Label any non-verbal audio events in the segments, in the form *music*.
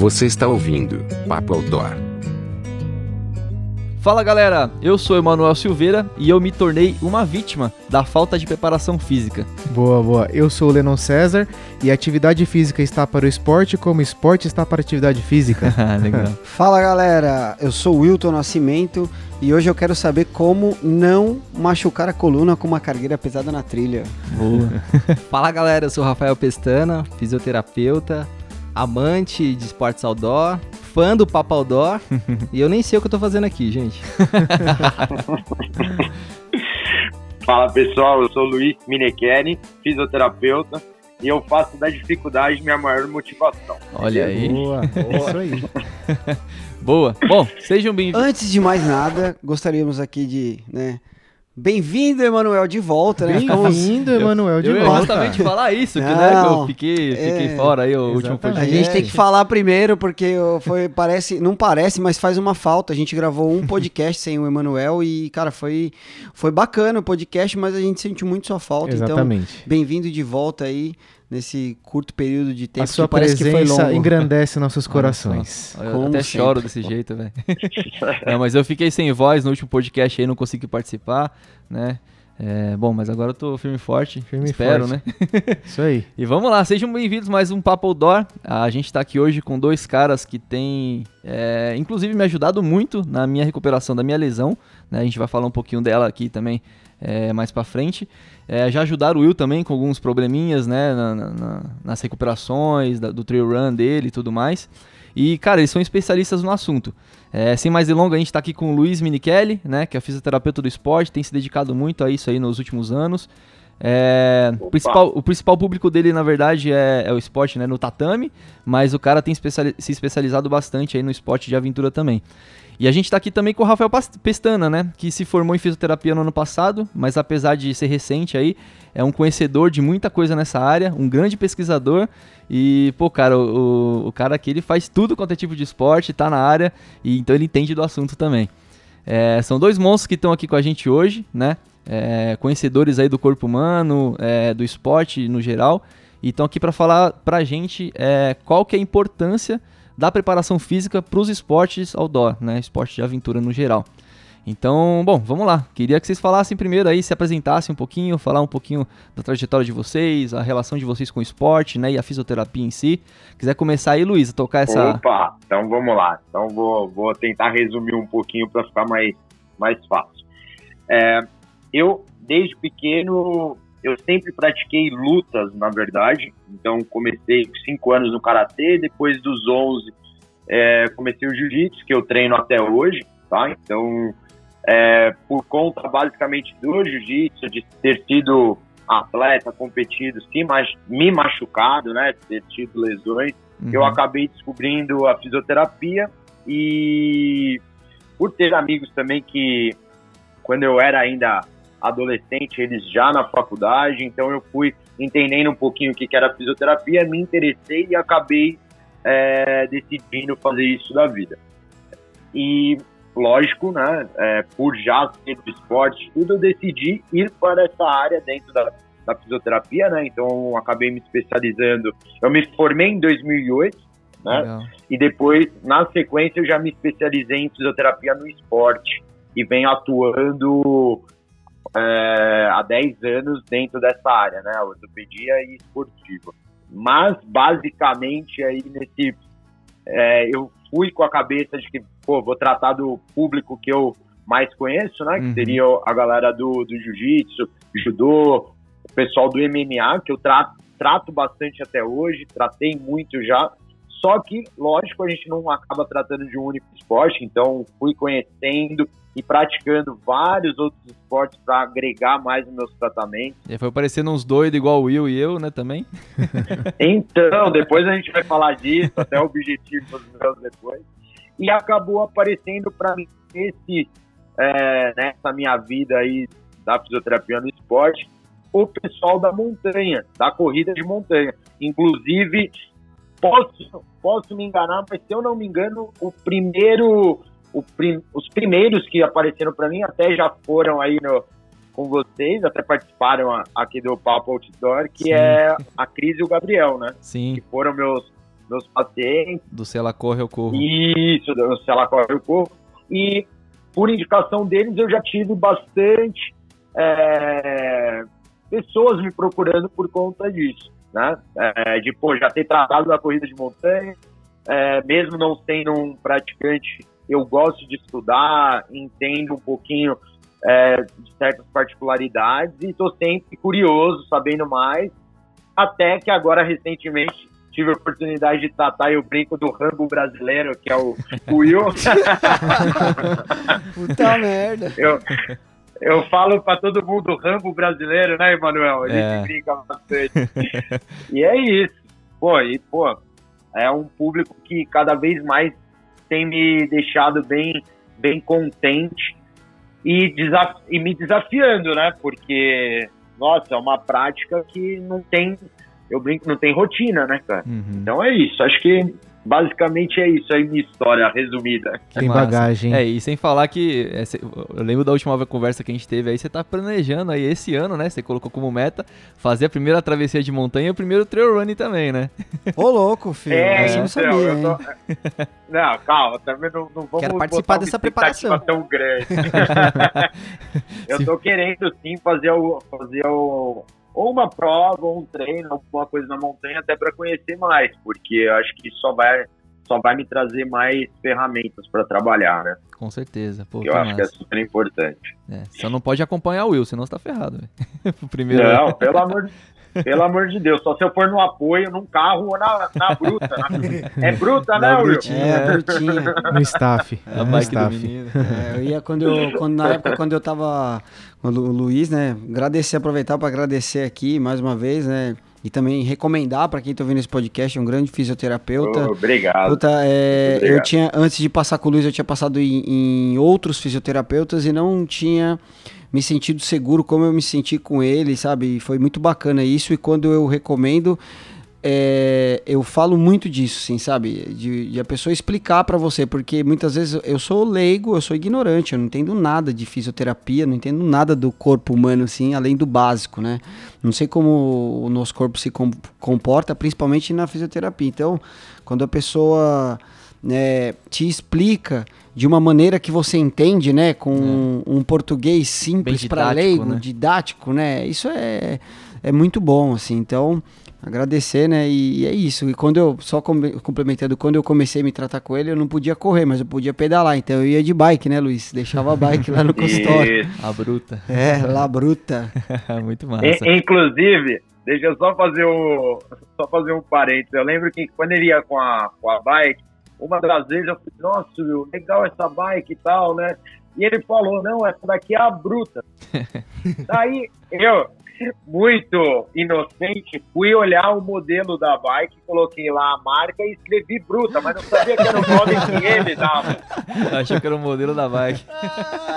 Você está ouvindo Papo Outdoor. Fala galera, eu sou Emanuel Silveira e eu me tornei uma vítima da falta de preparação física. Boa, boa. Eu sou o Lennon César e a atividade física está para o esporte como o esporte está para a atividade física. *laughs* Legal. *laughs* Fala galera, eu sou o Wilton Nascimento e hoje eu quero saber como não machucar a coluna com uma cargueira pesada na trilha. Boa. *laughs* Fala galera, eu sou o Rafael Pestana, fisioterapeuta, amante de esportes outdoor, fã do Papo Outdoor *laughs* e eu nem sei o que eu tô fazendo aqui, gente. *laughs* Fala pessoal, eu sou o Luiz Minekeni, fisioterapeuta, e eu faço da dificuldade minha maior motivação. Olha aí. Boa, é isso aí. *laughs* Boa. Bom, sejam bem-vindos. Antes de mais nada, gostaríamos aqui de, né, bem-vindo Emanuel de volta, né? Bem-vindo, Emanuel, de Eu ia volta. justamente falar isso, que, né, que eu Não, fiquei, fiquei é, fora aí o último exatamente. A podcast. gente tem que falar primeiro porque eu- foi parece, não parece, mas faz uma falta. A gente gravou um podcast sem o Emanuel e cara, foi foi bacana o podcast, mas a gente sentiu muito sua falta. Então, Exatamente. bem-vindo de volta aí nesse curto período de tempo A sua que parece que foi presença longo. engrandece nossos corações. Eu Como até sempre. choro desse jeito, velho. *laughs* Mas eu fiquei sem voz no último podcast aí, não consegui participar, né? É, bom, mas agora eu tô firme e forte. Firme e espero, forte. né? *laughs* Isso aí. E vamos lá, sejam bem-vindos a mais um Papo Outdoor. A gente tá aqui hoje com dois caras que têm, é, inclusive, me ajudado muito na minha recuperação da minha lesão. né? A gente vai falar um pouquinho dela aqui também é, mais pra frente. É, já ajudaram o Will também com alguns probleminhas, né? na- na- na- nas recuperações, da- do trail run dele e tudo mais. E, cara, eles são especialistas no assunto. É, sem mais delongas, a gente está aqui com o Luiz Minichelli, né, que é fisioterapeuta do esporte, tem se dedicado muito a isso aí nos últimos anos. É, principal, o principal público dele, na verdade, é, é o esporte né, no tatame, mas o cara tem especiali- se especializado bastante aí no esporte de aventura também. E a gente está aqui também com o Rafael Pestana, né, que se formou em fisioterapia no ano passado, mas apesar de ser recente aí, é um conhecedor de muita coisa nessa área, um grande pesquisador e, pô, cara, o, o- cara aqui ele faz tudo quanto é tipo de esporte, tá na área, e então ele entende do assunto também. É, são dois monstros que estão aqui com a gente hoje, né? É, conhecedores aí do corpo humano, é, do esporte no geral, e estão aqui para falar pra gente é, qual que é a importância da preparação física para os esportes outdoor, né? Esporte de aventura no geral. Então, bom, vamos lá. Queria que vocês falassem primeiro aí, se apresentassem um pouquinho, falar um pouquinho da trajetória de vocês, a relação de vocês com o esporte, né, e a fisioterapia em si. Quiser começar aí, Luiz, a tocar essa. Opa, então vamos lá. Então vou, vou tentar resumir um pouquinho para ficar mais, mais fácil. É, eu, desde pequeno, eu sempre pratiquei lutas, na verdade. Então comecei com 5 anos no Karatê, depois dos 11 é, comecei o Jiu-Jitsu, que eu treino até hoje, tá? Então, é, por conta basicamente do Jiu-Jitsu, de ter sido atleta, competido, se mach- me machucado, né? Ter tido lesões, Uhum. eu acabei descobrindo a fisioterapia e por ter amigos também que quando eu era ainda adolescente, eles já na faculdade, então eu fui entendendo um pouquinho o que era fisioterapia, me interessei e acabei é, decidindo fazer isso da vida. E lógico, né, é, por já ser do esporte, tudo eu decidi ir para essa área dentro da, da fisioterapia, né? Então acabei me especializando. Eu me formei em 2008, né? Legal. E depois, na sequência, eu já me especializei em fisioterapia no esporte e venho atuando é, há 10 anos dentro dessa área, né? Ortopedia e esportiva. Mas, basicamente, aí nesse. é, eu fui com a cabeça de que, pô, vou tratar do público que eu mais conheço, né? Uhum. Que seria a galera do, do jiu-jitsu, judô, o pessoal do MMA, que eu trato, trato bastante até hoje, tratei muito já. Só que, lógico, a gente não acaba tratando de um único esporte, então fui conhecendo e praticando vários outros esportes para agregar mais nos meus tratamentos. E foi parecendo uns doidos igual o Will e eu, né, também. *laughs* Então, depois a gente vai falar disso, até objetivos meus depois. E acabou aparecendo para mim esse, é, nessa minha vida aí da fisioterapia no esporte, o pessoal da montanha, da corrida de montanha. Inclusive, posso, posso me enganar, mas se eu não me engano, o primeiro, o prim- os primeiros que apareceram para mim até já foram aí no, com vocês, até participaram a- aqui do Papo Outdoor, que Sim. é a Cris e o Gabriel, né? Sim. Que foram meus, meus pacientes. Do Se Ela Corre, Eu Corro. Isso, do Se Ela Corre, Eu Corro. E por indicação deles, eu já tive bastante é, pessoas me procurando por conta disso, né? É, de, pô, já ter tratado da corrida de montanha, é, mesmo não sendo um praticante, eu gosto de estudar, entendo um pouquinho é, de certas particularidades e estou sempre curioso, sabendo mais, até que agora, recentemente, tive a oportunidade de tratar o brinco do Rambo brasileiro, que é o, o Will. *laughs* Puta merda. Eu, eu falo pra todo mundo Rambo brasileiro, né, Emanuel? A gente É. brinca bastante. e é isso. Pô, e, pô, é um público que cada vez mais tem me deixado bem, bem contente e, desaf e me desafiando, né? Porque, nossa, é uma prática que não tem, eu brinco, não tem rotina, né, cara? Uhum. Então é isso. Acho que basicamente é isso aí, minha história resumida. Tem bagagem. É, e sem falar que é, eu lembro da última conversa que a gente teve aí, você tá planejando aí esse ano, né? Você colocou como meta fazer a primeira travessia de montanha e o primeiro trail running também, né? Ô, louco, filho. É, eu não então, sabia, eu tô- Não, calma, também não, não vamos Quero participar dessa preparação. tão grande. *laughs* eu tô querendo sim fazer o fazer o ou uma prova, ou um treino, alguma coisa na montanha até para conhecer mais, porque eu acho que isso só vai só vai me trazer mais ferramentas para trabalhar, né? Com certeza. Pô, eu acho que é massa. super importante. É, só não pode acompanhar o Will, senão você tá ferrado, *laughs* primeiro. Não, pelo amor de Pelo amor de Deus, só se eu for no apoio, num carro ou na, na bruta. na- *laughs* É bruta, né, Will? brutinha. É, brutinha. *laughs* No staff. A no bike do staff. menino. É, eu ia quando eu, quando, na época quando eu tava com o Lu- Luiz, né? Agradecer, aproveitar para agradecer aqui mais uma vez, né? E também recomendar para quem tá ouvindo esse podcast, um grande fisioterapeuta. Oh, obrigado. Puta, é, Obrigado. eu tinha, antes de passar com o Luiz, eu tinha passado em, em outros fisioterapeutas e não tinha me sentido seguro como eu me senti com ele, sabe? E foi muito bacana isso. E quando eu recomendo, é, eu falo muito disso, assim, sabe? De, de a pessoa explicar pra você, porque muitas vezes eu sou leigo, eu sou ignorante, eu não entendo nada de fisioterapia, não entendo nada do corpo humano, assim, além do básico, né? Não sei como o nosso corpo se com- comporta, principalmente na fisioterapia. Então, quando a pessoa né, te explica de uma maneira que você entende, né, com um português simples para leigo, né? didático, né? Isso é, é muito bom, assim. Então, agradecer, né? E, é isso. E quando eu, só com- complementando, quando eu comecei a me tratar com ele, eu não podia correr, mas eu podia pedalar. Então eu ia de bike, né, Luiz? Deixava a bike lá no *laughs* consultório. A bruta. É, lá bruta. *laughs* Muito massa. In- Inclusive, deixa eu só fazer o só fazer um parênteses. Eu lembro que quando ele ia com a, com a bike, uma das vezes eu falei, nossa, Will, legal essa bike e tal, né? E ele falou, não, essa daqui é a bruta. *laughs* Daí eu, muito inocente, fui olhar o modelo da bike, coloquei lá a marca e escrevi bruta, mas não sabia que era o nome que ele dava. *laughs* Achei que era o modelo da bike.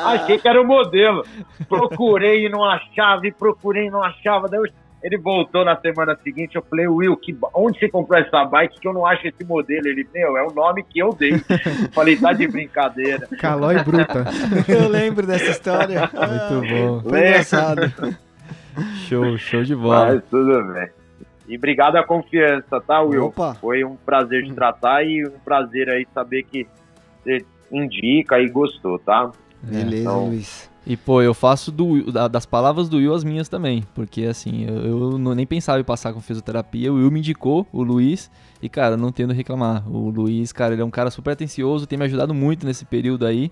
Achei que era o modelo. Procurei e não achava, e procurei e não achava. Daí eu- ele voltou na semana seguinte. Eu falei, Will, que, onde você comprou essa bike que eu não acho esse modelo? Ele, meu, é o nome que eu dei. Eu falei, tá de brincadeira. Calói bruta. *laughs* Eu lembro dessa história. Muito bom. Foi engraçado. Show, show de bola. Mas tudo bem. E obrigado à confiança, tá, Will? Opa. Foi um prazer te tratar e um prazer aí saber que você indica e gostou, tá? Beleza, Então- Luiz. E, pô, eu faço do, da- das palavras do Will as minhas também. Porque, assim, eu, eu não, nem pensava em passar com fisioterapia. O Will me indicou, o Luiz. E, cara, não tendo a reclamar. O Luiz, cara, ele é um cara super atencioso. Tem me ajudado muito nesse período aí.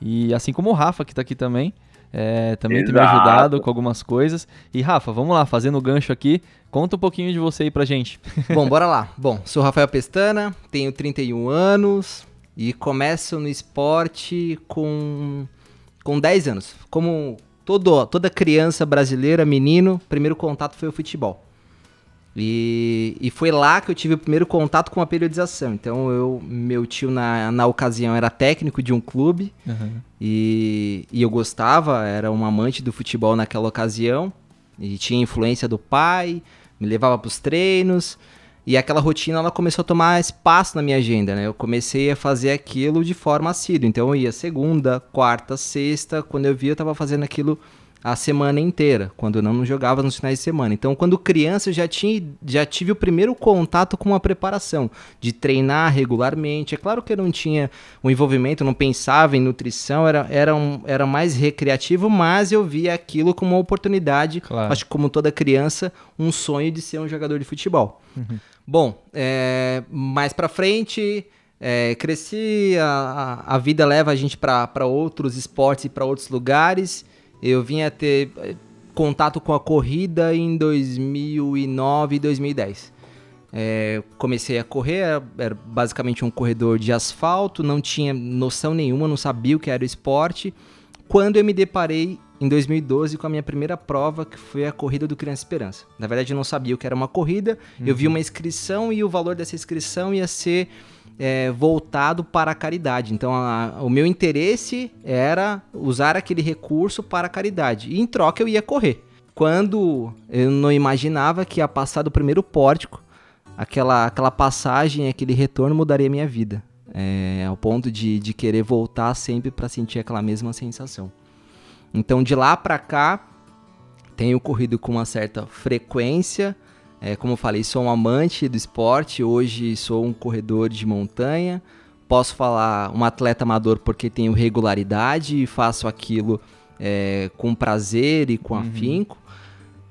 E assim como o Rafa, que tá aqui também. é, também tem me Exato. ajudado com algumas coisas. E, Rafa, vamos lá, fazendo o gancho aqui. Conta um pouquinho de você aí pra gente. *laughs* Bom, bora lá. Bom, sou Rafael Pestana, tenho 31 anos e começo no esporte com, com 10 anos. Como todo, toda criança brasileira, menino, primeiro contato foi o futebol. E, e foi lá que eu tive o primeiro contato com a periodização. Então, eu, meu tio, na, na ocasião, era técnico de um clube e, e eu gostava, era um amante do futebol naquela ocasião e tinha influência do pai, me levava para os treinos e aquela rotina ela começou a tomar espaço na minha agenda, né? Eu comecei a fazer aquilo de forma assídua, então eu ia segunda, quarta, sexta, quando eu via eu estava fazendo aquilo a semana inteira, quando eu não jogava nos finais de semana. Então, quando criança, eu já, tinha, já tive o primeiro contato com a preparação, de treinar regularmente. É claro que eu não tinha o envolvimento, não pensava em nutrição, era, era, um, era mais recreativo, mas eu via aquilo como uma oportunidade, Claro. acho que como toda criança, um sonho de ser um jogador de futebol. Bom, é, mais pra frente, é, cresci, a, a, vida leva a gente pra outros esportes e pra outros lugares. Eu vim a ter eh, contato com a corrida em 2009 e 2010. É, comecei a correr, era, era basicamente um corredor de asfalto, não tinha noção nenhuma, não sabia o que era o esporte. Quando eu me deparei em 2012 com a minha primeira prova, que foi a corrida do Criança Esperança. Na verdade, eu não sabia o que era uma corrida, eu vi uma inscrição e o valor dessa inscrição ia ser é, voltado para a caridade. Então, a- o meu interesse era usar aquele recurso para a caridade. E em troca, eu ia correr. Quando eu não imaginava que ia passar do primeiro pórtico, aquela, aquela passagem, aquele retorno mudaria a minha vida. É, ao ponto de, de querer voltar sempre para sentir aquela mesma sensação. Então, de lá para cá, tenho corrido com uma certa frequência. É, como eu falei, sou um amante do esporte. Hoje sou um corredor de montanha. Posso falar um atleta amador porque tenho regularidade e faço aquilo é, com prazer e com afinco.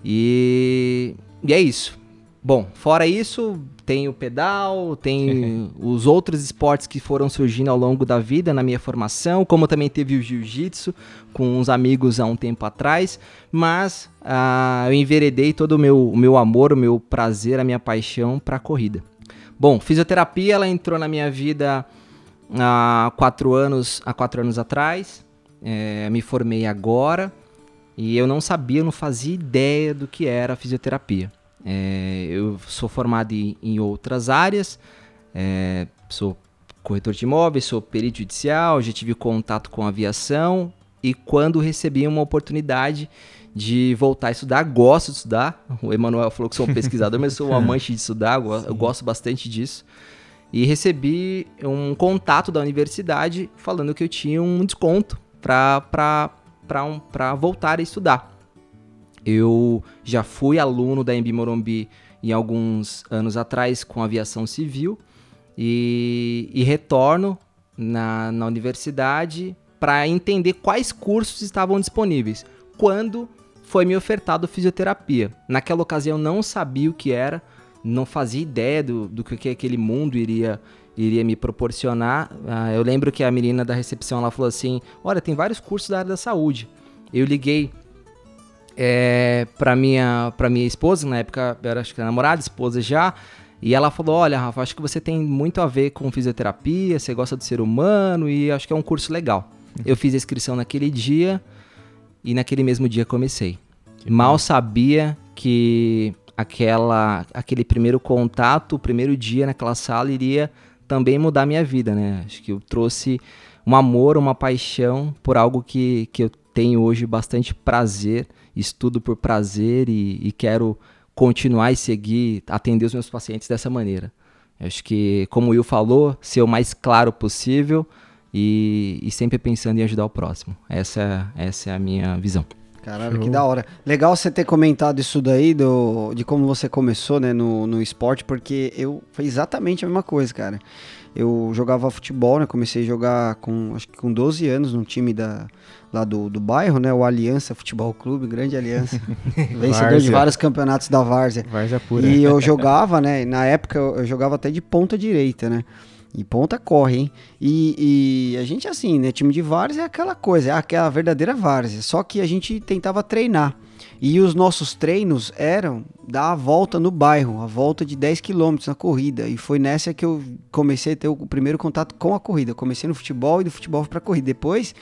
E, e é isso. Bom, fora isso, tem o pedal, tem *laughs* os outros esportes que foram surgindo ao longo da vida na minha formação, como também teve o jiu-jitsu com uns amigos há um tempo atrás, mas ah, eu enveredei todo o meu, o meu amor, o meu prazer, a minha paixão para a corrida. Bom, fisioterapia ela entrou na minha vida há quatro anos, há quatro anos atrás. É, me formei agora e eu não sabia, eu não fazia ideia do que era a fisioterapia. É, eu sou formado em, em outras áreas, é, sou corretor de imóveis, sou perito judicial, já tive contato com aviação e quando recebi uma oportunidade de voltar a estudar, gosto de estudar. O Emanuel falou que sou um *laughs* pesquisador, mas sou um amante de estudar, eu go- eu gosto bastante disso. E recebi um contato da universidade falando que eu tinha um desconto para um, pra voltar a estudar. Eu já fui aluno da Embi Morumbi em alguns anos atrás com aviação civil e, e retorno na, na universidade para entender quais cursos estavam disponíveis. Quando foi me ofertado fisioterapia. Naquela ocasião eu não sabia o que era, não fazia ideia do, do que aquele mundo iria iria me proporcionar. Ah, eu lembro que a menina da recepção ela falou assim: "Olha, tem vários cursos da área da saúde". Eu liguei é, para minha para minha esposa, na época eu era acho que namorada, esposa já, e ela falou: "Olha, Rafa, acho que você tem muito a ver com fisioterapia, você gosta do ser humano e acho que é um curso legal". Eu fiz a inscrição naquele dia e naquele mesmo dia comecei. Mal sabia que aquela aquele primeiro contato, o primeiro dia naquela sala iria também mudar minha vida, né? Acho que eu trouxe um amor, uma paixão por algo que, que eu tenho hoje bastante prazer, estudo por prazer e, e quero continuar e seguir, atender os meus pacientes dessa maneira. Acho que, como o Will falou, ser o mais claro possível e, e sempre pensando em ajudar o próximo. Essa, essa é a minha visão. Caralho, que da hora. Legal você ter comentado isso daí, do, de como você começou, né, no, no esporte, porque eu foi exatamente a mesma coisa, cara. Eu jogava futebol, né, comecei a jogar com, acho que com 12 anos, num time da, lá do, do bairro, né, o Aliança Futebol Clube, grande aliança. *laughs* *laughs* Vencedor de vários campeonatos da Várzea. Várzea pura. E eu *laughs* jogava, né? Na época eu, eu jogava até de ponta direita, né? E ponta corre, hein? E, e a gente, assim, né? Time de várzea é aquela coisa, é aquela verdadeira várzea. Só que a gente tentava treinar. E os nossos treinos eram dar a volta no bairro, a volta de 10 quilômetros na corrida. E foi nessa que eu comecei a ter o primeiro contato com a corrida. Eu comecei no futebol e do futebol pra corrida. Depois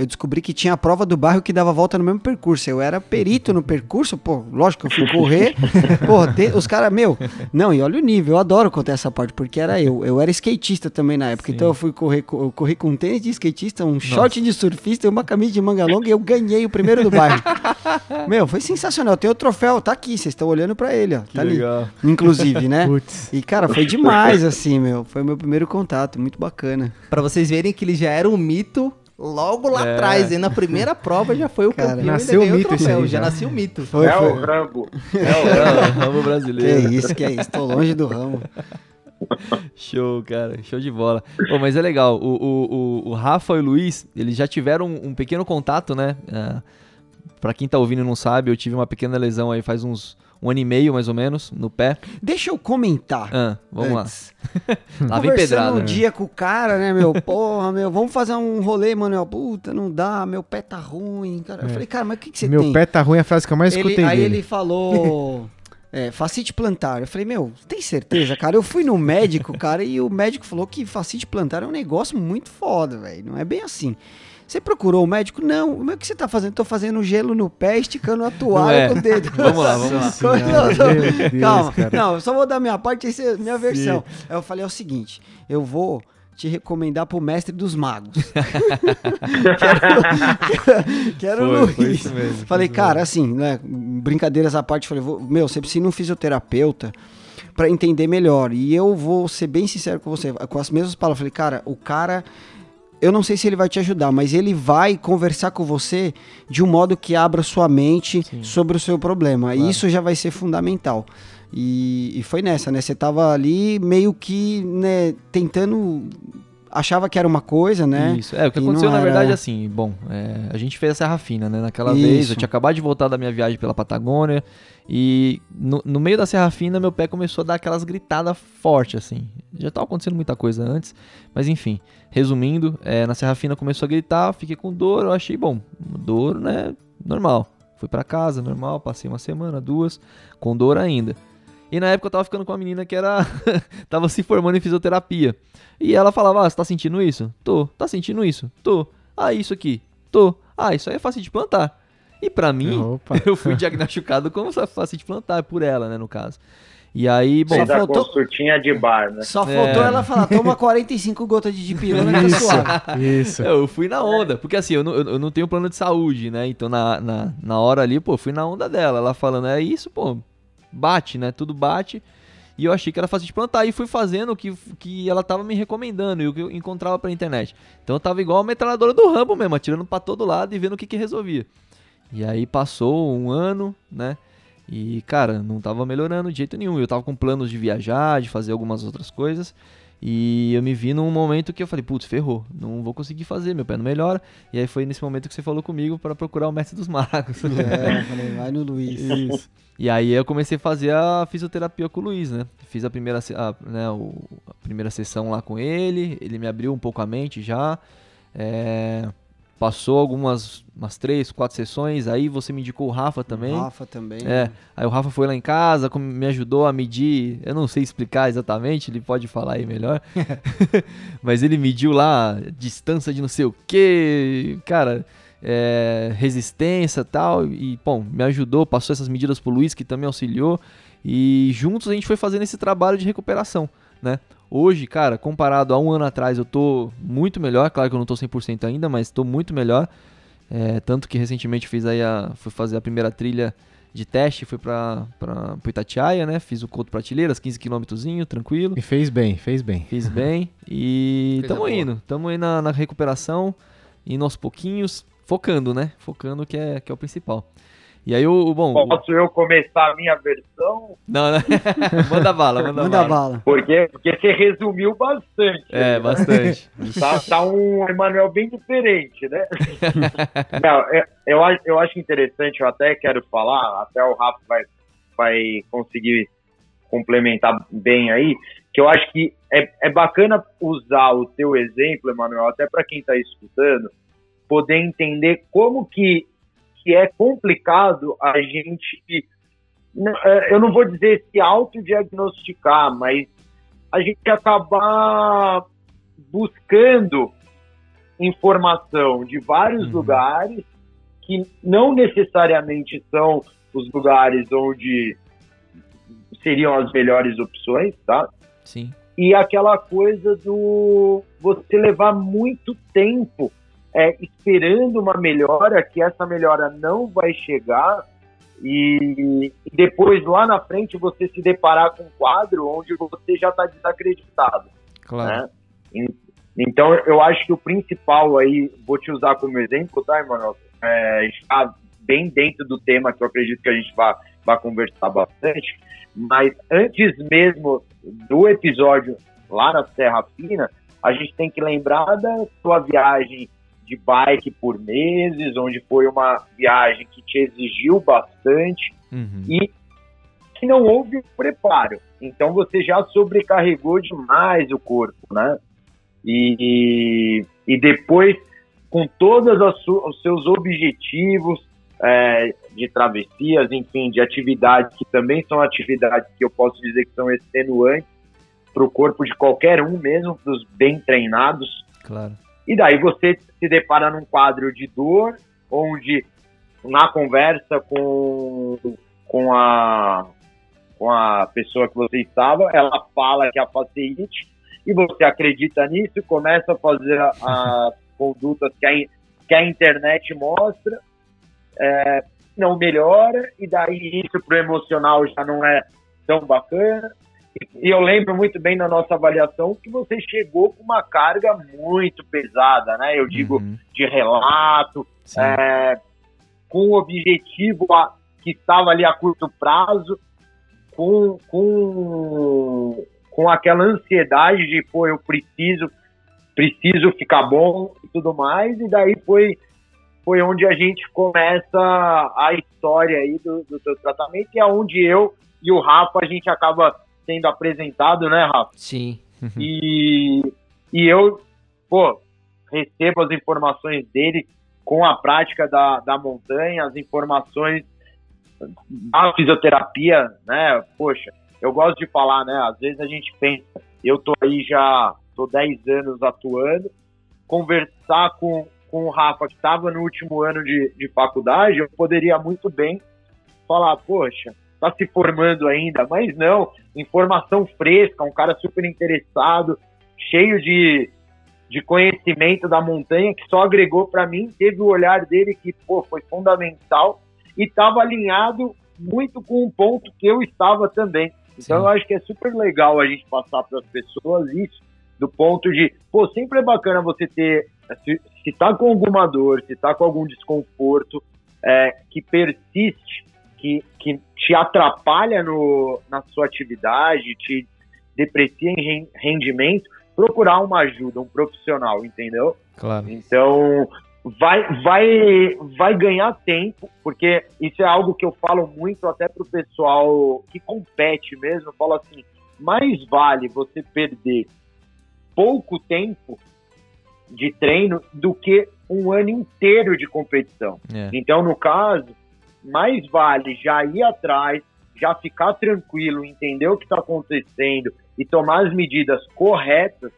eu descobri que tinha a prova do bairro que dava volta no mesmo percurso. Eu era perito no percurso, pô, lógico que eu fui correr. *laughs* Pô, te- os caras, meu, não, e olha o nível, eu adoro contar essa parte, porque era eu. Eu era skatista também na época, então eu fui correr, co- eu corri com um tênis de skatista, um short de surfista e uma camisa de manga longa e eu ganhei o primeiro do bairro. *laughs* meu, foi sensacional. Tem o troféu, tá aqui, vocês estão olhando pra ele, ó. tá legal. ali. Inclusive, né? Putz. E, cara, foi demais, assim, meu. Foi meu primeiro contato, muito bacana. Pra vocês verem que ele já era um mito Logo lá É. atrás, hein? Na primeira prova já foi o Cara, campeão e nasceu o mito troféu, aí já já. nasceu o mito. Foi, é foi. o Rambo. É o ramo Que brasileiro. isso, que é isso. Tô longe do ramo. *laughs* Show, cara. Show de bola. Pô, mas é legal. O, o, o, o Rafa e o Luiz, eles já tiveram um, um pequeno contato, né? Ah, pra quem tá ouvindo e não sabe, eu tive uma pequena lesão aí faz uns um ano e meio, mais ou menos, no pé. Deixa eu comentar. Ah, vamos lá. antes. *laughs* Lá vem Conversando pedrada. um né? dia com o cara, né, meu? Porra, meu, vamos fazer um rolê, Manuel. Puta, não dá, meu pé tá ruim, cara. Eu É. falei, cara, mas o que, que você Meu tem? pé tá ruim é a frase que eu mais Ele- escutei aí dele. ele falou. *laughs* É, facite plantar. Eu falei, meu, tem certeza, cara? Eu fui no médico, cara, e o médico falou que facite plantar é um negócio muito foda, velho. Não é bem assim. Você procurou o médico? Não. Mas o que você tá fazendo? Tô fazendo gelo no pé, esticando a toalha é. com o dedo. *laughs* Vamos lá, vamos lá. Não, não, Deus, Calma, cara. não, eu só vou dar minha parte, essa é a minha versão. Aí eu falei é o seguinte: eu vou te recomendar pro mestre dos magos. *laughs* quero quero Foi, Luiz. foi isso mesmo. Falei, cara, assim, né? Brincadeiras à parte, falei, vou- meu, você precisa ir num fisioterapeuta pra entender melhor. E eu vou ser bem sincero com você, com as mesmas palavras. Falei, cara, o cara. Eu não sei se ele vai te ajudar, mas ele vai conversar com você de um modo que abra sua mente sobre o seu problema. E isso já vai ser fundamental. E, e foi nessa, né? Você tava ali meio que, né, tentando. Achava que era uma coisa, né? Isso. É, o que E aconteceu, na era- verdade, assim, bom, é, a gente fez a Serra Fina, né? Naquela Isso. vez, eu tinha acabado de voltar da minha viagem pela Patagônia e no, no meio da Serra Fina, meu pé começou a dar aquelas gritadas fortes, assim. Já tava acontecendo muita coisa antes, mas enfim. Resumindo, é, na Serra Fina começou a gritar, fiquei com dor, eu achei, bom, dor, né, normal. Fui pra casa, normal, passei uma semana, duas, com dor ainda. E na época eu tava ficando com uma menina que era. *laughs* tava se formando em fisioterapia. E ela falava: Ah, você tá sentindo isso? Tô. Tá sentindo isso? Tô. Ah, isso aqui? Tô. Ah, isso aí é fácil de plantar. E pra mim, Opa. *laughs* eu fui diagnosticado como fácil de plantar, por ela, né, no caso. E aí, bom. Só Fez faltou- consultinha de bar, né? Só É. faltou ela falar, toma 45 gotas de dipirona que tá suave. Isso. Eu fui na onda, porque assim, eu não, eu não tenho plano de saúde, né? Então na, na, na hora ali, pô, fui na onda dela. Ela falando, é isso, pô, bate, né? Tudo bate. E eu achei que era fácil de plantar. E fui fazendo o que, que ela tava me recomendando e o que eu encontrava pela internet. Então eu tava igual a metralhadora do Rambo mesmo, atirando pra todo lado e vendo o que que resolvia. E aí passou um ano, né? E, cara, não tava melhorando de jeito nenhum. Eu tava com planos de viajar, de fazer algumas outras coisas. E eu me vi num momento que eu falei, putz, ferrou, não vou conseguir fazer, meu pé não melhora. E aí foi nesse momento que você falou comigo para procurar o mestre dos magos. É, *laughs* eu falei, vai no Luiz. Isso. E aí eu comecei a fazer a fisioterapia com o Luiz, né? Fiz a primeira, a, né, o- a primeira sessão lá com ele, ele me abriu um pouco a mente já. é, passou algumas umas três, quatro sessões, aí você me indicou o Rafa também. Rafa também. É, aí o Rafa foi lá em casa, me ajudou a medir, eu não sei explicar exatamente, ele pode falar aí melhor. *laughs* *laughs* Mas ele mediu lá distância de não sei o que, cara, é, resistência e tal, e bom, me ajudou, passou essas medidas pro Luiz, que também auxiliou, e juntos a gente foi fazendo esse trabalho de recuperação, né? Hoje, cara, comparado a um ano atrás, eu tô muito melhor, claro que eu não tô 100% ainda, mas tô muito melhor. É, tanto que recentemente fiz aí a, fui fazer a primeira trilha de teste, fui pra, pra pro Itatiaia, né? Fiz o Couto Prateleiras, 15 km, tranquilo. E fez bem, fez bem. Fiz bem e *laughs* Coisa tamo boa. indo. Tamo aí na, na recuperação, indo aos pouquinhos, focando, né? Focando que é, que é o principal. E aí o, o bom... o- Posso eu começar a minha versão? não, não. *laughs* manda bala, manda, Manda bala. bala. Porque, porque você resumiu bastante. É, bastante. Tá, tá um Emanuel bem diferente, né? *laughs* Não, eu, eu, acho- eu acho interessante, eu até quero falar, até o Rafa vai, vai conseguir complementar bem aí, que eu acho que é, é bacana usar o teu exemplo, Emanuel, até para quem está escutando, poder entender como que, que é complicado a gente. é, Eu não vou dizer se autodiagnosticar, mas a gente acabar buscando informação de vários Uhum. lugares que não necessariamente são os lugares onde seriam as melhores opções, tá? Sim. E aquela coisa do você levar muito tempo é, esperando uma melhora, que essa melhora não vai chegar, e, e depois lá na frente você se deparar com um quadro onde você já está desacreditado Claro. né? En- Então, eu acho que o principal aí, vou te usar como exemplo, tá, Emanuel? É, está bem dentro do tema que eu acredito que a gente vai, vai conversar bastante, mas antes mesmo do episódio lá na Serra Fina, a gente tem que lembrar da sua viagem de bike por meses, onde foi uma viagem que te exigiu bastante Uhum. e que não houve preparo. Então você já sobrecarregou demais o corpo, né? E, e depois, com todos os seus objetivos é, de travessias, enfim, de atividades que também são atividades que eu posso dizer que são extenuantes para o corpo de qualquer um, mesmo dos bem treinados, Claro. E daí você se depara num quadro de dor, onde na conversa com, com, a, com a pessoa que você estava, ela fala que é a faceite, e você acredita nisso começa a fazer as *laughs* condutas que a, que a internet mostra, é, não melhora, e daí isso pro emocional já não é tão bacana. E eu lembro muito bem na nossa avaliação que você chegou com uma carga muito pesada, né? Eu digo Uhum. de relato, é, com o objetivo a- que estava ali a curto prazo, com, com, com aquela ansiedade de, pô, eu preciso, preciso ficar bom e tudo mais, e daí foi, foi onde a gente começa a história aí do, do teu tratamento, e é onde eu e o Rafa, a gente acaba sendo apresentado, né, Rafa? Sim. E, e eu, pô, recebo as informações dele com a prática da, da montanha, as informações da fisioterapia, né? Poxa, eu gosto de falar, né? Às vezes a gente pensa, eu tô aí já, tô 10 anos atuando, conversar com, com o Rafa, que estava no último ano de, de faculdade, eu poderia muito bem falar, poxa, tá se formando ainda, mas não, informação fresca, um cara super interessado, cheio de, de conhecimento da montanha, que só agregou para mim, teve o olhar dele que pô, foi fundamental e estava alinhado muito com um ponto que eu estava também. Então Sim. eu acho que é super legal a gente passar para as pessoas isso, do ponto de, pô, sempre é bacana você ter, se, se tá com alguma dor, se tá com algum desconforto, é, que persiste, que, que te atrapalha no, na sua atividade, te deprecia em ren- rendimento, procurar uma ajuda, um profissional, entendeu? Claro. Então, vai, vai, vai ganhar tempo, porque isso é algo que eu falo muito até pro pessoal que compete mesmo. Eu falo assim: mais vale você perder pouco tempo de treino do que um ano inteiro de competição. É. Então, no caso, mais vale já ir atrás, já ficar tranquilo, entender o que está acontecendo e tomar as medidas corretas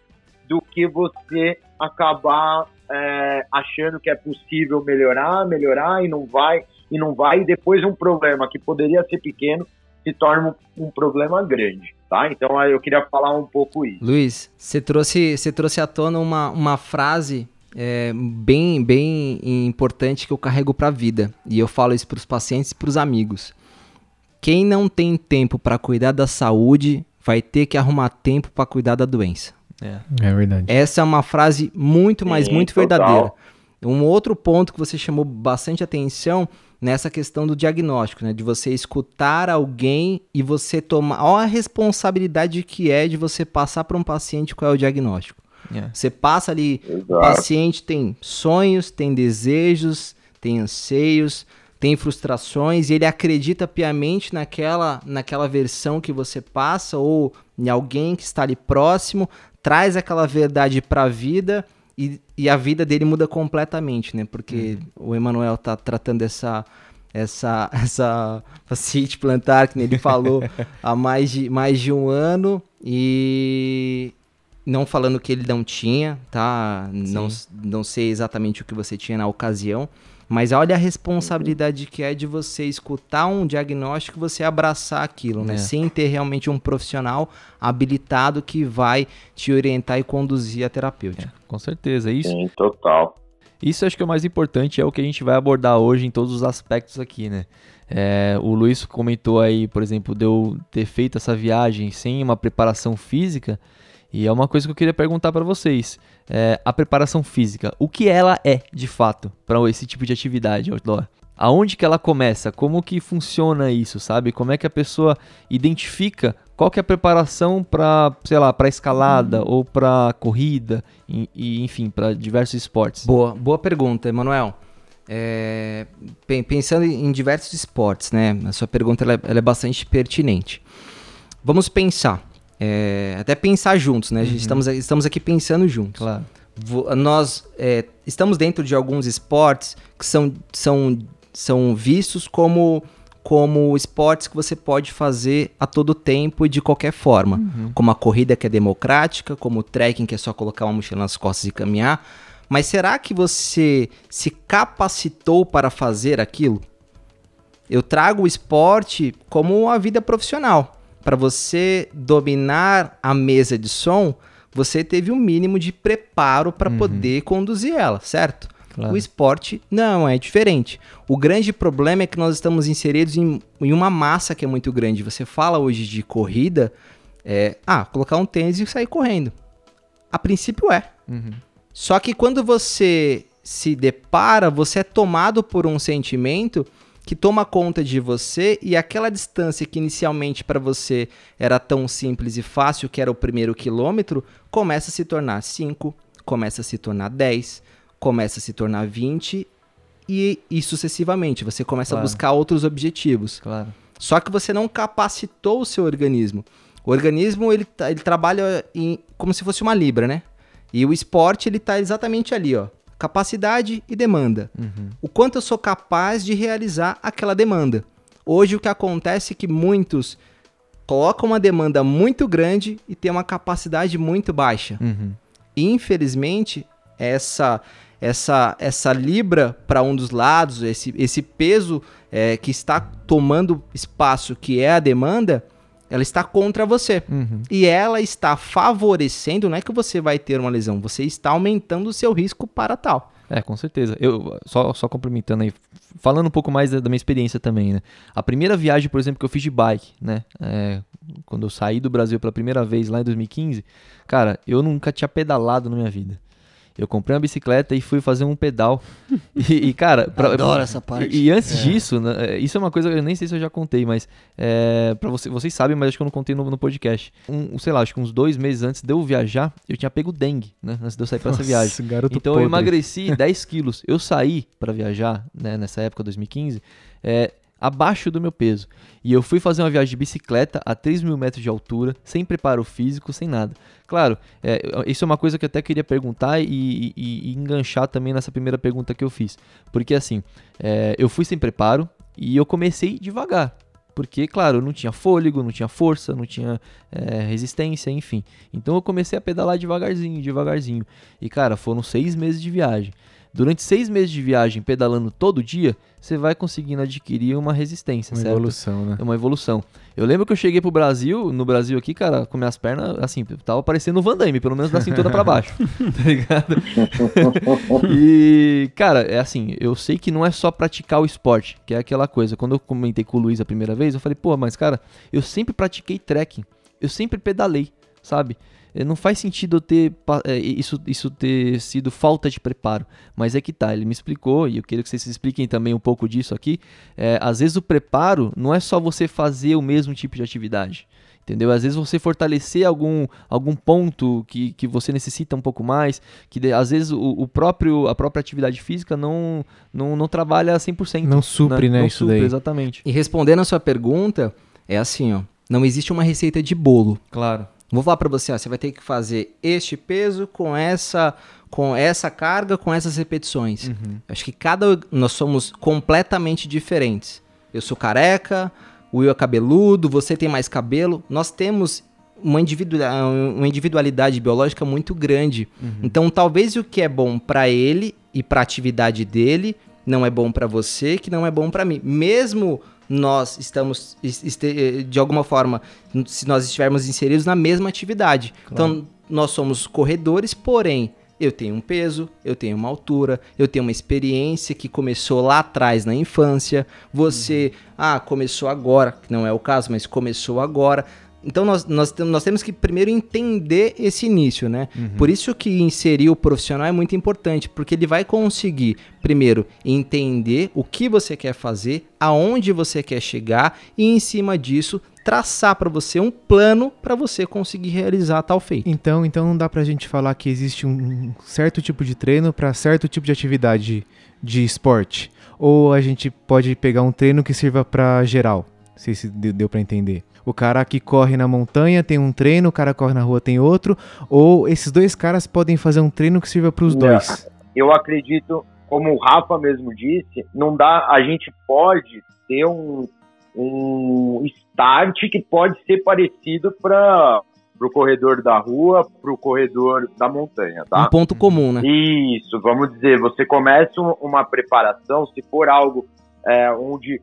do que você acabar é, achando que é possível melhorar, melhorar e não vai, e não vai, e depois um problema que poderia ser pequeno se torna um, um problema grande, tá? Então eu queria falar um pouco isso. Luiz, você trouxe, você trouxe à tona uma, uma frase é, bem, bem importante que eu carrego para a vida. E eu falo isso para os pacientes e para os amigos. Quem não tem tempo para cuidar da saúde vai ter que arrumar tempo para cuidar da doença. É. É verdade. Essa é uma frase muito, mas Sim, muito total. verdadeira. Um outro ponto que você chamou bastante atenção nessa questão do diagnóstico, né? De você escutar alguém e você tomar. Olha a responsabilidade que é de você passar para um paciente qual é o diagnóstico. É. Você passa ali, o Exato. paciente tem sonhos, tem desejos, tem anseios, tem frustrações e ele acredita piamente naquela, naquela versão que você passa ou em alguém que está ali próximo, traz aquela verdade para a vida e, e a vida dele muda completamente, né? Porque o Emanuel tá tratando essa essa *laughs* essa facite plantar que nem ele falou *laughs* há mais de mais de um ano e não falando que ele não tinha, tá? Não, não sei exatamente o que você tinha na ocasião, mas olha a responsabilidade que é de você escutar um diagnóstico e você abraçar aquilo, né? É. Sem ter realmente um profissional habilitado que vai te orientar e conduzir a terapêutica. Com certeza. Isso, Sim, total. Isso acho que é o mais importante, é o que a gente vai abordar hoje em todos os aspectos aqui, né? É, o Luiz comentou aí, por exemplo, de eu ter feito essa viagem sem uma preparação física, E é uma coisa que eu queria perguntar para vocês. É, a preparação física, o que ela é de fato para esse tipo de atividade outdoor? Aonde que ela começa? Como que funciona isso, sabe? Como é que a pessoa identifica qual que é a preparação para, sei lá, para escalada Uhum. ou para corrida e, e, enfim, para diversos esportes? Boa, boa pergunta, Emanuel. É, pen- pensando em diversos esportes, né? A sua pergunta ela é, ela é bastante pertinente. Vamos pensar, é, até pensar juntos, né? Gente estamos, estamos aqui pensando juntos. Claro. Nós é, estamos dentro de alguns esportes que são, são, são vistos como, como esportes que você pode fazer a todo tempo e de qualquer forma. Como a corrida que é democrática, como o trekking que é só colocar uma mochila nas costas e caminhar. Mas será que você se capacitou para fazer aquilo? Eu trago o esporte como a vida profissional. Para você dominar a mesa de som, você teve um mínimo de preparo para poder conduzir ela, certo? Claro. O esporte não é diferente. O grande problema é que nós estamos inseridos em, em uma massa que é muito grande. Você fala hoje de corrida, é, ah, colocar um tênis e sair correndo. A princípio é. Uhum. Só que quando você se depara, você é tomado por um sentimento que toma conta de você e aquela distância que inicialmente para você era tão simples e fácil, que era o primeiro quilômetro, começa a se tornar 5, começa a se tornar 10, começa a se tornar 20 e, e sucessivamente. Você começa Claro. a buscar outros objetivos. Claro. Só que você não capacitou o seu organismo. O organismo ele, tá- ele trabalha em, como se fosse uma libra, né? E o esporte ele tá exatamente ali, ó. Capacidade e demanda. Uhum. O quanto eu sou capaz de realizar aquela demanda. Hoje o que acontece é que muitos colocam uma demanda muito grande e têm uma capacidade muito baixa. Uhum. Infelizmente, essa essa essa libra para um dos lados, esse, esse peso é, que está tomando espaço, que é a demanda, ela está contra você. Uhum. E ela está favorecendo, não é que você vai ter uma lesão, você está aumentando o seu risco para tal. É, com certeza. Eu só, só complementando aí, falando um pouco mais da, da minha experiência também, né? A primeira viagem, por exemplo, que eu fiz de bike, né? É, quando eu saí do Brasil pela primeira vez lá em 2015, cara, eu nunca tinha pedalado na minha vida. Eu comprei uma bicicleta e fui fazer um pedal. *laughs* E, e, cara, pra- Adoro essa parte. E, e antes disso, né, é, isso é uma coisa que eu nem sei se eu já contei, mas é, para você, vocês sabem, mas acho que eu não contei no, no podcast. Um, sei lá, acho que uns dois meses antes de eu viajar, eu tinha pego dengue, né? Antes de eu sair pra essa viagem. Garoto Então eu podre. emagreci *laughs* 10 quilos. Eu saí pra viajar, né, nessa época, 2015, é, abaixo do meu peso. E eu fui fazer uma viagem de bicicleta a 3 mil metros de altura, sem preparo físico, sem nada. Claro, é, isso é uma coisa que eu até queria perguntar e, e- e enganchar também nessa primeira pergunta que eu fiz. Porque assim, é, eu fui sem preparo e eu comecei devagar. Porque, claro, eu não tinha fôlego, não tinha força, não tinha é, resistência, enfim. Então eu comecei a pedalar devagarzinho, devagarzinho. E, cara, foram seis meses de viagem. Durante seis meses de viagem, pedalando todo dia, você vai conseguindo adquirir uma resistência, Uma certo? evolução, né? É uma evolução. Eu lembro que eu cheguei pro Brasil, no Brasil aqui, cara, com minhas pernas, assim, tava parecendo o Van Damme, pelo menos da cintura pra baixo, *laughs* tá ligado? e, cara, é assim, eu sei que não é só praticar o esporte, que é aquela coisa. Quando eu comentei com o Luiz a primeira vez, eu falei, pô, mas cara, eu sempre pratiquei trekking, eu sempre pedalei, sabe? Eh, Não faz sentido eu ter eh, isso, isso ter sido falta de preparo. Mas é que tá, ele me explicou, e eu queria que vocês expliquem também um pouco disso aqui. É, às vezes o preparo não é só você fazer o mesmo tipo de atividade. Entendeu? Às vezes você fortalecer algum, algum ponto que, que você necessita um pouco mais, que de- às vezes o, o próprio, a própria atividade física não, não, não trabalha 100%. Não supre, né, Não isso supre, daí. Exatamente. E respondendo a sua pergunta, é assim, ó. Não existe uma receita de bolo. Claro. Vou falar pra você, ó, você vai ter que fazer este peso com essa com essa carga, com essas repetições. Acho que cada nós somos completamente diferentes. Eu sou careca, o Will é cabeludo, você tem mais cabelo. Nós temos uma, individu- uma individualidade biológica muito grande. Então, talvez o que é bom pra ele e pra atividade dele não é bom pra você, que não é bom pra mim. Mesmo nós estamos es- este- de alguma forma, se nós estivermos inseridos na mesma atividade. Então, nós somos corredores, porém, eu tenho um peso, eu tenho uma altura, eu tenho uma experiência que começou lá atrás na infância. Você, ah, começou agora, que não é o caso, mas começou agora. Então nós, nós, nós temos que primeiro entender esse início, né? Por isso que inserir o profissional é muito importante, porque ele vai conseguir, primeiro, entender o que você quer fazer, aonde você quer chegar e, em cima disso, traçar para você um plano para você conseguir realizar tal feito. Então, então não dá pra gente falar que existe um certo tipo de treino para certo tipo de atividade de esporte. Ou a gente pode pegar um treino que sirva pra geral. Não sei se deu para entender. O cara que corre na montanha tem um treino, o cara que corre na rua tem outro. Ou esses dois caras podem fazer um treino que sirva para os dois. eu acredito, como o Rafa mesmo disse, não dá, a gente pode ter um, um start que pode ser parecido para o corredor da rua, para o corredor da montanha, tá? Um ponto comum, né? Isso, vamos dizer, você começa um- uma preparação, se for algo é, onde.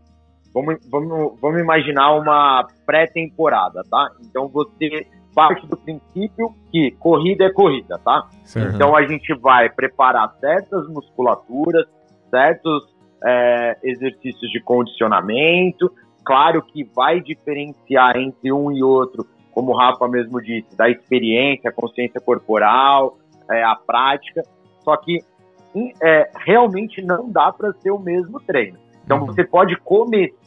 Vamos, vamos, vamos imaginar uma pré-temporada, tá? Então você parte do princípio que corrida é corrida, tá? Certo. Então a gente vai preparar certas musculaturas, certos é, exercícios de condicionamento. Claro que vai diferenciar entre um e outro, como o Rafa mesmo disse, da experiência, consciência corporal, é, a prática. Só que é, realmente não dá para ser o mesmo treino. Então Uhum. você pode começar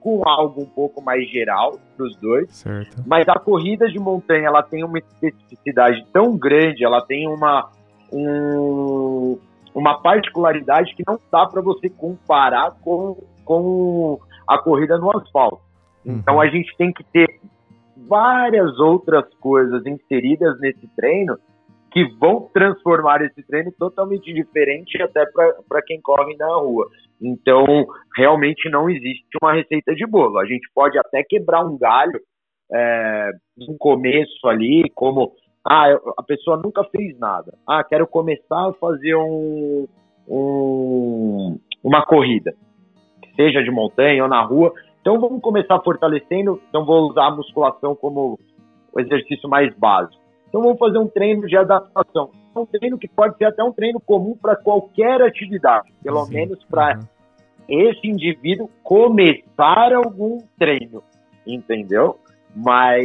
com algo um pouco mais geral para os dois Certo. mas a corrida de montanha ela tem uma especificidade tão grande, ela tem uma um- uma particularidade que não dá para você comparar com, com a corrida no asfalto. Então Uhum. a gente tem que ter várias outras coisas inseridas nesse treino que vão transformar esse treino totalmente diferente até para quem corre na rua. Então, realmente não existe uma receita de bolo. A gente pode até quebrar um galho é, no começo ali, como ah, a pessoa nunca fez nada. Ah, quero começar a fazer um, um- uma corrida, seja de montanha ou na rua. Então vamos começar fortalecendo. Então vou usar a musculação como o exercício mais básico. Então vamos fazer um treino de adaptação. Um treino que pode ser até um treino comum para qualquer atividade, pelo Sim. menos para Uhum. esse indivíduo começar algum treino, entendeu? Mas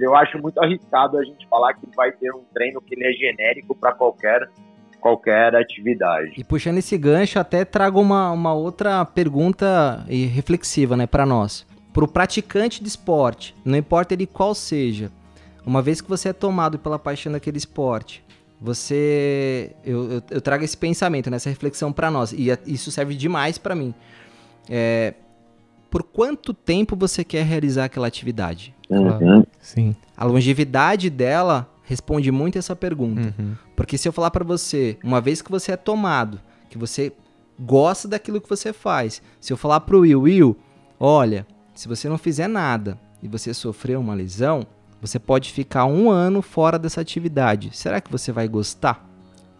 eu acho muito arriscado a gente falar que vai ter um treino que ele é genérico para qualquer qualquer atividade. E puxando esse gancho, até trago uma, uma outra pergunta e reflexiva, né, para nós. Pro praticante de esporte, não importa ele qual seja, uma vez que você é tomado pela paixão daquele esporte, você. Eu, eu, eu trago esse pensamento, nessa reflexão para nós, e a- isso serve demais para mim. É, por quanto tempo você quer realizar aquela atividade? Uhum. Sim. A longevidade dela responde muito essa pergunta. Uhum. Porque se eu falar pra você, uma vez que você é tomado, que você gosta daquilo que você faz, se eu falar pro Will, Will, olha, se você não fizer nada e você sofrer uma lesão, você pode ficar um ano fora dessa atividade. Será que você vai gostar?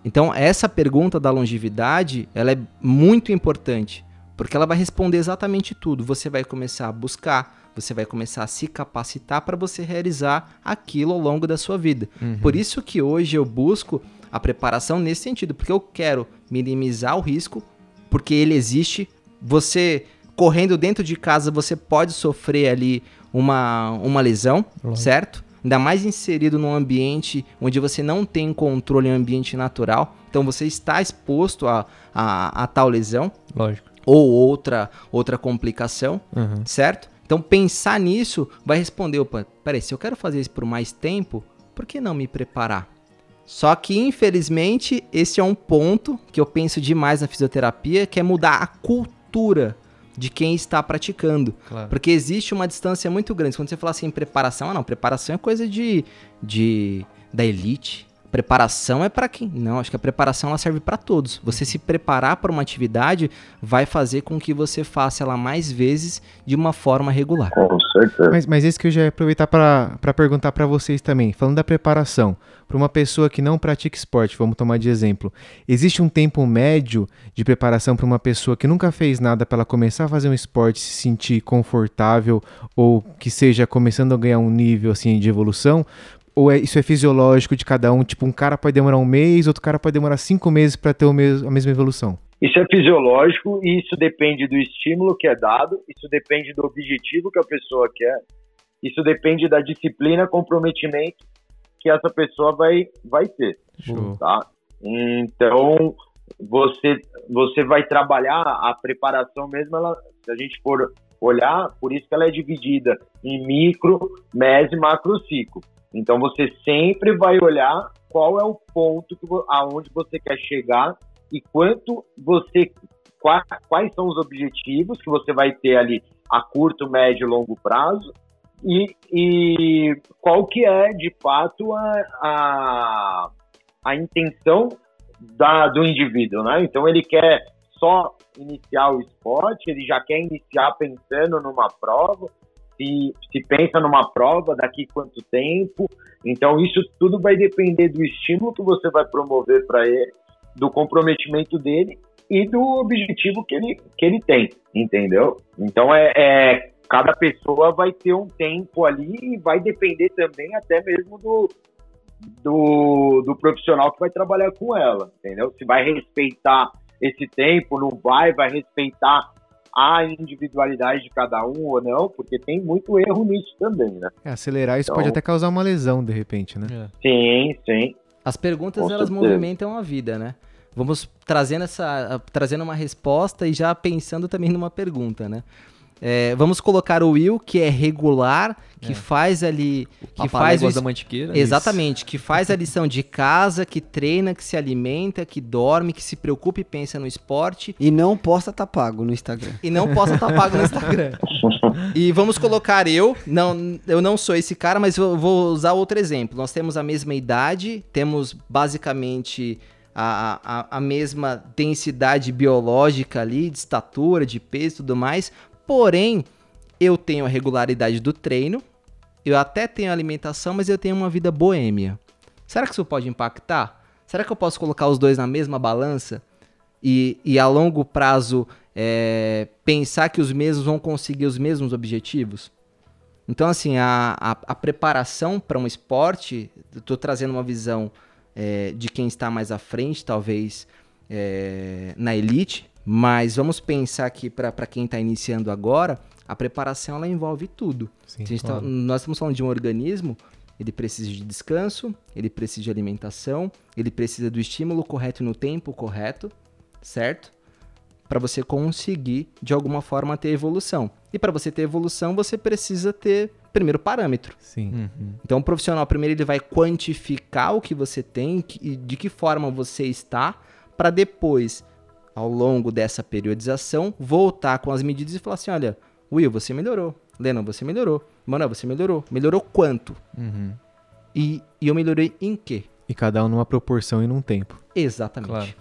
Então, essa pergunta da longevidade, ela é muito importante, porque ela vai responder exatamente tudo. Você vai começar a buscar, você vai começar a se capacitar para você realizar aquilo ao longo da sua vida. Por isso que hoje eu busco a preparação nesse sentido, porque eu quero minimizar o risco, porque ele existe. Você correndo dentro de casa, você pode sofrer ali uma, uma lesão, Lógico. certo? Ainda mais inserido num ambiente onde você não tem controle em um ambiente natural. Então você está exposto a, a, a tal lesão Lógico. ou outra, outra complicação Uhum. certo? Então pensar nisso vai responder, opa, peraí, se eu quero fazer isso por mais tempo, por que não me preparar? Só que, infelizmente, esse é um ponto que eu penso demais na fisioterapia, que é mudar a cultura de quem está praticando. Claro. Porque existe uma distância muito grande. Quando você fala assim, preparação, ah não, preparação é coisa de, de da elite. Preparação é para quem? Não, acho que a preparação ela serve para todos. Você se preparar para uma atividade vai fazer com que você faça ela mais vezes de uma forma regular. Com certeza. Mas, mas esse que eu já ia aproveitar para perguntar para vocês também. Falando da preparação, para uma pessoa que não pratica esporte, vamos tomar de exemplo. Existe um tempo médio de preparação para uma pessoa que nunca fez nada para ela começar a fazer um esporte, se sentir confortável ou que seja começando a ganhar um nível assim de evolução? Ou é- isso é fisiológico de cada um? Tipo, um cara pode demorar um mês, outro cara pode demorar cinco meses para ter o mes- a mesma evolução. Isso é fisiológico e isso depende do estímulo que é dado, isso depende do objetivo que a pessoa quer Isso depende da disciplina, comprometimento que essa pessoa vai, vai ter. Show. Tá? Então, você, você vai trabalhar a preparação mesmo, ela, se a gente for olhar, por isso que ela é dividida em micro, médio e macro ciclo. Então, você sempre vai olhar qual é o ponto que, aonde você quer chegar e quanto você qua- quais são os objetivos que você vai ter ali a curto, médio e longo prazo e, e qual que é de fato a, a, a intenção da, do indivíduo, né? Então ele quer só iniciar o esporte, ele já quer iniciar pensando numa prova, se, se pensa numa prova daqui quanto tempo. Então isso tudo vai depender do estímulo que você vai promover para ele, do comprometimento dele e do objetivo que ele, que ele tem, entendeu? Então é, é cada pessoa vai ter um tempo ali e vai depender também até mesmo do, do, do profissional que vai trabalhar com ela, entendeu? Se vai respeitar esse tempo, não vai, vai respeitar a individualidade de cada um ou não, porque tem muito erro nisso também, né? É, acelerar isso Então- pode até causar uma lesão, de repente, né? Sim, sim. As perguntas Com elas certeza. movimentam a vida, né? Vamos trazendo essa, trazendo uma resposta e já pensando também numa pergunta, né? É, vamos colocar o Will, que é regular, que É. faz ali, que faz o da mantiqueira. Exatamente, que faz a lição de casa, que treina, que se alimenta, que dorme, que se preocupa e pensa no esporte E não posta tá pago no Instagram. e não possa estar pago no Instagram. *laughs* E vamos colocar eu, não, eu não sou esse cara, mas eu vou usar outro exemplo. Nós temos a mesma idade, temos basicamente a, a, a mesma densidade biológica ali, de estatura, de peso e tudo mais, porém, eu tenho a regularidade do treino, eu até tenho alimentação, mas eu tenho uma vida boêmia. Será que isso pode impactar? Será que eu posso colocar os dois na mesma balança? E, e a longo prazo é, pensar que os mesmos vão conseguir os mesmos objetivos? Então, assim, a, a, a preparação para um esporte, tô trazendo uma visão é, de quem está mais à frente, talvez é, na elite, mas vamos pensar que para quem está iniciando agora, a preparação ela envolve tudo. Sim, Se a gente tá- claro. nós estamos falando de um organismo, ele precisa de descanso, ele precisa de alimentação, ele precisa do estímulo correto no tempo correto, certo? Para você conseguir, de alguma forma, ter evolução. E para você ter evolução, você precisa ter, primeiro, parâmetro. Sim. Uhum. Então, o profissional, primeiro, ele vai quantificar o que você tem e de que forma você está, para depois, ao longo dessa periodização, voltar com as medidas e falar assim: olha, Will, você melhorou. Lennon, você melhorou. Manuel, você melhorou. Melhorou quanto? Uhum. E, e eu melhorei em quê? E cada um numa proporção e num tempo. Exatamente. Claro.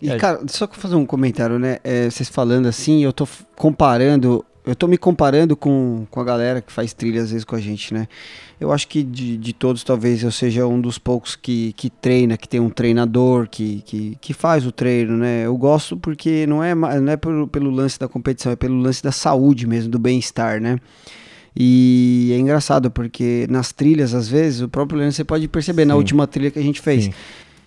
E, É. cara, só que fazer um comentário, né? É, vocês falando assim, eu tô comparando, eu tô me comparando com, com a galera que faz trilha às vezes com a gente, né? Eu acho que de, de todos, talvez eu seja um dos poucos que, que treina, que tem um treinador, que, que, que faz o treino, né? Eu gosto porque não é, não é pelo, pelo lance da competição, é pelo lance da saúde mesmo, do bem-estar, né? E é engraçado porque nas trilhas, às vezes, o próprio Leandro, você pode perceber na Sim. última trilha que a gente fez. Sim.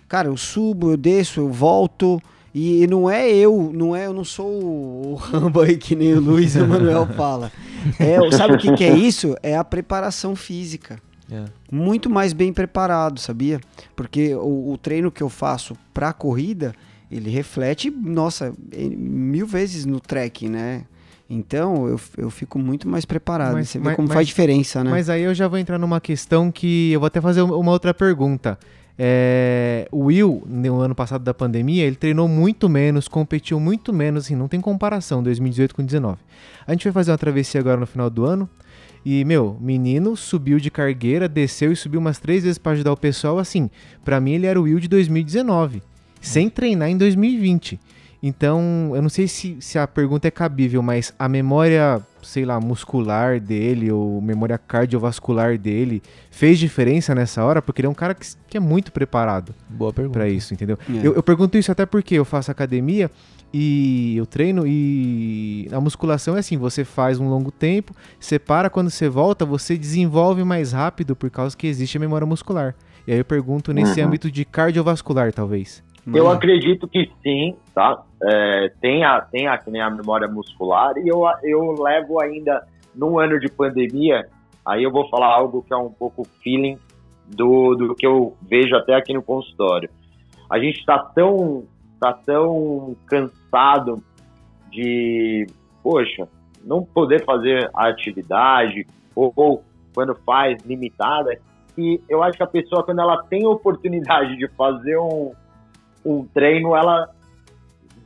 Cara, eu subo, eu desço, eu volto. E não é eu, não é, eu não sou o *laughs* Rambo aí que nem o Luiz Emanuel fala. É, sabe o que, que é isso? É a preparação física. É. Muito mais bem preparado, sabia? Porque o, o treino que eu faço pra corrida, ele reflete, nossa, mil vezes no trekking, né? Então eu, eu fico muito mais preparado. Mas- Você vê mas- como mas- faz diferença, né? Mas aí eu já vou entrar numa questão que eu vou até fazer uma outra pergunta. É, o Will, no ano passado da pandemia, ele treinou muito menos, competiu muito menos, assim, não tem comparação 2018 com 2019. A gente vai fazer uma travessia agora no final do ano. E, meu, menino subiu de cargueira, desceu e subiu umas três vezes pra ajudar o pessoal. Assim, pra mim ele era o Will de 2019, sem treinar em 2020. Então, eu não sei se, se a pergunta é cabível, mas a memória, sei lá, muscular dele ou memória cardiovascular dele fez diferença nessa hora? Porque ele é um cara que, que é muito preparado Boa pergunta. pra isso, entendeu? É. Eu, eu pergunto isso até porque eu faço academia e eu treino e a musculação é assim, você faz um longo tempo, você para, quando você volta, você desenvolve mais rápido por causa que existe a memória muscular. E aí eu pergunto nesse Uhum. âmbito de cardiovascular, talvez. Eu acredito que sim, tá? É, tem, a, tem a, que nem a memória muscular e eu, eu levo ainda, num ano de pandemia, aí eu vou falar algo que é um pouco feeling do, do que eu vejo até aqui no consultório. A gente está tão, tá tão cansado de, poxa, não poder fazer a atividade, ou, ou quando faz limitada, que eu acho que a pessoa, quando ela tem a oportunidade de fazer um, um treino, ela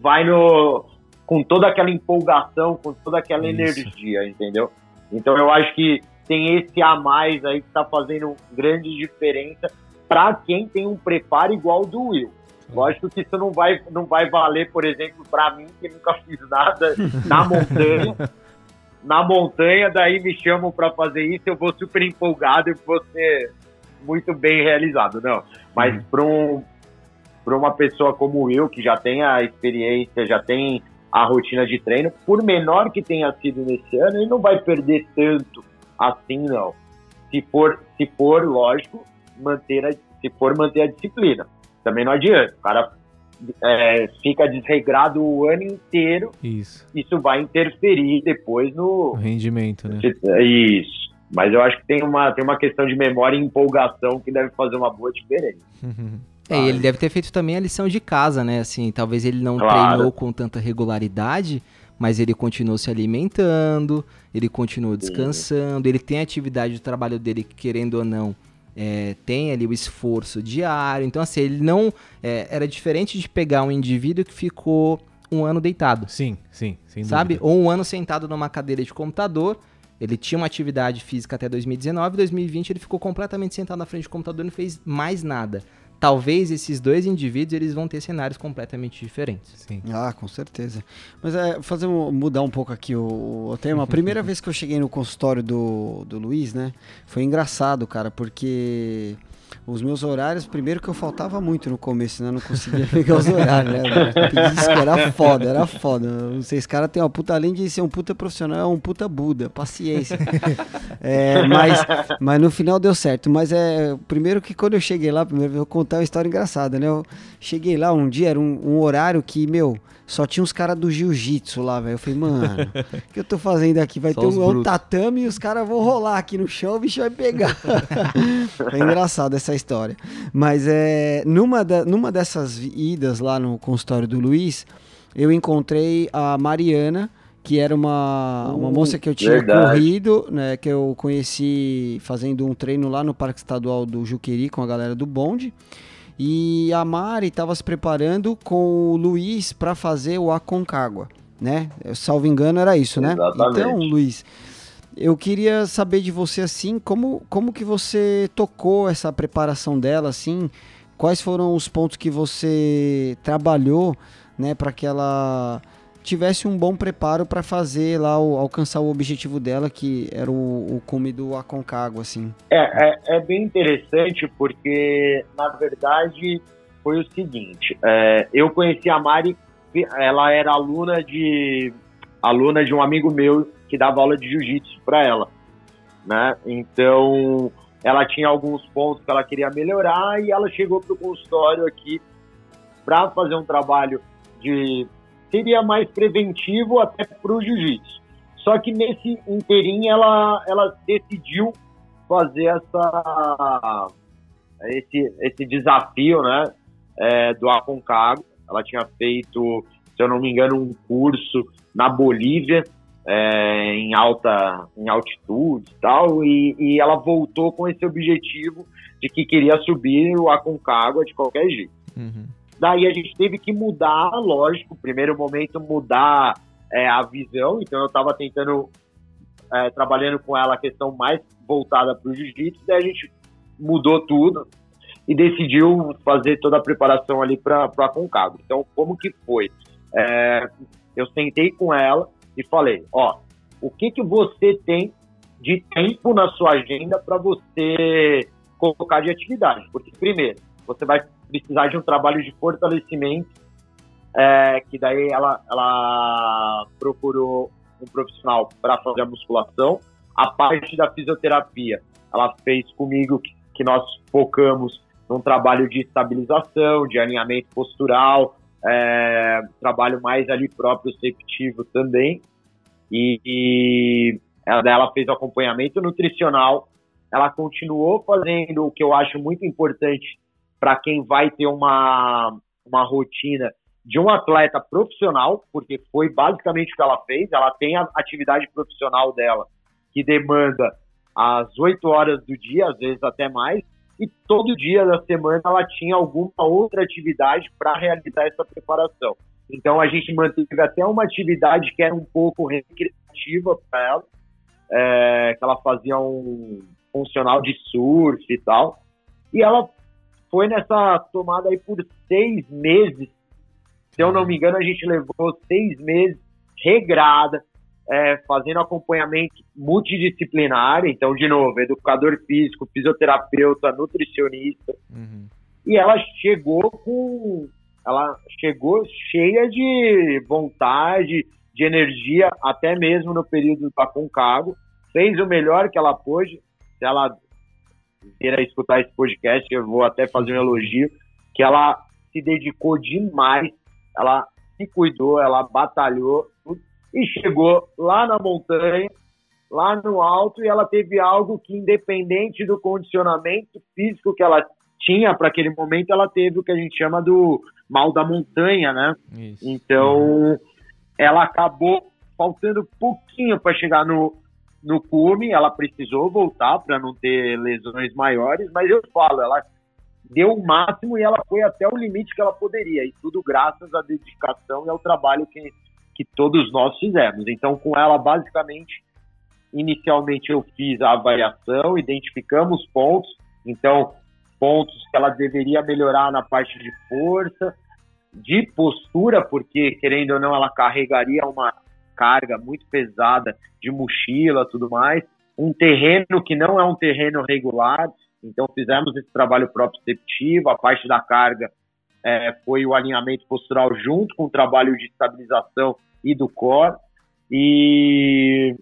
vai no com toda aquela empolgação, com toda aquela Isso. energia, entendeu? Então eu acho que tem esse a mais aí que está fazendo grande diferença para quem tem um preparo igual do Will. Lógico que isso não vai, não vai valer, por exemplo, para mim, que nunca fiz nada *laughs* na montanha. na montanha, daí me chamam para fazer isso, eu vou super empolgado e vou ser muito bem realizado. Não, mas uhum. para um, para uma pessoa como eu, que já tem a experiência, já tem a rotina de treino, por menor que tenha sido nesse ano, ele não vai perder tanto assim, não. Se for, se for lógico, manter a, se for manter a disciplina. Também não adianta. O cara é, fica desregrado o ano inteiro. Isso. Isso vai interferir depois no o rendimento, né? Isso. Mas eu acho que tem uma, tem uma questão de memória e empolgação que deve fazer uma boa diferença. *laughs* É, e ele deve ter feito também a lição de casa, né? Assim, talvez ele não claro. treinou com tanta regularidade, mas ele continuou se alimentando, ele continuou descansando, Sim. ele tem a atividade do trabalho dele, querendo ou não, é, tem ali o esforço diário. Então, assim, ele não. É, era diferente de pegar um indivíduo que ficou um ano deitado. Sim, sim, sem Sabe? Dúvida. Ou um ano sentado numa cadeira de computador. Ele tinha uma atividade física até 2019, 2020 ele ficou completamente sentado na frente do computador e não fez mais nada talvez esses dois indivíduos eles vão ter cenários completamente diferentes. Sim. Ah, com certeza. Mas é fazer um, mudar um pouco aqui o, o tema. A primeira *laughs* vez que eu cheguei no consultório do, do Luiz, né, foi engraçado, cara, porque os meus horários, primeiro que eu faltava muito no começo, né? Não conseguia *laughs* pegar os horários, né? Era foda, era foda. Não sei, esse cara tem uma puta, além de ser um puta profissional, é um puta Buda, paciência. *laughs* É, mas, mas no final deu certo. Mas é, primeiro que quando eu cheguei lá, primeiro eu vou contar uma história engraçada, né? Eu cheguei lá um dia, era um, um horário que, meu, só tinha uns caras do jiu-jitsu lá, velho. Eu falei, mano, o que eu tô fazendo aqui? Vai Só ter um, um, tatame e os caras vão rolar aqui no chão, o bicho vai pegar. *laughs* é engraçado essa história. Mas é, numa, da, numa dessas idas lá no consultório do Luiz, eu encontrei a Mariana, que era uma, uma moça que eu tinha Verdade. corrido, né, que eu conheci fazendo um treino lá no Parque Estadual do Juqueri com a galera do bonde. E a Mari estava se preparando com o Luiz para fazer o Aconcagua, né? Salvo engano era isso, né? Exatamente. Então, Luiz, eu queria saber de você assim, como como que você tocou essa preparação dela assim? Quais foram os pontos que você trabalhou, né, para que ela tivesse um bom preparo para fazer lá o, alcançar o objetivo dela, que era o, o cume do Aconcagua, assim. É, é, é, bem interessante porque, na verdade, foi o seguinte, é, eu conheci a Mari, ela era aluna de aluna de um amigo meu que dava aula de jiu-jitsu para ela, né? Então, ela tinha alguns pontos que ela queria melhorar e ela chegou pro consultório aqui para fazer um trabalho de seria mais preventivo até para o jiu-jitsu. Só que nesse inteirinho ela, ela decidiu fazer essa, esse, esse desafio né, é, do Aconcagua. Ela tinha feito, se eu não me engano, um curso na Bolívia, é, em alta em altitude e tal, e, e ela voltou com esse objetivo de que queria subir o Aconcagua de qualquer jeito. Uhum. Daí a gente teve que mudar, lógico, primeiro momento mudar é, a visão, então eu estava tentando, é, trabalhando com ela a questão mais voltada para o jiu-jitsu, daí a gente mudou tudo e decidiu fazer toda a preparação ali para a Concagua. Então, como que foi? É, eu sentei com ela e falei, ó, o que que você tem de tempo na sua agenda para você colocar de atividade? Porque, primeiro, você vai precisar de um trabalho de fortalecimento, é, que daí ela, ela procurou um profissional para fazer a musculação. A parte da fisioterapia, ela fez comigo que, que nós focamos num trabalho de estabilização, de alinhamento postural, é, trabalho mais ali próprio receptivo também. E, e, ela, ela fez acompanhamento nutricional, ela continuou fazendo o que eu acho muito importante para quem vai ter uma, uma rotina de um atleta profissional, porque foi basicamente o que ela fez. Ela tem a atividade profissional dela, que demanda as 8 horas do dia, às vezes até mais, e todo dia da semana ela tinha alguma outra atividade para realizar essa preparação. Então a gente manteve até uma atividade que era um pouco recreativa para ela, é, que ela fazia um funcional de surf e tal. E ela foi nessa tomada aí por seis meses. Se eu não me engano, a gente levou seis meses regrada, é, fazendo acompanhamento multidisciplinar. Então, de novo, educador físico, fisioterapeuta, nutricionista. Uhum. E ela chegou com. Ela chegou cheia de vontade, de energia, até mesmo no período do Aconcagua. Fez o melhor que ela pôde. Se ela queira escutar esse podcast, eu vou até fazer um elogio, que ela se dedicou demais, ela se cuidou, ela batalhou e chegou lá na montanha, lá no alto, e ela teve algo que, independente do condicionamento físico que ela tinha para aquele momento, ela teve o que a gente chama do mal da montanha, né? Isso. Então, ela acabou faltando pouquinho para chegar no, no cume, ela precisou voltar para não ter lesões maiores, mas eu falo, ela deu o máximo e ela foi até o limite que ela poderia, e tudo graças à dedicação e ao trabalho que, que todos nós fizemos. Então, com ela, basicamente, inicialmente eu fiz a avaliação, identificamos pontos, então, pontos que ela deveria melhorar na parte de força, de postura, porque, querendo ou não, ela carregaria uma carga muito pesada de mochila tudo mais. Um terreno que não é um terreno regular, então fizemos esse trabalho proprioceptivo, a parte da carga é, foi o alinhamento postural junto com o trabalho de estabilização e do core. E,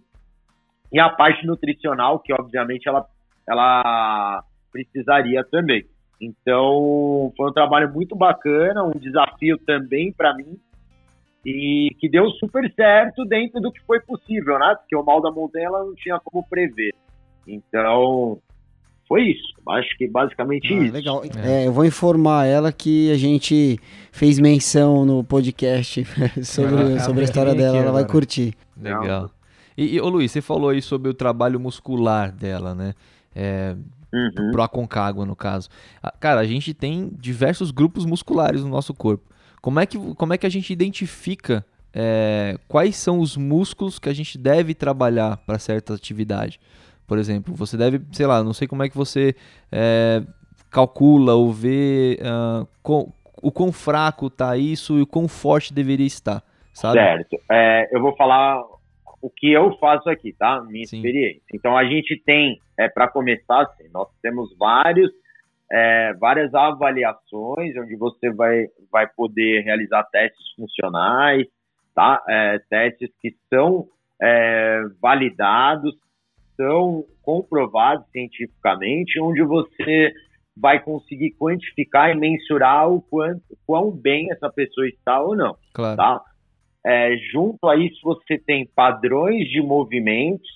e a parte nutricional, que obviamente ela, ela precisaria também. Então, foi um trabalho muito bacana, um desafio também para mim, e que deu super certo dentro do que foi possível, né? Porque o mal da montanha ela não tinha como prever. Então, foi isso. Acho que basicamente ah, isso. Legal. É. É, eu vou informar ela que a gente fez menção no podcast *laughs* sobre, sobre a história dela. Ela vai curtir. Legal. E, e ô Luiz, você falou aí sobre o trabalho muscular dela, né? É, uhum. Pro Aconcagua, no caso. Ah, cara, a gente tem diversos grupos musculares no nosso corpo. Como é que, como é que a gente identifica é, quais são os músculos que a gente deve trabalhar para certa atividade? Por exemplo, você deve, sei lá, não sei como é que você é, calcula ou vê uh, com, o quão fraco está isso e o quão forte deveria estar, sabe? Certo. É, eu vou falar o que eu faço aqui, tá? Minha Sim. experiência. Então a gente tem, é, para começar, assim, nós temos vários é, várias avaliações, onde você vai, vai poder realizar testes funcionais, tá? É, testes que são é, validados, são comprovados cientificamente, onde você vai conseguir quantificar e mensurar o quanto, quão bem essa pessoa está ou não, claro. tá? É, junto a isso, você tem padrões de movimentos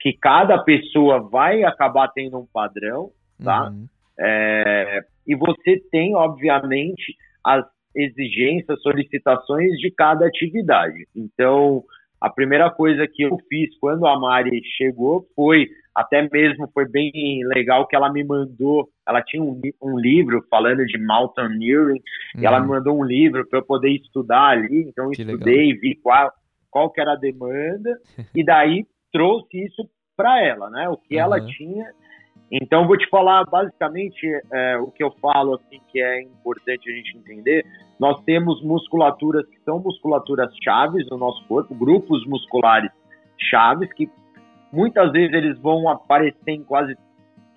que cada pessoa vai acabar tendo um padrão, tá? Uhum. É, e você tem, obviamente, as exigências, solicitações de cada atividade. Então, a primeira coisa que eu fiz quando a Mari chegou foi, até mesmo foi bem legal que ela me mandou, ela tinha um, um livro falando de mountaineering, uhum. e ela me uhum. mandou um livro para eu poder estudar ali, então eu estudei, legal. vi qual, qual que era a demanda, *laughs* e daí trouxe isso para ela, né? O que uhum. ela tinha então, vou te falar basicamente é, o que eu falo, assim, que é importante a gente entender. Nós temos musculaturas que são musculaturas chaves no nosso corpo, grupos musculares chaves, que muitas vezes eles vão aparecer em quase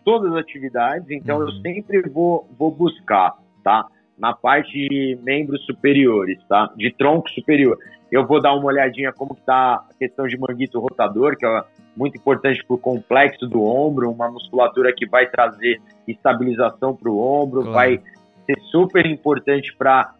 todas as atividades, então uhum. eu sempre vou, vou buscar, tá? Na parte de membros superiores, tá? De tronco superior. Eu vou dar uma olhadinha como que tá a questão de manguito rotador, que é muito importante para o complexo do ombro, uma musculatura que vai trazer estabilização para o ombro, claro. vai ser super importante para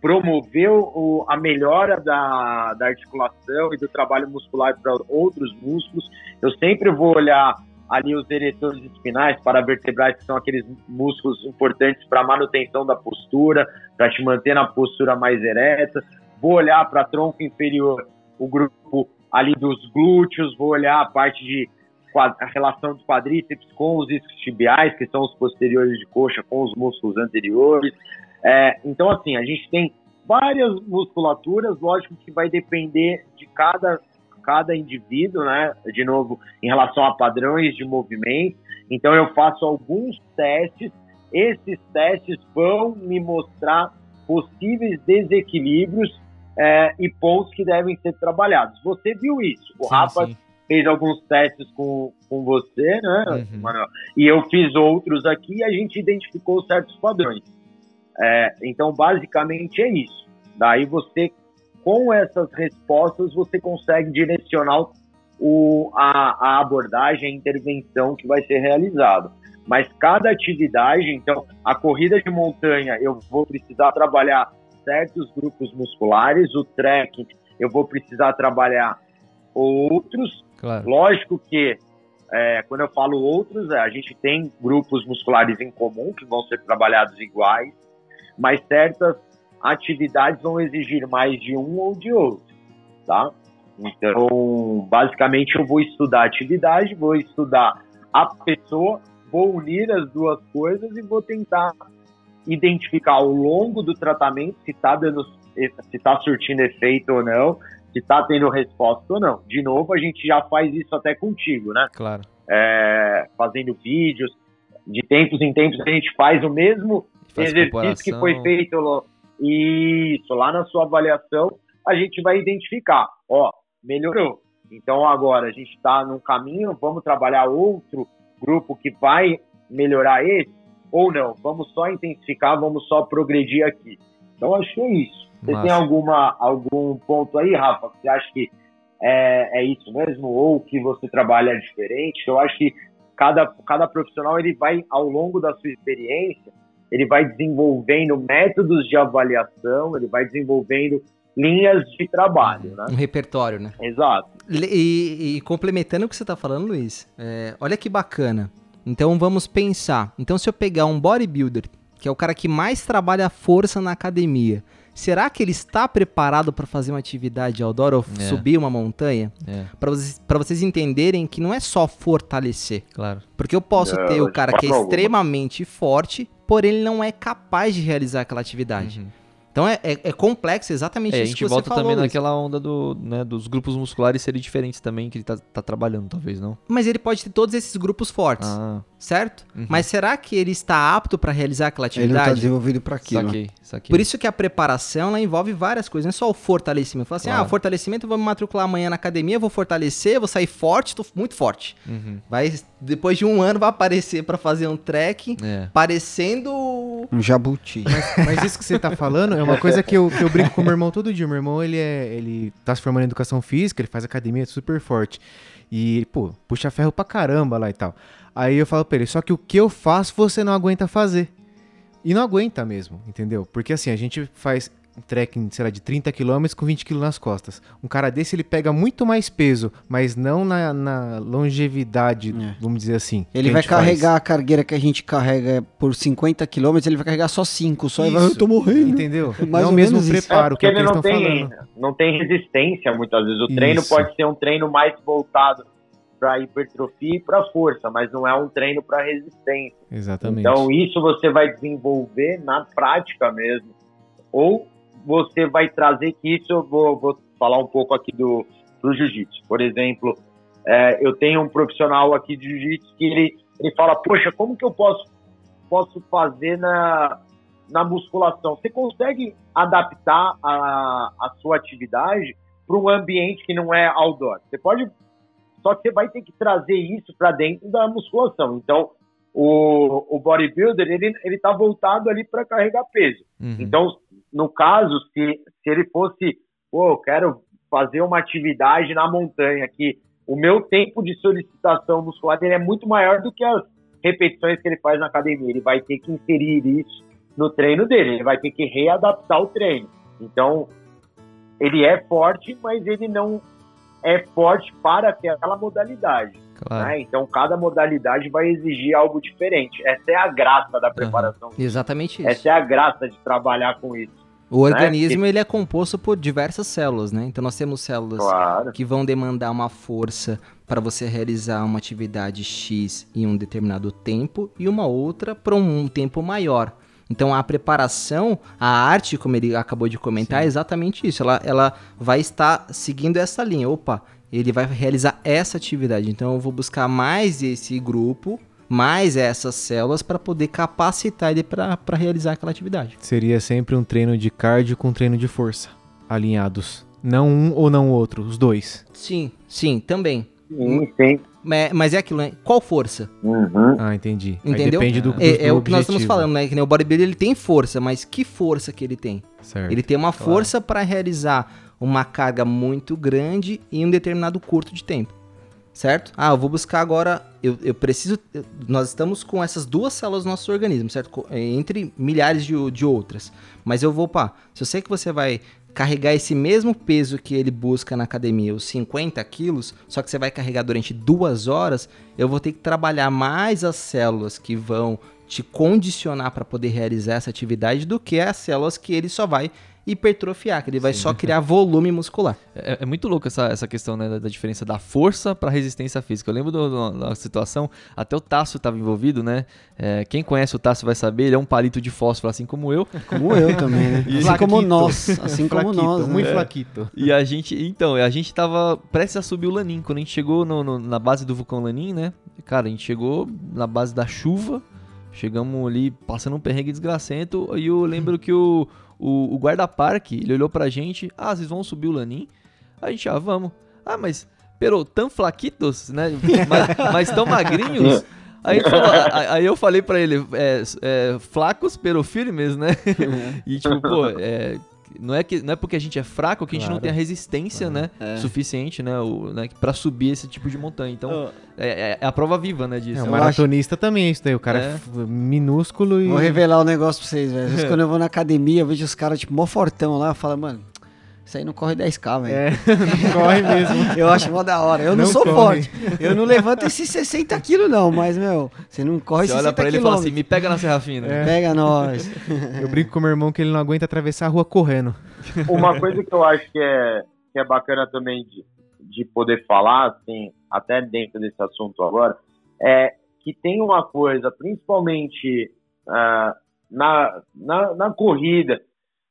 promover o, a melhora da, da articulação e do trabalho muscular para outros músculos. Eu sempre vou olhar ali os eretores espinais, paravertebrais, que são aqueles músculos importantes para a manutenção da postura, para te manter na postura mais ereta. Vou olhar para tronco inferior, o grupo ali dos glúteos, vou olhar a parte de a relação dos quadríceps com os isquiotibiais, que são os posteriores de coxa, com os músculos anteriores. É, então, assim, a gente tem várias musculaturas, lógico que vai depender de cada, cada indivíduo, né? De novo, em relação a padrões de movimento. Então, eu faço alguns testes, esses testes vão me mostrar possíveis desequilíbrios é, e pontos que devem ser trabalhados. Você viu isso, o sim, Rafa sim. fez alguns testes com, com você, né, uhum. Manuel? E eu fiz outros aqui e a gente identificou certos padrões. É, então, basicamente é isso. Daí você, com essas respostas, você consegue direcionar o, a, a abordagem, a intervenção que vai ser realizada. Mas cada atividade, então, a corrida de montanha, eu vou precisar trabalhar certos grupos musculares, o trekking, eu vou precisar trabalhar outros. Claro. Lógico que é, quando eu falo outros, é, a gente tem grupos musculares em comum que vão ser trabalhados iguais, mas certas atividades vão exigir mais de um ou de outro, tá? Então, basicamente, eu vou estudar a atividade, vou estudar a pessoa, vou unir as duas coisas e vou tentar identificar ao longo do tratamento se está dando, se está surtindo efeito ou não, se está tendo resposta ou não. De novo, a gente já faz isso até contigo, né? Claro. É, fazendo vídeos, de tempos em tempos a gente faz o mesmo faz exercício que foi feito isso lá na sua avaliação, a gente vai identificar, ó, melhorou. Então agora a gente está num caminho, vamos trabalhar outro grupo que vai melhorar esse ou não? Vamos só intensificar, vamos só progredir aqui. Então acho que é isso. Você Massa. tem alguma, algum ponto aí, Rafa, que você acha que é, é isso mesmo? Ou que você trabalha diferente? Eu acho que cada, cada profissional ele vai, ao longo da sua experiência, ele vai desenvolvendo métodos de avaliação, ele vai desenvolvendo linhas de trabalho, né? Um repertório, né? Exato. E, e complementando o que você está falando, Luiz, é, olha que bacana. Então vamos pensar. Então se eu pegar um bodybuilder, que é o cara que mais trabalha a força na academia, será que ele está preparado para fazer uma atividade outdoor ou é. subir uma montanha? É. Para vocês, vocês entenderem que não é só fortalecer. Claro. Porque eu posso ter o cara que é extremamente forte, porém ele não é capaz de realizar aquela atividade. Uhum. Então é, é, é, complexo exatamente é, isso que você falou. A gente volta também naquela onda do, né, dos grupos musculares serem diferentes também que ele tá, tá, trabalhando, talvez, não? Mas ele pode ter todos esses grupos fortes, ah. Certo? Uhum. Mas será que ele está apto para realizar aquela atividade? Ele não está desenvolvido para aquilo. Saquei, saquei. Por isso que a preparação ela envolve várias coisas, não é só o fortalecimento. Fala assim, claro. ah, fortalecimento, eu vou me matricular amanhã na academia, vou fortalecer, vou sair forte, tô muito forte. Uhum. Vai, depois de um ano vai aparecer para fazer um trek, é. parecendo... Um jabuti. Mas, mas isso que você tá falando é uma coisa que eu, que eu brinco com meu irmão todo dia. Meu irmão, ele, é, ele tá se formando em educação física, ele faz academia super forte. E, pô, puxa ferro pra caramba lá e tal. Aí eu falo pra ele, só que o que eu faço você não aguenta fazer. E não aguenta mesmo, entendeu? Porque assim, a gente faz um trekking, sei lá, de 30 km com 20 kg nas costas. Um cara desse, ele pega muito mais peso, mas não na, na longevidade, é. vamos dizer assim. Ele vai carregar faz. a cargueira que a gente carrega por 50 km, ele vai carregar só 5, só Isso. e vai, eu tô morrendo. Entendeu? *laughs* Mais não o mesmo preparo é, que, é que eles estão falando. Não tem resistência, muitas vezes. O Isso. treino pode ser um treino mais voltado para hipertrofia e para força, mas não é um treino para resistência. Exatamente. Então isso você vai desenvolver na prática mesmo. Ou você vai trazer que isso eu vou, vou falar um pouco aqui do, jiu-jitsu. Por exemplo, é, eu tenho um profissional aqui de jiu-jitsu que ele, ele fala, poxa, como que eu posso, posso fazer na, na musculação? Você consegue adaptar a, a sua atividade para um ambiente que não é outdoor? Você pode só que você vai ter que trazer isso para dentro da musculação. Então, o, o bodybuilder, ele, ele tá voltado ali para carregar peso. Uhum. Então, no caso, se, se ele fosse, pô, eu quero fazer uma atividade na montanha que o meu tempo de solicitação muscular ele é muito maior do que as repetições que ele faz na academia. Ele vai ter que inserir isso no treino dele, ele vai ter que readaptar o treino. Então, ele é forte, mas ele não é forte para aquela modalidade. Claro. né? Então, cada modalidade vai exigir algo diferente. Essa é a graça da preparação. Exatamente isso. Essa é a graça de trabalhar com isso. O organismo ele é composto por diversas células, né? Então nós temos células Claro. que vão demandar uma força para você realizar uma atividade X em um determinado tempo e uma outra para um tempo maior. Então a preparação, a arte, como ele acabou de comentar, é exatamente isso. Ela, ela vai estar seguindo essa linha. Opa, ele vai realizar essa atividade. Então eu vou buscar mais esse grupo, mais essas células para poder capacitar ele para realizar aquela atividade. Seria sempre um treino de cardio com treino de força, alinhados. Não um ou não o outro, os dois. Sim, sim, também. Sim, sim. É, Mas é aquilo, né? Qual força? Uhum. Ah, entendi. Aí Entendeu? depende do, do, É, é do o que nós estamos falando, né? Que nem o bodybuilder ele tem força, mas que força que ele tem? Certo. Ele tem uma força para realizar uma carga muito grande em um determinado curto de tempo. Certo? Ah, eu vou buscar agora. Eu, eu preciso. eu- nós estamos com essas duas células no nosso organismo, certo? É, Entre milhares de, de outras. Mas eu vou, pá. Se eu sei que você vai carregar esse mesmo peso que ele busca na academia, os 50 quilos, só que você vai carregar durante duas horas, eu vou ter que trabalhar mais as células que vão te condicionar para poder realizar essa atividade do que as células que ele só vai hipertrofiar, que ele vai só criar volume muscular. *laughs* É, é muito louco essa, essa questão né, da, da diferença da força para resistência física. Eu lembro do- do- da situação, até o Tasso estava envolvido, né? É, quem conhece o Tasso vai saber, ele é um palito de fósforo, assim como eu. Como eu também, né? *laughs* E Assim como nós. Assim como nós. né? muito flaquito. E a gente, então, a gente tava prestes a subir o Lanin. Quando a gente chegou no- no- na base do vulcão Lanin, né? Cara, a gente chegou na base da chuva, chegamos ali passando um perrengue desgracento. E eu lembro que o, o, o guarda-parque, ele olhou pra gente: Ah, vocês vão subir o Lanin? A gente, ah, vamos. Ah, mas, pero, tão flaquitos, né? Mas, mas tão magrinhos. *laughs* Aí, falou- a- aí eu falei pra ele, é, é, flacos pero firmes, né? E tipo, pô, é, não, é que, não é porque a gente é fraco que a gente não Claro. tem a resistência, né? É. Suficiente, né? O, né pra subir esse tipo de montanha. Então, é, é- é a prova viva, né? Disso. É, o maratonista também é isso daí. O cara é, É. f- minúsculo e. Vou revelar um negócio pra vocês, velho. Às vezes *laughs* quando eu vou na academia, eu vejo os caras, tipo, mó fortão lá, eu falo, mano, isso aí não corre 10k, velho. É, *laughs* corre mesmo. *laughs* Eu acho mó da hora. Eu não, Não sou corre. forte. Eu não levanto esses 60 quilos, não. Mas, meu, você não corre Você 60 olha pra ele e fala assim: me pega na Serra Fina. É. Pega nós. *laughs* Eu brinco com meu irmão que ele não aguenta atravessar a rua correndo. Uma coisa que eu acho que é, que é bacana também de, de poder falar, assim, até dentro desse assunto agora, é que tem uma coisa, principalmente ah, na, na, na corrida,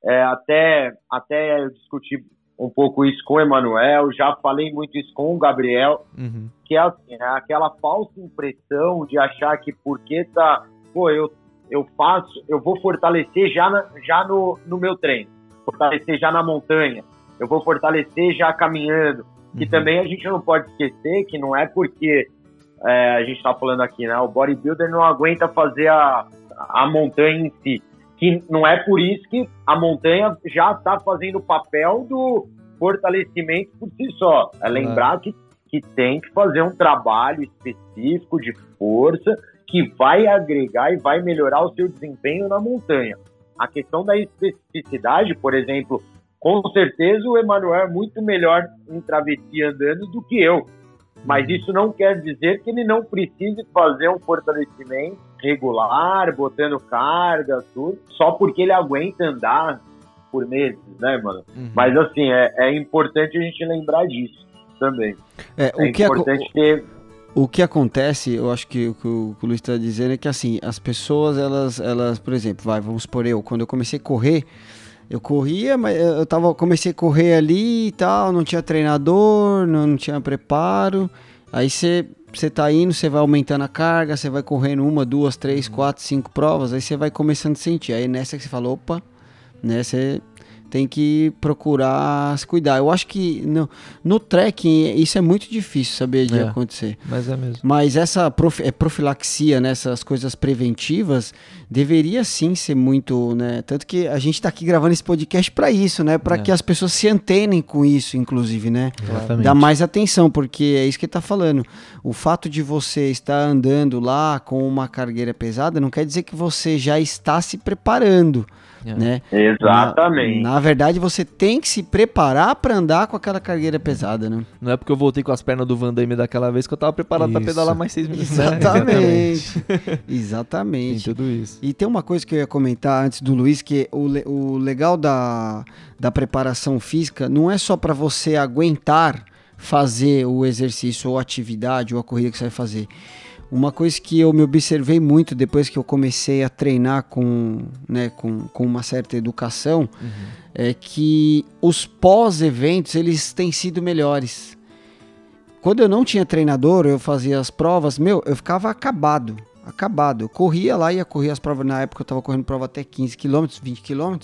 é, até, até eu discuti um pouco isso com o Emanuel, já falei muito isso com o Gabriel, Uhum. que é assim, né, aquela falsa impressão de achar que porque tá, pô, eu, eu faço, eu vou fortalecer já, na- já no, no meu treino, fortalecer já na montanha, eu vou fortalecer já caminhando, que Uhum. também a gente não pode esquecer que não é porque é, a gente está falando aqui, né, o bodybuilder não aguenta fazer a, a montanha em si, que não é por isso que a montanha já está fazendo o papel do fortalecimento por si só, é lembrar que que tem que fazer um trabalho específico de força que vai agregar e vai melhorar o seu desempenho na montanha. A questão da especificidade, por exemplo, com certeza o Emanuel é muito melhor em travessia andando do que eu. Mas isso não quer dizer que ele não precise fazer um fortalecimento regular, botando carga, tudo, só porque ele aguenta andar por meses, né, mano? Uhum. Mas assim, é, é importante a gente lembrar disso também. É, É o, que aco- importante ter o que acontece, eu acho que o que o, que o Luiz está dizendo é que assim, as pessoas, elas, elas, por exemplo, vai, vamos por eu, quando eu comecei a correr, eu corria, mas eu tava, comecei a correr ali e tal, não tinha treinador, não, não tinha preparo. Aí você você tá indo, você vai aumentando a carga, você vai correndo uma, duas, três, quatro, cinco provas, aí você vai começando a sentir. Aí nessa que você fala, opa, né, você tem que procurar se cuidar. Eu acho que no, no trekking isso é muito difícil saber de É. acontecer. Mas é mesmo. Mas essa profi- é, profilaxia, né, essas coisas preventivas, deveria sim ser muito, né? Tanto que a gente está aqui gravando esse podcast para isso, né? Para É. que as pessoas se antenem com isso, inclusive, né? Exatamente. Dá mais atenção, porque é isso que ele tá falando. O fato de você estar andando lá com uma cargueira pesada não quer dizer que você já está se preparando, É. né? Exatamente. Na, na verdade, você tem que se preparar para andar com aquela cargueira pesada, né? Não é porque eu voltei com as pernas do Van Damme daquela vez que eu tava preparado Isso. pedalar mais seis minutos. né? Exatamente. *laughs* Tem Exatamente. tudo isso. E tem uma coisa que eu ia comentar antes do Luiz, que o, o legal da, da preparação física não é só para você aguentar fazer o exercício ou atividade ou a corrida que você vai fazer. Uma coisa que eu me observei muito depois que eu comecei a treinar com, né, com, com uma certa educação é que os pós-eventos eles têm sido melhores. Quando eu não tinha treinador, eu fazia as provas, meu, eu ficava acabado. Acabado. Eu corria lá, ia correr as provas. Na época eu tava correndo prova até 15 km, 20 km.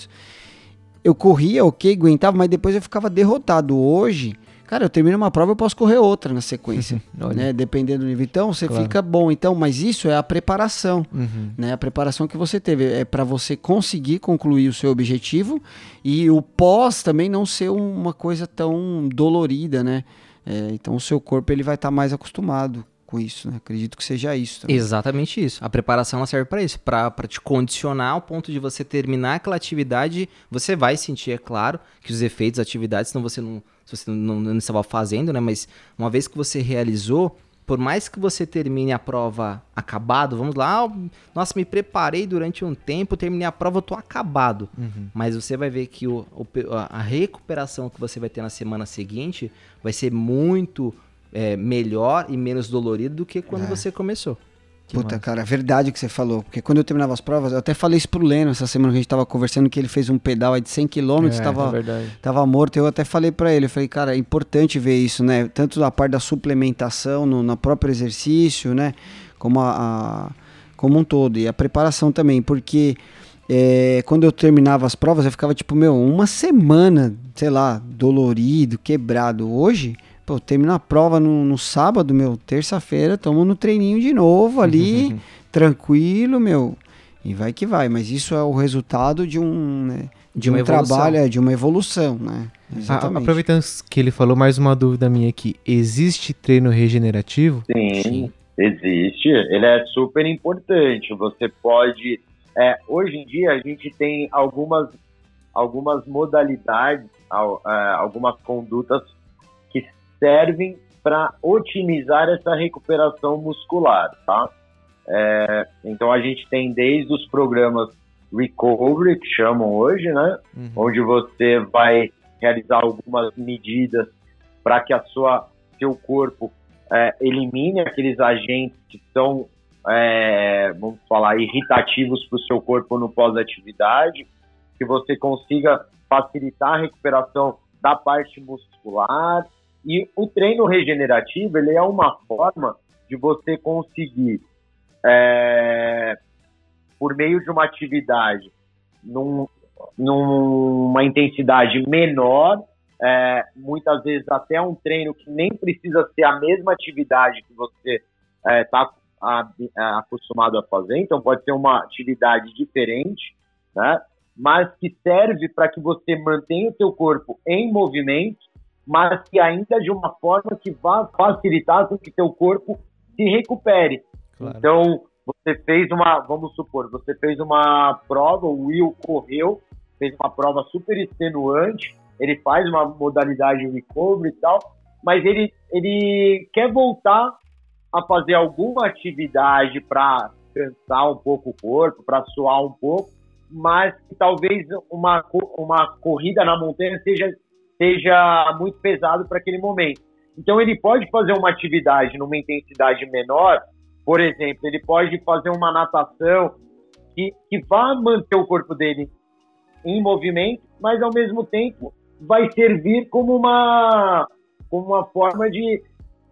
Eu corria, ok, aguentava, mas depois eu ficava derrotado. Hoje, cara, eu termino uma prova, eu posso correr outra na sequência. *laughs* Né? Dependendo do nível. Então, você Claro. fica bom. Então, mas isso é a preparação Uhum. né? A preparação que você teve é para você conseguir concluir o seu objetivo e o pós também não ser uma coisa tão dolorida, né? É, então o seu corpo ele vai estar mais acostumado com isso, né? Acredito que seja isso. Também. Exatamente isso. A preparação ela serve para isso, para te condicionar ao ponto de você terminar aquela atividade. Você vai sentir, é claro, que os efeitos da atividade, senão você não, se você não, não estava fazendo, né? Mas uma vez que você realizou, por mais que você termine a prova acabado, vamos lá, ah, nossa, me preparei durante um tempo, terminei a prova, eu tô acabado. Uhum. Mas você vai ver que o, a recuperação que você vai ter na semana seguinte vai ser muito é, melhor e menos dolorido do que quando você começou. Puta, cara, é verdade o que você falou. Porque quando eu terminava as provas, eu até falei isso pro Leno essa semana que a gente tava conversando, que ele fez um pedal aí de 100 km, É, tava, É tava morto. Eu até falei pra ele, eu falei, cara, é importante ver isso, né? Tanto da parte da suplementação, no, no próprio exercício, né? Como a, a- como um todo. E a preparação também, porque é, quando eu terminava as provas, eu ficava tipo, meu, uma semana, sei lá, dolorido, quebrado. Hoje, pô, eu termino a prova no, no sábado, meu, terça-feira, tomo no treininho de novo ali, *laughs* tranquilo, meu. E vai que vai, mas isso é o resultado de um, né, de, um trabalho, é, de uma evolução, né? A- Exatamente. aproveitando que ele falou, mais uma dúvida minha aqui. Existe treino regenerativo? Sim, existe. Ele é super importante. Você pode. é, hoje em dia a gente tem algumas, algumas modalidades, al- é, algumas condutas servem para otimizar essa recuperação muscular, tá? É, então a gente tem desde os programas recovery que chamam hoje, né? Uhum. onde você vai realizar algumas medidas para que a sua seu corpo é, elimine aqueles agentes que são é, vamos falar irritativos para o seu corpo no pós-atividade, que você consiga facilitar a recuperação da parte muscular e o treino regenerativo ele é uma forma de você conseguir é, por meio de uma atividade num, numa intensidade menor, é, muitas vezes até um treino que nem precisa ser a mesma atividade que você está acostumado a fazer, então pode ser uma atividade diferente, né? mas que serve para que você mantenha o seu corpo em movimento, mas que ainda de uma forma que vá facilitar com que seu corpo se recupere. Claro. Então, você fez uma, vamos supor, você fez uma prova, o Will correu, fez uma prova super extenuante, ele faz uma modalidade recovery e tal, mas ele, ele quer voltar a fazer alguma atividade para cansar um pouco o corpo, para suar um pouco, mas que talvez uma, uma corrida na montanha seja, seja muito pesado para aquele momento. Então ele pode fazer uma atividade numa intensidade menor, por exemplo, ele pode fazer uma natação que, que vá manter o corpo dele em movimento, mas ao mesmo tempo vai servir como uma, como uma forma de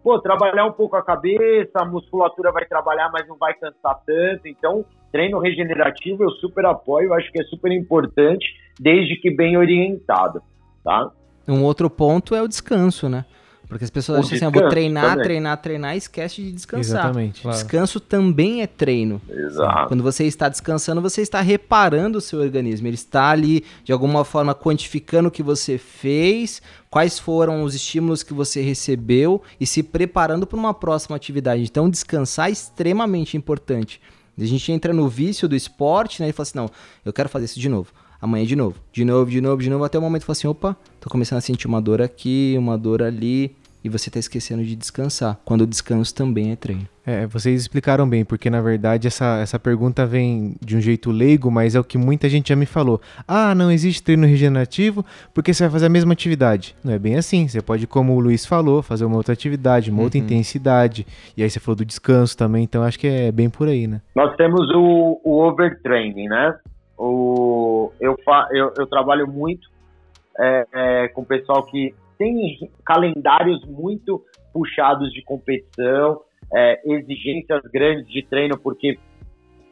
pô, trabalhar um pouco a cabeça, a musculatura vai trabalhar, mas não vai cansar tanto. Então, treino regenerativo eu super apoio, acho que é super importante, desde que bem orientado, tá? Um outro ponto é o descanso, né? Porque as pessoas O acham assim, eu vou descanso treinar, também. treinar, treinar e esquece de descansar. Exatamente. Claro. Descanso também é treino. Exato. Quando você está descansando, você está reparando o seu organismo. Ele está ali, de alguma forma, quantificando o que você fez, quais foram os estímulos que você recebeu e se preparando para uma próxima atividade. Então, descansar é extremamente importante. A gente entra no vício do esporte, né? E fala assim: não, eu quero fazer isso de novo. Amanhã de novo, de novo, de novo, de novo, até o momento que fala assim: opa, tô começando a sentir uma dor aqui, uma dor ali, e você tá esquecendo de descansar. Quando o descanso também é treino. É, vocês explicaram bem, porque na verdade essa, essa pergunta vem de um jeito leigo, mas é o que muita gente já me falou. Ah, não existe treino regenerativo porque você vai fazer a mesma atividade. Não é bem assim. Você pode, como o Luiz falou, fazer uma outra atividade, uma outra intensidade. E aí você falou do descanso também, então acho que é bem por aí, né? Nós temos o, o overtraining, né? O, eu, eu, eu trabalho muito é, é, com pessoal que tem calendários muito puxados de competição, é, exigências grandes de treino porque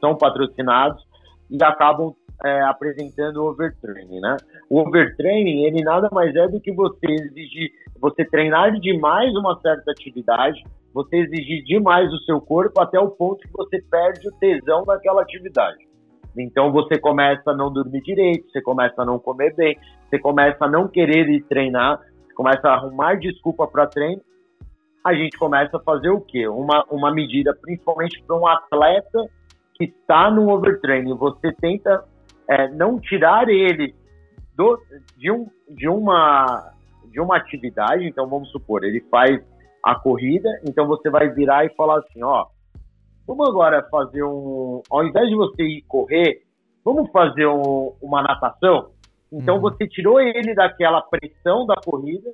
são patrocinados e acabam é, apresentando o overtraining, né? O overtraining, ele nada mais é do que você exigir, você treinar demais uma certa atividade, você exigir demais o seu corpo até o ponto que você perde o tesão daquela atividade. Então você começa a não dormir direito, você começa a não comer bem, você começa a não querer ir treinar, começa a arrumar desculpa para treino. A gente começa a fazer o quê? Uma, uma medida, principalmente para um atleta que está no overtraining. Você tenta é, não tirar ele do, de, um, de, uma, de uma atividade. Então vamos supor, ele faz a corrida, então você vai virar e falar assim, ó, Vamos agora fazer um. Ao invés de você ir correr, vamos fazer um- uma natação? Então Uhum. você tirou ele daquela pressão da corrida,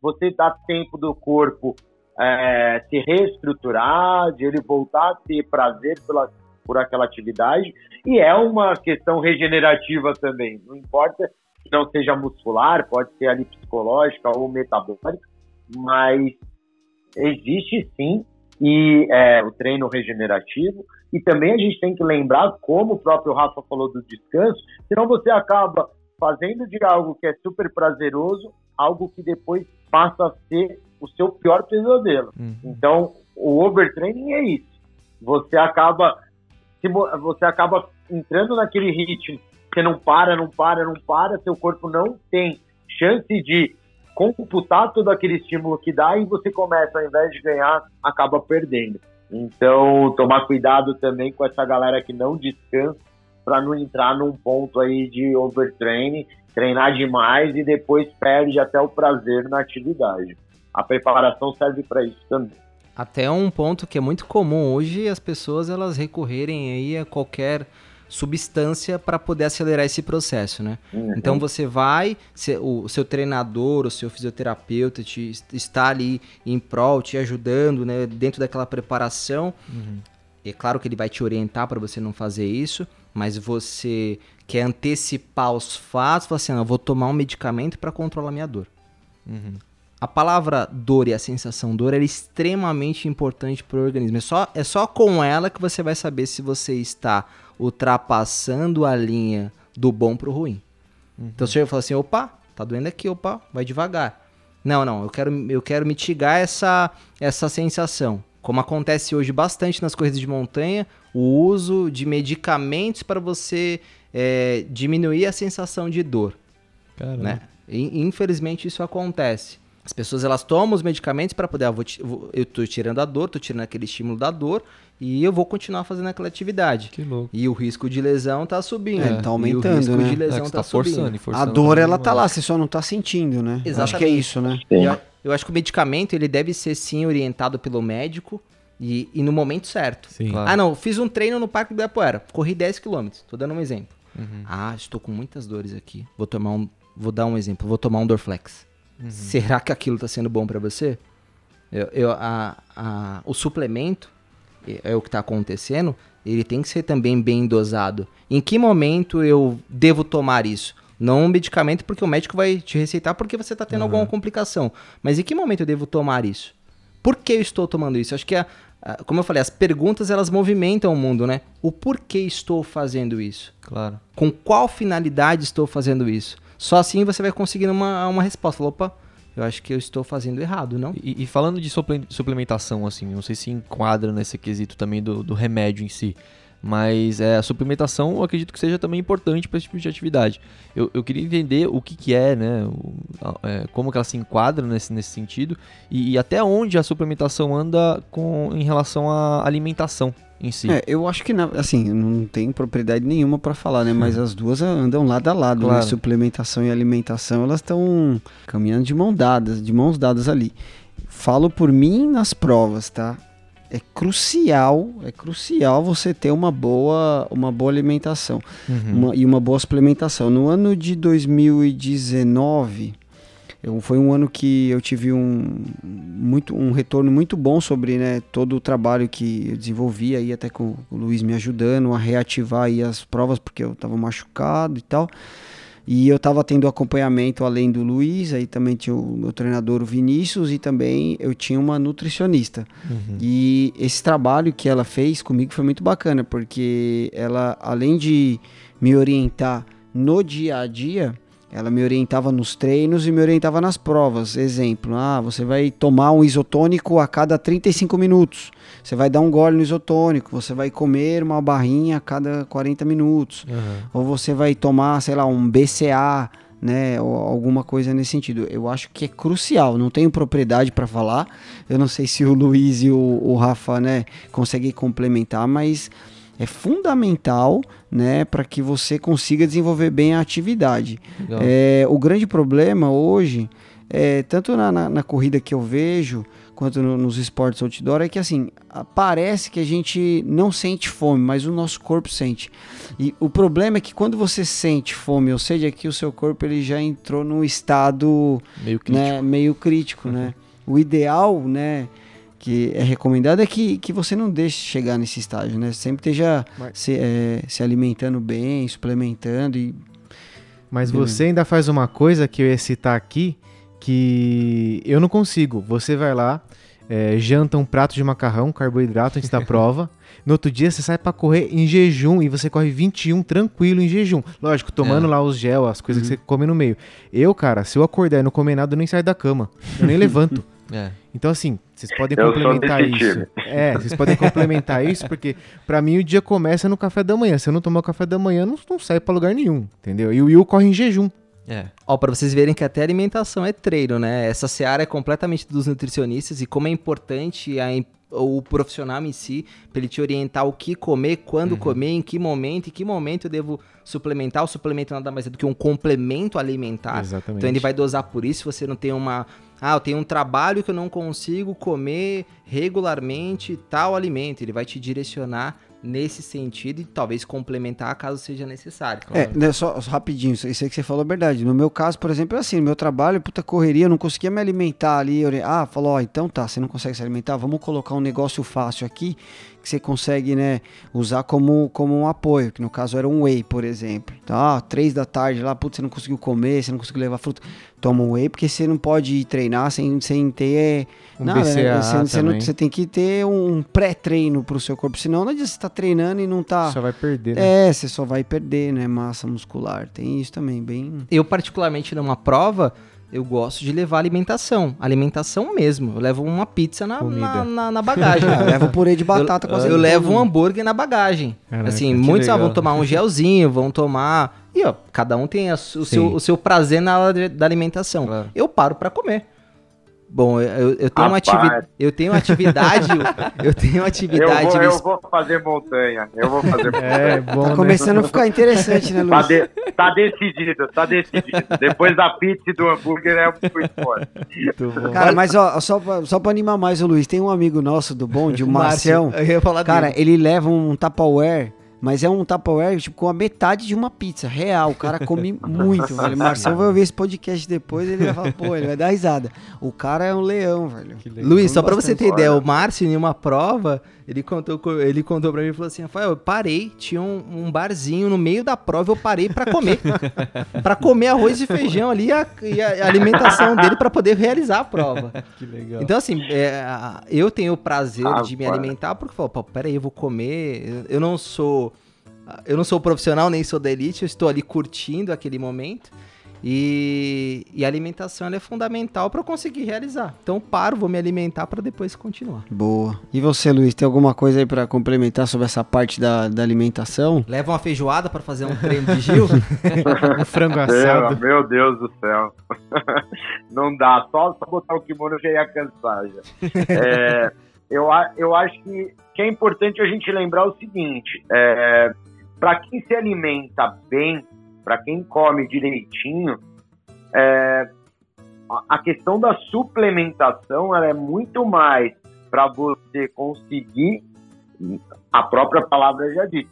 você dá tempo do corpo é, se reestruturar, de ele voltar a ter prazer pela, por aquela atividade. E é uma questão regenerativa também. Não importa que não seja muscular, pode ser ali psicológica ou metabólica, mas existe sim e é, o treino regenerativo. E também a gente tem que lembrar, como o próprio Rafa falou do descanso, senão você acaba fazendo de algo que é super prazeroso, algo que depois passa a ser o seu pior pesadelo. Uhum. Então, o overtraining é isso. Você acaba você acaba entrando naquele ritmo, você não para, não para, não para, seu corpo não tem chance de computar todo aquele estímulo que dá e você começa, ao invés de ganhar, acaba perdendo. Então, tomar cuidado também com essa galera que não descansa para não entrar num ponto aí de overtraining, treinar demais e depois perde até o prazer na atividade. A preparação serve para isso também. Até um ponto que é muito comum hoje as pessoas elas recorrerem aí a qualquer substância para poder acelerar esse processo, né? Uhum. Então você vai, o seu treinador, o seu fisioterapeuta te, está ali em prol, te ajudando, né, dentro daquela preparação. É claro que ele vai te orientar para você não fazer isso, mas você quer antecipar os fatos, fala assim, ah, eu vou tomar um medicamento para controlar minha dor. A palavra dor e a sensação dor é extremamente importante para o organismo. É só, é só com ela que você vai saber se você está ultrapassando a linha do bom pro ruim. Então você fala assim, opa, tá doendo aqui, opa, vai devagar. Não, não, eu quero, eu quero mitigar essa, essa sensação. Como acontece hoje bastante nas corridas de montanha, o uso de medicamentos para você é, diminuir a sensação de dor Caramba. né? Infelizmente isso acontece. As pessoas elas tomam os medicamentos para poder, ah, vou eu tô tirando a dor, tô tirando aquele estímulo da dor e eu vou continuar fazendo aquela atividade. Que louco. E o risco de lesão tá subindo. É, tá E aumentando, o risco né? de É, lesão que você tá, forçando, subindo. e A forçando dor, ela tá lá, você só não tá sentindo, né? Acho que é Exatamente. isso, né? Eu, eu acho que o medicamento ele deve ser sim orientado pelo médico e, e no momento certo. Sim. Ah, não, fiz um treino no Parque do Ibirapuera, corri 10 km, tô dando um exemplo. Uhum. Ah, estou com muitas dores aqui. Vou tomar um, vou dar um exemplo, vou tomar um Dorflex. Uhum. Será que aquilo está sendo bom para você? Eu, eu- a- a- o suplemento é, o que está acontecendo. Ele tem que ser também bem dosado. Em que momento eu devo tomar isso? Não um medicamento porque o médico vai te receitar porque você está tendo alguma complicação. Mas em que momento eu devo tomar isso? por que eu estou tomando isso? Acho que, a, a- como eu falei, as perguntas elas movimentam o mundo, né? O porquê estou fazendo isso? Claro. Com qual finalidade estou fazendo isso? Só assim você vai conseguindo uma, uma resposta. Fala, Opa, eu acho que eu estou fazendo errado, não? E, e falando de suple- suplementação, assim, não sei se enquadra nesse quesito também do, do remédio em si, mas é, a suplementação eu acredito que seja também importante para esse tipo de atividade. Eu, eu queria entender o que, que é, né, o- é, como que ela se enquadra nesse, nesse sentido e, e até onde a suplementação anda com, em relação à alimentação em si. É, eu acho que, na- assim, não tem propriedade nenhuma pra falar, né? Mas as duas andam lado a lado, né? Claro. Suplementação e alimentação, elas estão caminhando de mão dadas, de mãos dadas ali. Falo por mim nas provas, tá? É crucial, é crucial você ter uma boa, uma boa alimentação Uhum. uma- e uma boa suplementação. No ano de 2019, eu, foi um ano que eu tive um, muito, um retorno muito bom sobre né, todo o trabalho que eu desenvolvi aí, até com o Luiz me ajudando a reativar aí as provas, porque eu estava machucado e tal. E eu estava tendo acompanhamento além do Luiz, aí também tinha o meu treinador o Vinícius e também eu tinha uma nutricionista. Uhum. E esse trabalho que ela fez comigo foi muito bacana, porque ela, além de me orientar no dia a dia, ela me orientava nos treinos e me orientava nas provas. Exemplo, ah, você vai tomar um isotônico a cada 35 minutos. Você vai dar um gole no isotônico, você vai comer uma barrinha a cada 40 minutos. Uhum. Ou você vai tomar, sei lá, um BCA, né, ou alguma coisa nesse sentido. Eu acho que é crucial, não tenho propriedade para falar. Eu não sei se o Luiz e o, o Rafa, né, conseguem complementar, mas é fundamental, né, para que você consiga desenvolver bem a atividade. É, o grande problema hoje, é, tanto na, na- na corrida que eu vejo, quanto no- nos esportes outdoor, é que assim, parece que a gente não sente fome, mas o nosso corpo sente. E o problema é que quando você sente fome, ou seja, é que o seu corpo ele já entrou num estado Meio crítico. né, meio crítico, né? O ideal, né, que é recomendado é que, que você não deixe chegar nesse estágio, né? Sempre esteja Mas- se, é, se alimentando bem, suplementando e Mas Beleza. você ainda faz uma coisa que eu ia citar aqui que eu não consigo. Você vai lá, é, janta um prato de macarrão, carboidrato antes da *laughs* prova. No outro dia você sai pra correr em jejum e você corre 21 tranquilo em jejum. Lógico, tomando É. lá os gel, as coisas Uhum. que você come no meio. Eu, cara, se eu acordar e não comer nada, eu nem saio da cama. Eu nem *laughs* levanto. É. Então, assim, vocês podem Eu complementar isso. time. É, vocês podem complementar isso, porque pra mim o dia começa no café da manhã. Se eu não tomar o café da manhã, não, não sai pra lugar nenhum, entendeu? E o Will corre em jejum. É. Ó, pra vocês verem que até alimentação é treino, né? Essa seara é completamente dos nutricionistas e como é importante a o profissional em si, pra ele te orientar o que comer, quando comer, em que momento, em que momento eu devo suplementar. O suplemento nada mais é do que um complemento alimentar. Exatamente. Então ele vai dosar por isso, se você não tem uma. Ah, eu tenho um trabalho que eu não consigo comer regularmente tal alimento. Ele vai te direcionar nesse sentido e talvez complementar caso seja necessário. É, né, só, só rapidinho, isso aí que você falou é verdade. No meu caso, por exemplo, é assim, no meu trabalho, puta correria, eu não conseguia me alimentar ali. eu- Ah, falou, ó, então tá, você não consegue se alimentar, vamos colocar um negócio fácil aqui que você consegue, né, usar como, como um apoio, que no caso era um whey, por exemplo. Tá, ah, três da tarde lá, putz, você não conseguiu comer, você não conseguiu levar fruta. Toma um whey, porque você não pode ir treinar sem, sem ter Um nada, né? Você, você, não- você tem que ter um pré-treino pro seu corpo, senão não adianta você estar treinando e não tá... Só vai perder, né? É, você só vai perder, né? Massa muscular. Tem isso também, bem. Eu, particularmente, numa prova, eu gosto de levar alimentação. Alimentação mesmo. Eu levo uma pizza na, na, na- na bagagem. *laughs* Leva um purê de batata eu, com eu levo um hambúrguer na bagagem. Caraca, assim, muitos ah, vão tomar um gelzinho, vão tomar. E ó, cada um tem a o, seu, o seu prazer na hora da alimentação. Claro. Eu paro pra comer. Bom, eu, *laughs* eu tenho uma atividade. Eu tenho atividade. eu tenho Eu atividade. vou, no eu vou fazer montanha. Eu vou fazer montanha. É, bom, Tá né? começando a ficar interessante, né, Tá, Luiz? de- tá decidido, tá decidido. Depois da pizza e do hambúrguer é. Muito bom. Cara, mas ó, só pra, só pra animar mais o Luiz, tem um amigo nosso do bonde, o Marcião. Eu Cara, dele. ele leva um Tupperware Mas é um Tupperware, tipo, com a metade de uma pizza, real. O cara come *laughs* muito, velho. O Marcelo vai ouvir esse podcast depois ele vai falar, pô, ele vai dar risada. O cara é um leão, velho. Luiz, só pra você ter ideia, o Márcio, em uma prova, ele contou, co- ele contou pra mim e falou assim: Rafael, eu parei, tinha um, um barzinho no meio da prova, eu parei pra comer. *laughs* pra comer arroz e feijão ali e a, e a alimentação dele pra poder realizar a prova. *laughs* Que legal. Então, assim, é, eu tenho o prazer Ah, de me para. alimentar porque, pô, pô, peraí, eu vou comer. Eu- Eu não sou. Eu não sou profissional, nem sou da elite, eu estou ali curtindo aquele momento. E, e a alimentação ela é fundamental para eu conseguir realizar. Então, paro, vou me alimentar para depois continuar. Boa. E você, Luiz, tem alguma coisa aí pra complementar sobre essa parte da, da alimentação? Leva uma feijoada para fazer um treino de Gil. *laughs* Um frango Meu, assado. meu Deus do céu. *laughs* Não dá, só, só botar o kimono já ia cansar. Já. É, eu, eu acho que, que é importante a gente lembrar o seguinte: é, para quem se alimenta bem, para quem come direitinho, é, a- questão da suplementação ela é muito mais para você conseguir, a própria palavra já diz,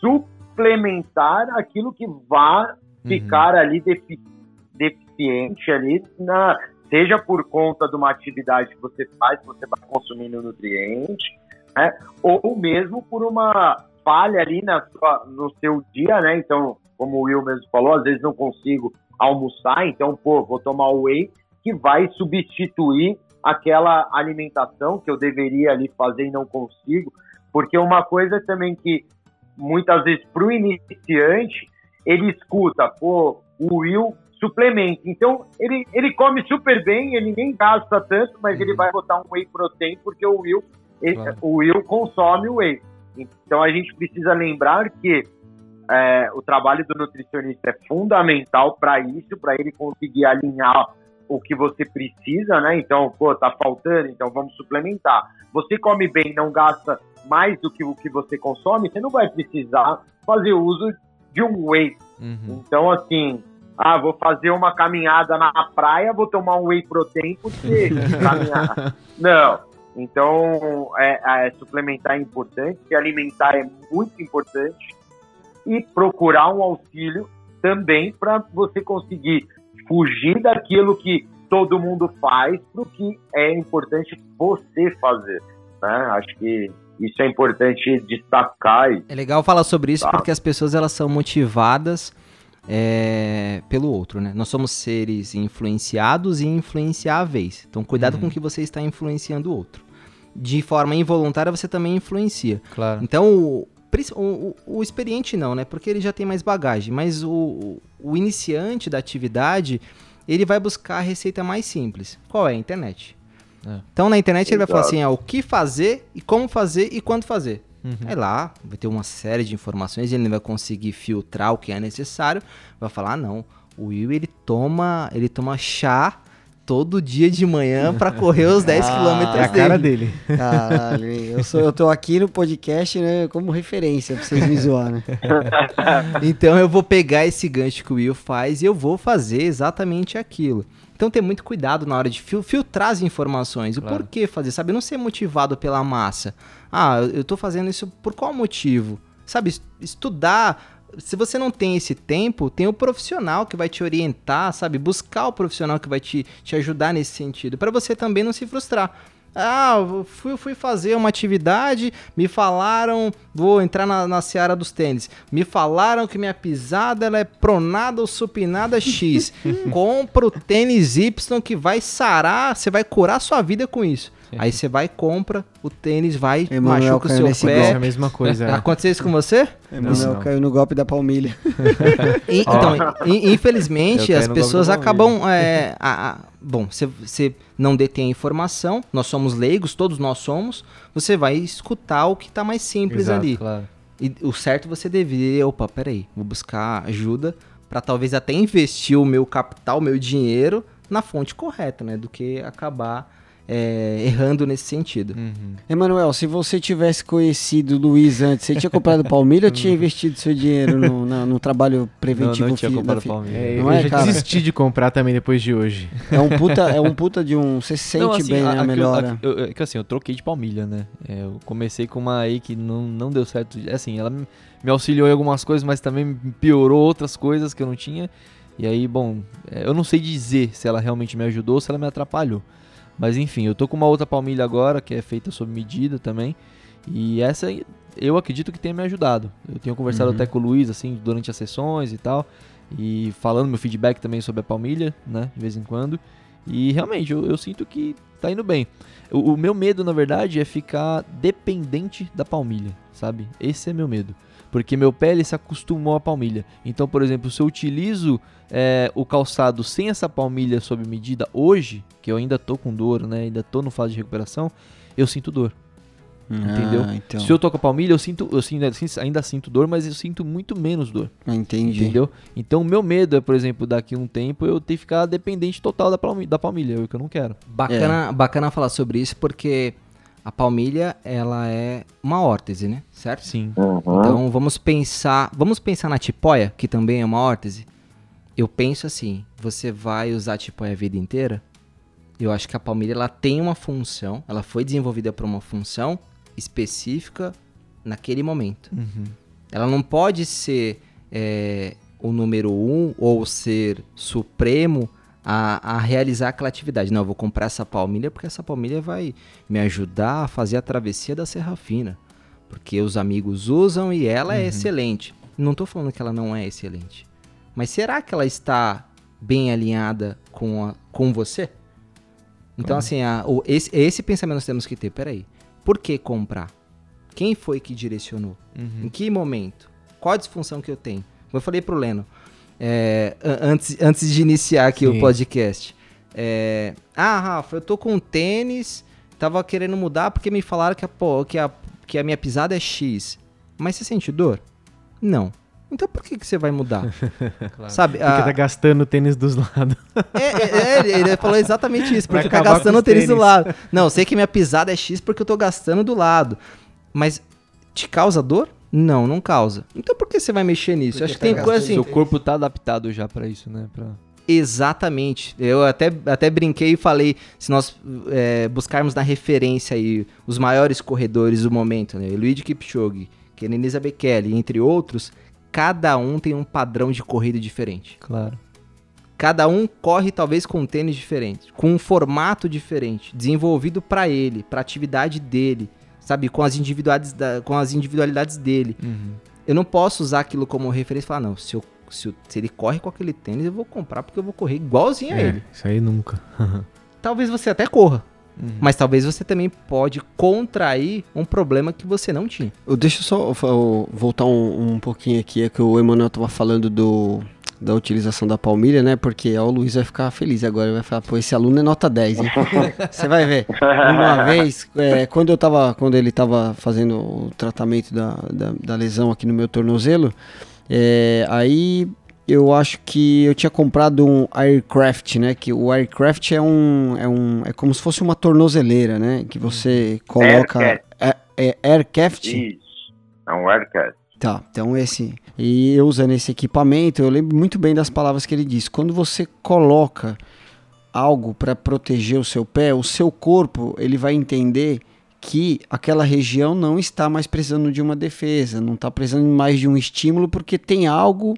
suplementar aquilo que vai ficar ali defi- deficiente ali na seja por conta de uma atividade que você faz, que você vai consumindo nutriente, né? ou mesmo por uma falha ali na sua, no seu dia, né? Então, como o Will mesmo falou, às vezes não consigo almoçar, então, pô, vou tomar o whey que vai substituir aquela alimentação que eu deveria ali fazer e não consigo, porque uma coisa também que muitas vezes para o iniciante ele escuta, pô, o Will suplementa. Então, ele, ele come super bem, ele nem gasta tanto, mas ele vai botar um whey protein porque o Will, ele- Claro. o Will consome o whey. Então, a gente precisa lembrar que é, o trabalho do nutricionista é fundamental para isso, para ele conseguir alinhar o que você precisa, né? Então, pô, tá faltando, então vamos suplementar. Você come bem, não gasta mais do que o que você consome, você não vai precisar fazer uso de um whey. Uhum. Então, assim, ah, vou fazer uma caminhada na praia, vou tomar um whey protein porque *laughs* caminhar. Não. Então, é, é, suplementar é importante, se alimentar é muito importante e procurar um auxílio também para você conseguir fugir daquilo que todo mundo faz para o que é importante você fazer. Né? Acho que isso é importante destacar. E, É legal falar sobre isso Tá. porque as pessoas elas são motivadas é, pelo outro, né? Nós somos seres influenciados e influenciáveis. Então, cuidado com o que você está influenciando o outro. De forma involuntária, você também influencia. Claro. Então, o, o- o- o experiente não, né? Porque ele já tem mais bagagem. Mas o, o- iniciante da atividade, ele vai buscar a receita mais simples. Qual é? A internet. É. Então, na internet, ele vai falar Exato. assim, ah, o que fazer e como fazer e quando fazer. Uhum. Aí lá, vai ter uma série de informações, ele vai conseguir filtrar o que é necessário, vai falar, ah, não, o Will, ele toma, ele toma chá todo dia de manhã pra correr os 10 *laughs* Ah, quilômetros É a dele. cara dele. Caralho, eu, sou, eu tô aqui no podcast, né, como referência pra vocês me zoar, né? *laughs* Então eu vou pegar esse gancho que o Will faz e eu vou fazer exatamente aquilo. Então ter muito cuidado na hora de fil- filtrar as informações. O Claro. porquê fazer, sabe? Não ser motivado pela massa. Ah, eu tô fazendo isso por qual motivo? Sabe, es- estudar. Se você não tem esse tempo, tem o profissional que vai te orientar, sabe? Buscar o profissional que vai te, te ajudar nesse sentido, para você também não se frustrar. Ah, eu fui, fui fazer uma atividade, me falaram, vou entrar na, na seara dos tênis, me falaram que minha pisada ela é pronada ou supinada X. *laughs* Compra o tênis Y que vai sarar, você vai curar sua vida com isso. *laughs* Aí você vai, compra, o tênis vai, Emanuel machuca o seu nesse É pé. a mesma coisa. é. Aconteceu isso com você? Emanuel não. caiu no golpe da palmilha. *laughs* E- então, in- infelizmente, as pessoas acabam. é, a- a- bom, você- você não detém a informação, nós somos leigos, todos nós somos. Você vai escutar o que tá mais simples Exato, ali. Claro. E o certo você deveria, opa, peraí, vou buscar ajuda para talvez até investir o meu capital, o meu dinheiro na fonte correta, né? Do que acabar é, errando nesse sentido. Uhum. Emanuel, se você tivesse conhecido o Luiz antes, você tinha comprado Palmilha ou tinha *laughs* investido seu dinheiro no, na- no trabalho preventivo não, não tinha comprado Palmeiras. É, Não eu é, já cara? desisti de comprar também depois de hoje. É um puta, é um puta de um. Você sente Não, assim, bem, a- A a- melhora. a- eu- é que assim, eu troquei de palmilha, né? É, eu comecei com uma aí que não, não deu certo. Assim, ela me me auxiliou em algumas coisas, mas também piorou outras coisas que eu não tinha. E aí, bom, é, eu não sei dizer se ela realmente me ajudou ou se ela me atrapalhou. Mas enfim, eu tô com uma outra palmilha agora, que é feita sob medida também. E essa eu acredito que tenha me ajudado. Eu tenho conversado Uhum. até com o Luiz, assim, durante as sessões e tal. E falando meu feedback também sobre a palmilha, né? De vez em quando. E realmente, eu, eu sinto que tá indo bem. O, o meu medo, na verdade, é ficar dependente da palmilha, sabe? Esse é meu medo. Porque meu pé ele se acostumou à palmilha. Então, por exemplo, se eu utilizo é, o calçado sem essa palmilha sob medida hoje, que eu ainda tô com dor, né? Ainda tô no fase de recuperação, eu sinto dor. entendeu? Ah, então. Se eu tô com a palmilha, eu sinto, eu sinto, ainda sinto dor, mas eu sinto muito menos dor. Entendi. Entendeu? Então o meu medo é, por exemplo, daqui a um tempo eu ter que ficar dependente total da palmilha, da palmilha, é o que eu não quero. Bacana, bacana falar sobre isso porque a palmilha ela é uma órtese, né? Certo? Sim. Então vamos pensar, vamos pensar na tipóia, que também é uma órtese. Eu penso assim, você vai usar a tipóia a vida inteira? Eu acho que a palmilha ela tem uma função, ela foi desenvolvida para uma função específica naquele momento. Ela não pode ser é, o número um ou ser supremo a, a realizar aquela atividade. Não, eu vou comprar essa palmilha porque essa palmilha vai me ajudar a fazer a travessia da Serra Fina. Porque os amigos usam e ela é excelente. Não estou falando que ela não é excelente. Mas será que ela está bem alinhada com, a- com você? Então, assim, a- o- esse, esse pensamento nós temos que ter. Peraí, por que comprar? Quem foi que direcionou? Em que momento? Qual a disfunção que eu tenho? Como eu falei pro Leno, é, an- antes, antes de iniciar aqui Sim. o podcast. é, ah, Rafa, eu tô com tênis, tava querendo mudar porque me falaram que a, que a, que a minha pisada é X. Mas você sente dor? Não. Então por que, que você vai mudar? *laughs* Sabe? Porque a- tá gastando o tênis dos lados. *laughs* é, é, é, ele- falou exatamente isso, porque tá gastando o os tênis do tênis. lado. Não, eu sei que minha pisada é X porque eu tô gastando do lado. Mas te causa dor? Não, não causa. Então por que você vai mexer nisso? Eu acho que tem coisa assim. Seu corpo tá adaptado já pra isso, né? Pra... Exatamente. Eu até, até brinquei e falei, se nós é, buscarmos na referência aí os maiores corredores do momento, né? Luigi Kipchoge, Kenenisa Bekele, entre outros, cada um tem um padrão de corrida diferente. Claro. Cada um corre talvez com um tênis diferente, com um formato diferente, desenvolvido para ele, para atividade dele, sabe, com as individualidades da, com as individualidades dele. Eu não posso usar aquilo como referência e falar, não, se, eu, se, eu- se ele corre com aquele tênis, eu vou comprar porque eu vou correr igualzinho a É, ele. isso aí nunca. *laughs* Talvez você até corra, mas talvez você também pode contrair um problema que você não tinha. Eu- Deixa eu só eu voltar um, um pouquinho aqui, é que o Emanuel tava falando do, da utilização da palmilha, né? Porque ó, o Luiz vai ficar feliz agora, vai falar, pô, esse aluno é nota 10, hein? *laughs* Você vai ver. Uma vez, é, quando eu tava, quando ele tava fazendo o tratamento da, da, da lesão aqui no meu tornozelo, é, aí eu acho que eu tinha comprado um Aircraft, né? Que o Aircraft é um, é um, é como se fosse uma tornozeleira, né? Que você coloca Aircraft. é, é Aircraft. Isso. É um Aircast. Tá, então esse. E eu usando esse equipamento, eu lembro muito bem das palavras que ele disse. Quando você coloca algo para proteger o seu pé, o seu corpo, ele vai entender que aquela região não está mais precisando de uma defesa, não está precisando mais de um estímulo, porque tem algo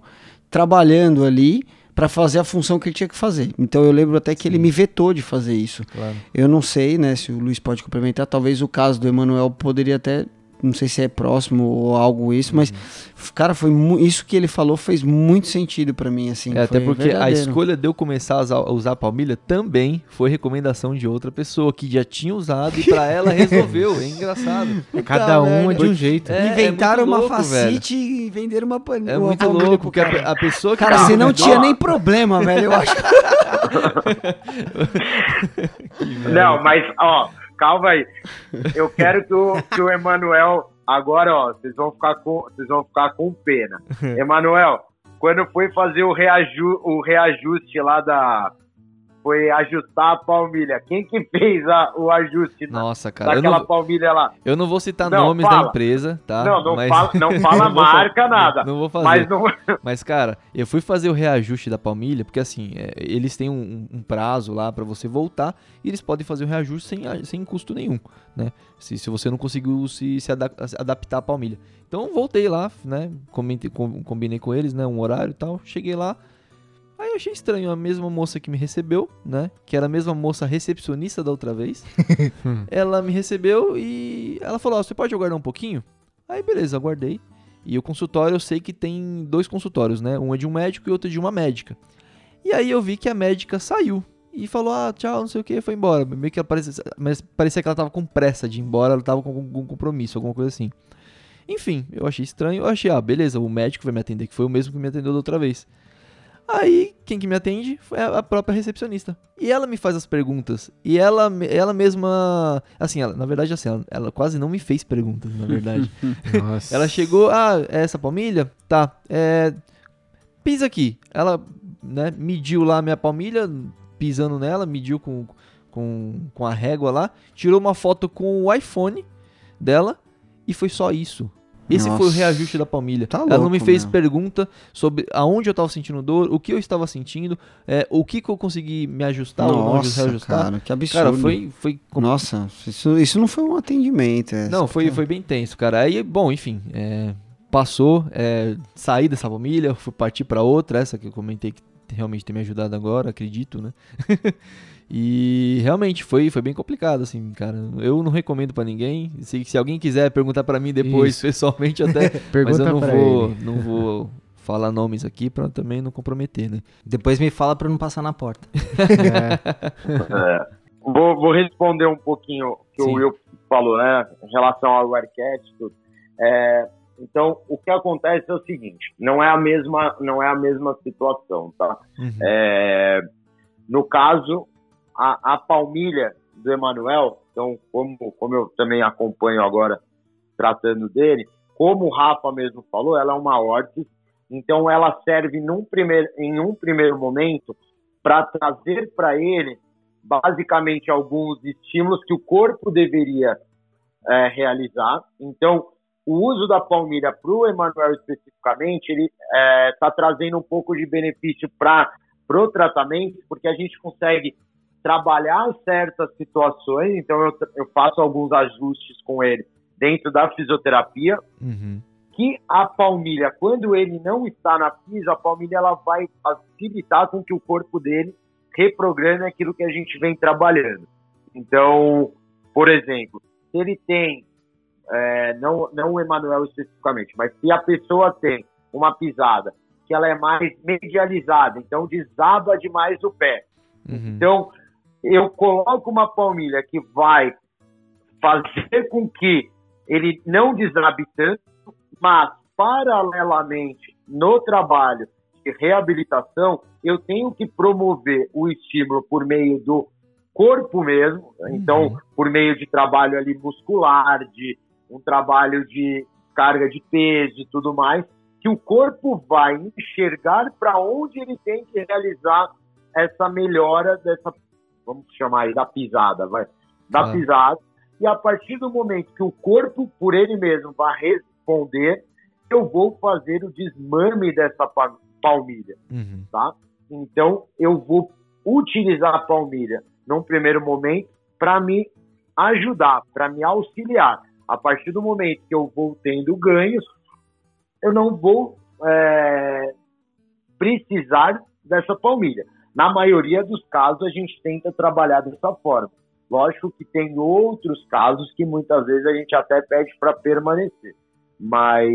trabalhando ali para fazer a função que ele tinha que fazer. Então eu lembro até que ele me vetou de fazer isso. Claro. Eu não sei, né, se o Luiz pode complementar, talvez o caso do Emanuel poderia até, não sei se é próximo ou algo isso, mas cara, foi isso que ele falou fez muito sentido pra mim assim, É, até porque a verdadeiro. escolha de eu começar a usar, a a palmilha também foi recomendação de outra pessoa que já tinha usado e pra *laughs* ela resolveu. É engraçado. Cada um é de um jeito. É, Inventaram muito uma louco, velho. facite e venderam uma pan... É uma muito palmilha louco, porque cara. a, a pessoa que Cara, você não tinha nem problema, velho, eu acho. *laughs* Não, mas, ó, calma aí. Eu quero que o, que o Emanuel. Agora, ó, vocês vão ficar com, vocês vão ficar com pena. *laughs* Emanuel, quando foi fazer o, reaju, o reajuste lá da. Foi ajustar a palmilha. Quem que fez a, o ajuste Nossa, cara. Daquela não, palmilha lá? eu não vou citar Não, nomes da fala. empresa, tá? Não, não Mas- fala, não *laughs* fala marca, nada. Não vou fazer. Mas não. *laughs* Mas, cara, eu fui fazer o reajuste da palmilha, porque assim, é, eles têm um, um prazo lá pra você voltar e eles podem fazer o reajuste sem, sem custo nenhum, né? Se, se você não conseguiu se, se ada- se adaptar à palmilha. Então, voltei lá, né? Comentei, com- combinei com eles, né? Um horário e tal. Cheguei lá. Aí eu achei estranho a mesma moça que me recebeu, né? Que era a mesma moça recepcionista da outra vez. *laughs* ela me recebeu e ela falou: ó, você pode aguardar um pouquinho? Aí beleza, aguardei. E o consultório eu sei que tem dois consultórios, né? Um é de um médico e outro é de uma médica. E aí eu vi que a médica saiu e falou: ah, tchau, não sei o que, foi embora. Meio que ela parecia, mas parecia que ela tava com pressa de ir embora, ela tava com algum compromisso, alguma coisa assim. Enfim, eu achei estranho. Eu achei, ah, beleza, o médico vai me atender, que foi o mesmo que me atendeu da outra vez. Aí, quem que me atende foi a a própria recepcionista. E ela me faz as perguntas. E ela, ela mesma. Assim, ela, na verdade, assim, ela, ela quase não me fez perguntas, na verdade. *laughs* Nossa. ela chegou, ah, é essa palmilha? Tá. É. Pisa aqui. Ela, né, mediu lá a minha palmilha, pisando nela, mediu com, com, com a régua lá, tirou uma foto com o iPhone dela e foi só isso. Esse foi o Nossa. reajuste da palmilha. Tá Ela não louco, me fez meu. pergunta sobre aonde eu tava sentindo dor, o que eu estava sentindo, é, o que, que eu consegui me ajustar ou não Nossa, reajustar. cara, que absurdo. Cara, foi, foi Nossa, isso, isso não foi um atendimento. é, Não, foi, foi bem tenso, cara. Aí, bom, enfim, é, passou, é, saí dessa família, fui partir pra outra, essa que eu comentei que realmente tem me ajudado agora, acredito, né? *laughs* e realmente foi, foi bem complicado, assim, cara. Eu não recomendo pra ninguém. Se, se alguém quiser perguntar pra mim depois, Isso. *laughs* pessoalmente até, *laughs* mas Pergunta eu não pra vou, ele. *laughs* não vou falar nomes aqui pra também não comprometer, né? Depois me fala pra eu não passar na porta. É. É. Vou, vou responder um pouquinho o que Sim. o Will falou, né? Em relação ao tudo. É, então, o que acontece é o seguinte: não é a mesma, não é a mesma situação, tá? Uhum. É, no caso, a, a palmilha do Emanuel, então, como, como eu também acompanho agora tratando dele, como o Rafa mesmo falou, ela é uma órtese, então ela serve num primeiro, em um primeiro momento para trazer para ele basicamente alguns estímulos que o corpo deveria é, realizar. Então, o uso da palmilha para o Emanuel especificamente, ele está trazendo um pouco de benefício para o tratamento, porque a gente consegue trabalhar certas situações. Então, eu, eu faço alguns ajustes com ele dentro da fisioterapia, Uhum. que a palmilha, quando ele não está na fisio, a palmilha ela vai facilitar com que o corpo dele reprograme aquilo que a gente vem trabalhando. Então, por exemplo, se ele tem, é, não, não o Emanuel especificamente, mas se a pessoa tem uma pisada que ela é mais medializada, então desaba demais o pé, Uhum. então, eu coloco uma palmilha que vai fazer com que ele não desabe tanto, mas, paralelamente, no trabalho de reabilitação, eu tenho que promover o estímulo por meio do corpo mesmo, então, por meio de trabalho ali muscular, de um trabalho de carga de peso e tudo mais, que o corpo vai enxergar para onde ele tem que realizar essa melhora dessa, vamos chamar aí, da pisada, vai, da Ah. pisada. E a partir do momento que o corpo, por ele mesmo, vai responder, eu vou fazer o desmame dessa pa- palmilha, Uhum. tá? Então, eu vou utilizar a palmilha num primeiro momento para me ajudar, para me auxiliar. A partir do momento que eu vou tendo ganhos, eu não vou é, precisar dessa palmilha. Na maioria dos casos, a gente tenta trabalhar dessa forma. Lógico que tem outros casos que muitas vezes a gente até pede para permanecer, mas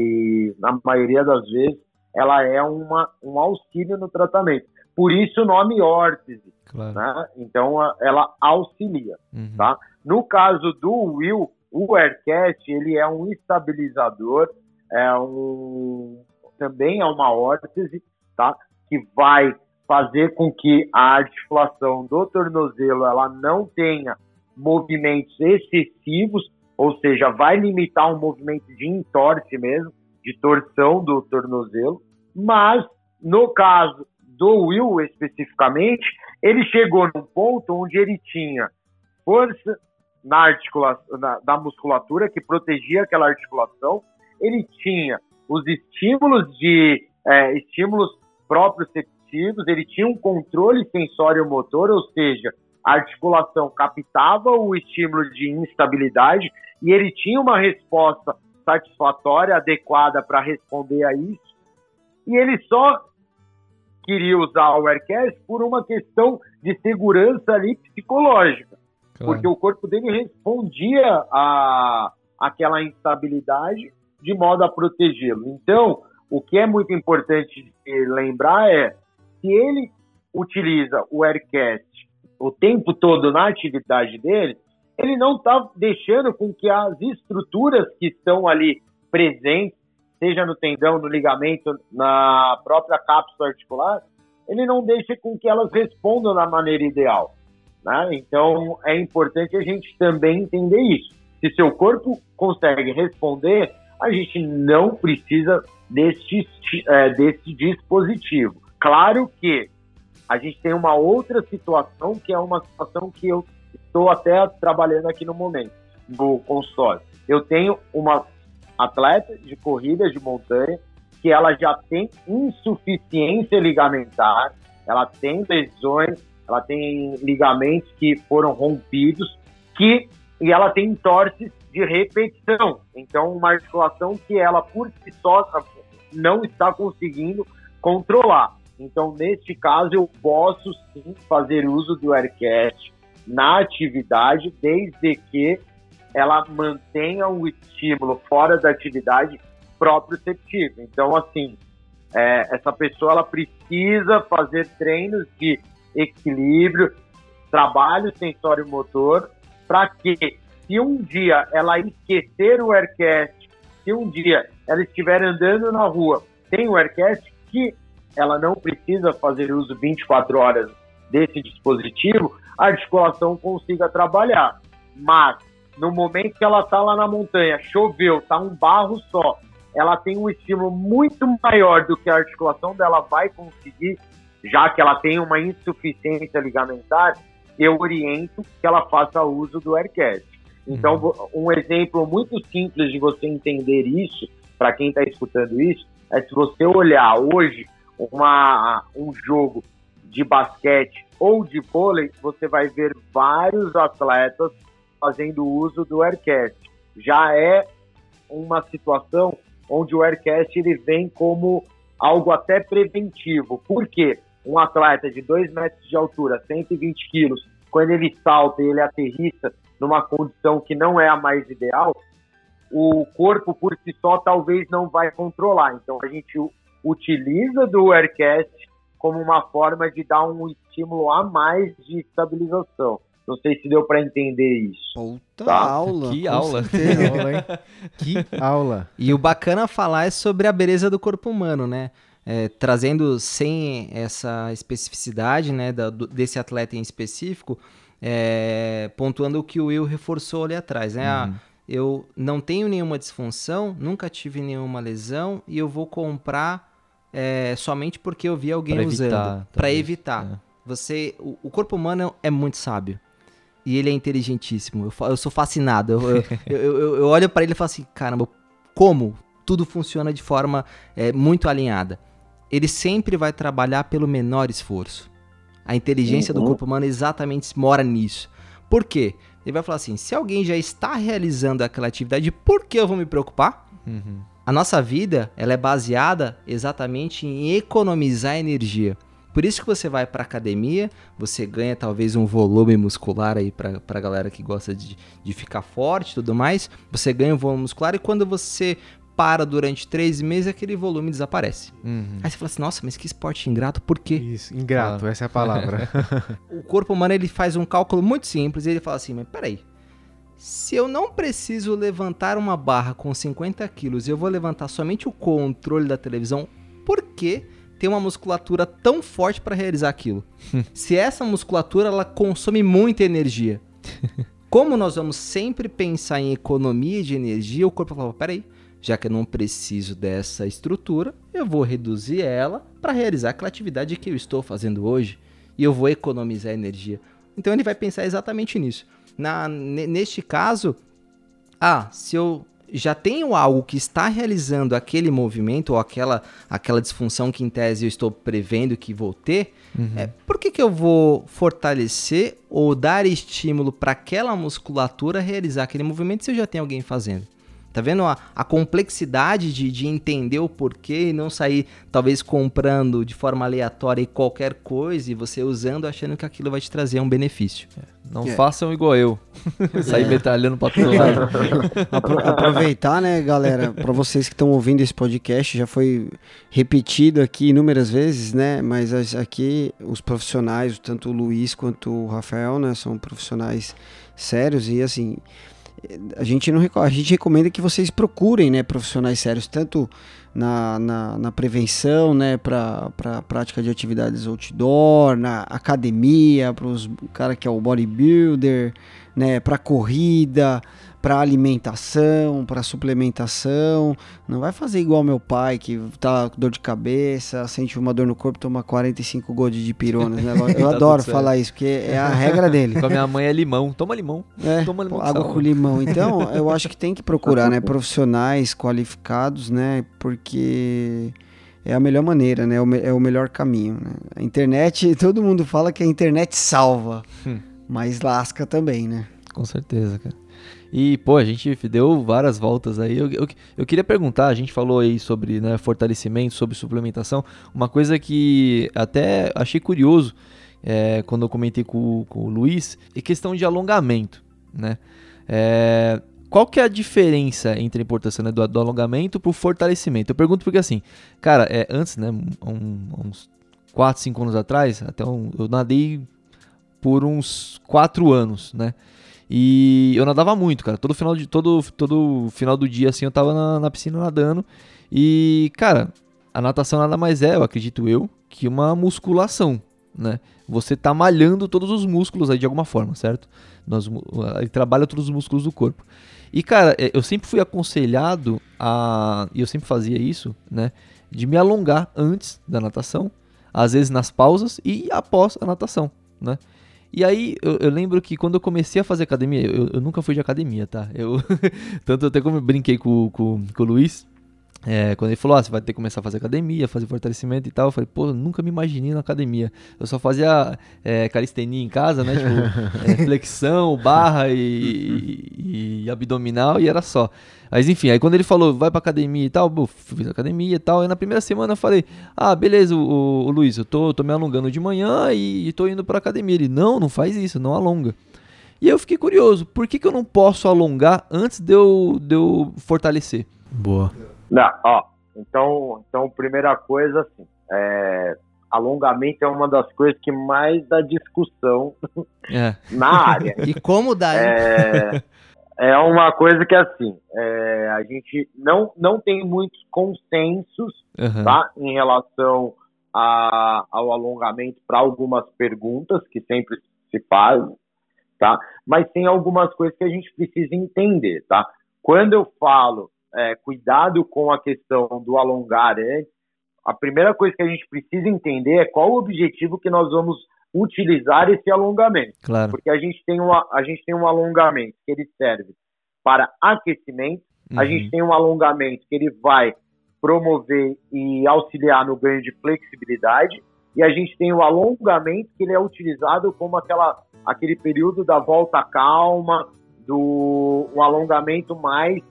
na maioria das vezes ela é uma, um auxílio no tratamento. Por isso o nome órtese, Claro. né? Então ela auxilia. Uhum. Tá? No caso do Will, o Aircast ele é um estabilizador, é um também é uma órtese, tá? Que vai fazer com que a articulação do tornozelo ela não tenha movimentos excessivos, ou seja, vai limitar um movimento de entorse mesmo, de torção do tornozelo. Mas no caso do Will especificamente, ele chegou num ponto onde ele tinha força na articulação, da musculatura que protegia aquela articulação, ele tinha os estímulos de é, estímulos proprioceptivos, ele tinha um controle sensório-motor, ou seja, a articulação captava o estímulo de instabilidade e ele tinha uma resposta satisfatória, adequada para responder a isso. E ele só queria usar o AirCast por uma questão de segurança ali psicológica. Claro. Porque o corpo dele respondia a aquela instabilidade de modo a protegê-lo. Então, o que é muito importante lembrar é que ele utiliza o AirCast o tempo todo na atividade dele, ele não está deixando com que as estruturas que estão ali presentes, seja no tendão, no ligamento, na própria cápsula articular, ele não deixa com que elas respondam da maneira ideal. Né? Então é importante a gente também entender isso. Se seu corpo consegue responder, a gente não precisa deste, é, desse dispositivo. Claro que a gente tem uma outra situação que é uma situação que eu estou até trabalhando aqui no momento, no consultório. Eu tenho uma atleta de corrida de montanha que ela já tem insuficiência ligamentar, ela tem lesões, ela tem ligamentos que foram rompidos, que e ela tem torces de repetição. Então, uma articulação que ela por si só não está conseguindo controlar. Então, neste caso, eu posso sim fazer uso do AirCast na atividade, desde que ela mantenha um estímulo fora da atividade proprioceptivo. Então, assim, é, essa pessoa ela precisa fazer treinos de equilíbrio, trabalho sensório-motor, para que, se um dia ela esquecer o AirCast, se um dia ela estiver andando na rua, tem o AirCast, que ela não precisa fazer uso 24 horas desse dispositivo, a articulação consiga trabalhar. Mas, no momento que ela está lá na montanha, choveu, está um barro só, ela tem um estímulo muito maior do que a articulação dela vai conseguir, já que ela tem uma insuficiência ligamentar, eu oriento que ela faça uso do AirCast. Então, uhum. um exemplo muito simples de você entender isso, para quem está escutando isso, é se você olhar hoje uma, um jogo de basquete ou de vôlei, você vai ver vários atletas fazendo uso do AirCast. Já é uma situação onde o AirCast ele vem como algo até preventivo. Por quê? Um atleta de 2 metros de altura, 120 quilos, quando ele salta e ele aterrissa numa condição que não é a mais ideal, o corpo por si só talvez não vai controlar. Então a gente utiliza do AirCast como uma forma de dar um estímulo a mais de estabilização. Não sei se deu para entender isso. Puta tá? aula. Que aula. *laughs* que aula. E o bacana falar é sobre a beleza do corpo humano, né? É, trazendo sem essa especificidade né, da, do, desse atleta em específico, é, pontuando o que o Will reforçou ali atrás. Né? Ah, uhum. Ah, eu não tenho nenhuma disfunção, nunca tive nenhuma lesão e eu vou comprar é, somente porque eu vi alguém pra usando. Para evitar. É. Você, o, o, corpo humano é muito sábio. E ele é inteligentíssimo. Eu, eu sou fascinado. Eu, eu, *laughs* eu, eu olho para ele e falo assim: caramba, como tudo funciona de forma é, muito alinhada? Ele sempre vai trabalhar pelo menor esforço. A inteligência uhum. do corpo humano exatamente mora nisso. Por quê? Ele vai falar assim: se alguém já está realizando aquela atividade, por que eu vou me preocupar? Uhum. A nossa vida ela é baseada exatamente em economizar energia. Por isso que você vai para academia, você ganha talvez um volume muscular aí para a galera que gosta de, de ficar forte e tudo mais. Você ganha um volume muscular e quando você para durante três meses, aquele volume desaparece. Uhum. Aí você fala assim, nossa, mas que esporte ingrato, por quê? Isso, ingrato, ah. essa é a palavra. *laughs* o corpo humano ele faz um cálculo muito simples e ele fala assim, mas peraí, se eu não preciso levantar uma barra com 50 quilos e eu vou levantar somente o controle da televisão, por que ter uma musculatura tão forte para realizar aquilo? *laughs* Se essa musculatura ela consome muita energia. *laughs* Como nós vamos sempre pensar em economia de energia, o corpo fala: peraí, já que eu não preciso dessa estrutura, eu vou reduzir ela para realizar aquela atividade que eu estou fazendo hoje. e eu vou economizar energia. Então ele vai pensar exatamente nisso. Na, neste caso, ah, se eu já tenho algo que está realizando aquele movimento ou aquela, aquela disfunção que em tese eu estou prevendo que vou ter, uhum. é, por que, que eu vou fortalecer ou dar estímulo para aquela musculatura realizar aquele movimento se eu já tenho alguém fazendo? Tá vendo a, a complexidade de, de entender o porquê e não sair, talvez, comprando de forma aleatória qualquer coisa e você usando achando que aquilo vai te trazer um benefício. É. Não é. façam igual eu. *laughs* Sair é. metralhando pra todo lado. *laughs* Apro aproveitar, né, galera, para vocês que estão ouvindo esse podcast, já foi repetido aqui inúmeras vezes, né? Mas aqui os profissionais, tanto o Luiz quanto o Rafael, né, são profissionais sérios e assim a gente não a gente recomenda que vocês procurem né, profissionais sérios, tanto na, na, na prevenção, né, para a prática de atividades outdoor, na academia, para os cara que é o bodybuilder, né, para corrida, para alimentação, para suplementação. Não vai fazer igual meu pai, que tá com dor de cabeça, sente uma dor no corpo, toma 45 gols de pironas. *laughs* Né? Eu tá adoro falar isso, porque é a regra dele. Com a minha mãe é limão. Toma limão. É, Toma limão água com limão. Então, eu acho que tem que procurar né, profissionais qualificados, né? Porque é a melhor maneira, né? É o melhor caminho. Né? A internet, *laughs* todo mundo fala que a internet salva, hum. mas lasca também, né? Com certeza, cara. E, pô, a gente deu várias voltas aí. Eu, eu, eu queria perguntar, a gente falou aí sobre né, fortalecimento, sobre suplementação. Uma coisa que até achei curioso é, quando eu comentei com, com o Luiz, é questão de alongamento, né? É, qual que é a diferença entre a importância né, do, do alongamento para o fortalecimento? Eu pergunto porque assim, cara, é, antes, né, um, uns 4, 5 anos atrás, até um, eu nadei por uns 4 anos, né? E eu nadava muito, cara. Todo final, de, todo, todo final do dia, assim, eu tava na, na piscina nadando. E, cara, a natação nada mais é, eu acredito eu, que uma musculação, né? Você tá malhando todos os músculos aí de alguma forma, certo? Nós, ele trabalha todos os músculos do corpo. E, cara, é, eu sempre fui aconselhado a. E eu sempre fazia isso, né? De me alongar antes da natação, às vezes nas pausas e após a natação, né? E aí, eu, eu, lembro que quando eu comecei a fazer academia, eu, eu nunca fui de academia, tá? Eu, *laughs* tanto até como eu brinquei com, com, com o Luiz, é, quando ele falou, ah, você vai ter que começar a fazer academia, fazer fortalecimento e tal, eu falei, pô, eu nunca me imaginei na academia. Eu só fazia é, calistenia em casa, né? Tipo, *laughs* é, flexão, barra e, e, e, abdominal e era só. Mas enfim, aí quando ele falou, vai pra academia e tal, eu fiz academia e tal. Aí na primeira semana eu falei, ah, beleza, o, o Luiz, eu tô, tô me alongando de manhã e, e tô indo pra academia. Ele, não, não faz isso, não alonga. E eu fiquei curioso, por que, que eu não posso alongar antes de eu, de eu fortalecer? Boa. Não, ó, então, então primeira coisa, assim, é, alongamento é uma das coisas que mais dá discussão *laughs* é. *laughs* na área. e como dá, é, é uma coisa que assim, é, a gente não, não tem muitos consensos uhum. tá, em relação a, ao alongamento para algumas perguntas que sempre se fazem, tá? Mas tem algumas coisas que a gente precisa entender, tá? Quando eu falo é, cuidado com a questão do alongar antes, a primeira coisa que a gente precisa entender é qual o objetivo que nós vamos utilizar esse alongamento. Claro. Porque a gente tem, uma, a gente tem um alongamento que ele serve para aquecimento, uhum. a gente tem um alongamento que ele vai promover e auxiliar no ganho de flexibilidade, e a gente tem o alongamento que ele é utilizado como aquela, aquele período da volta calma, do um alongamento mais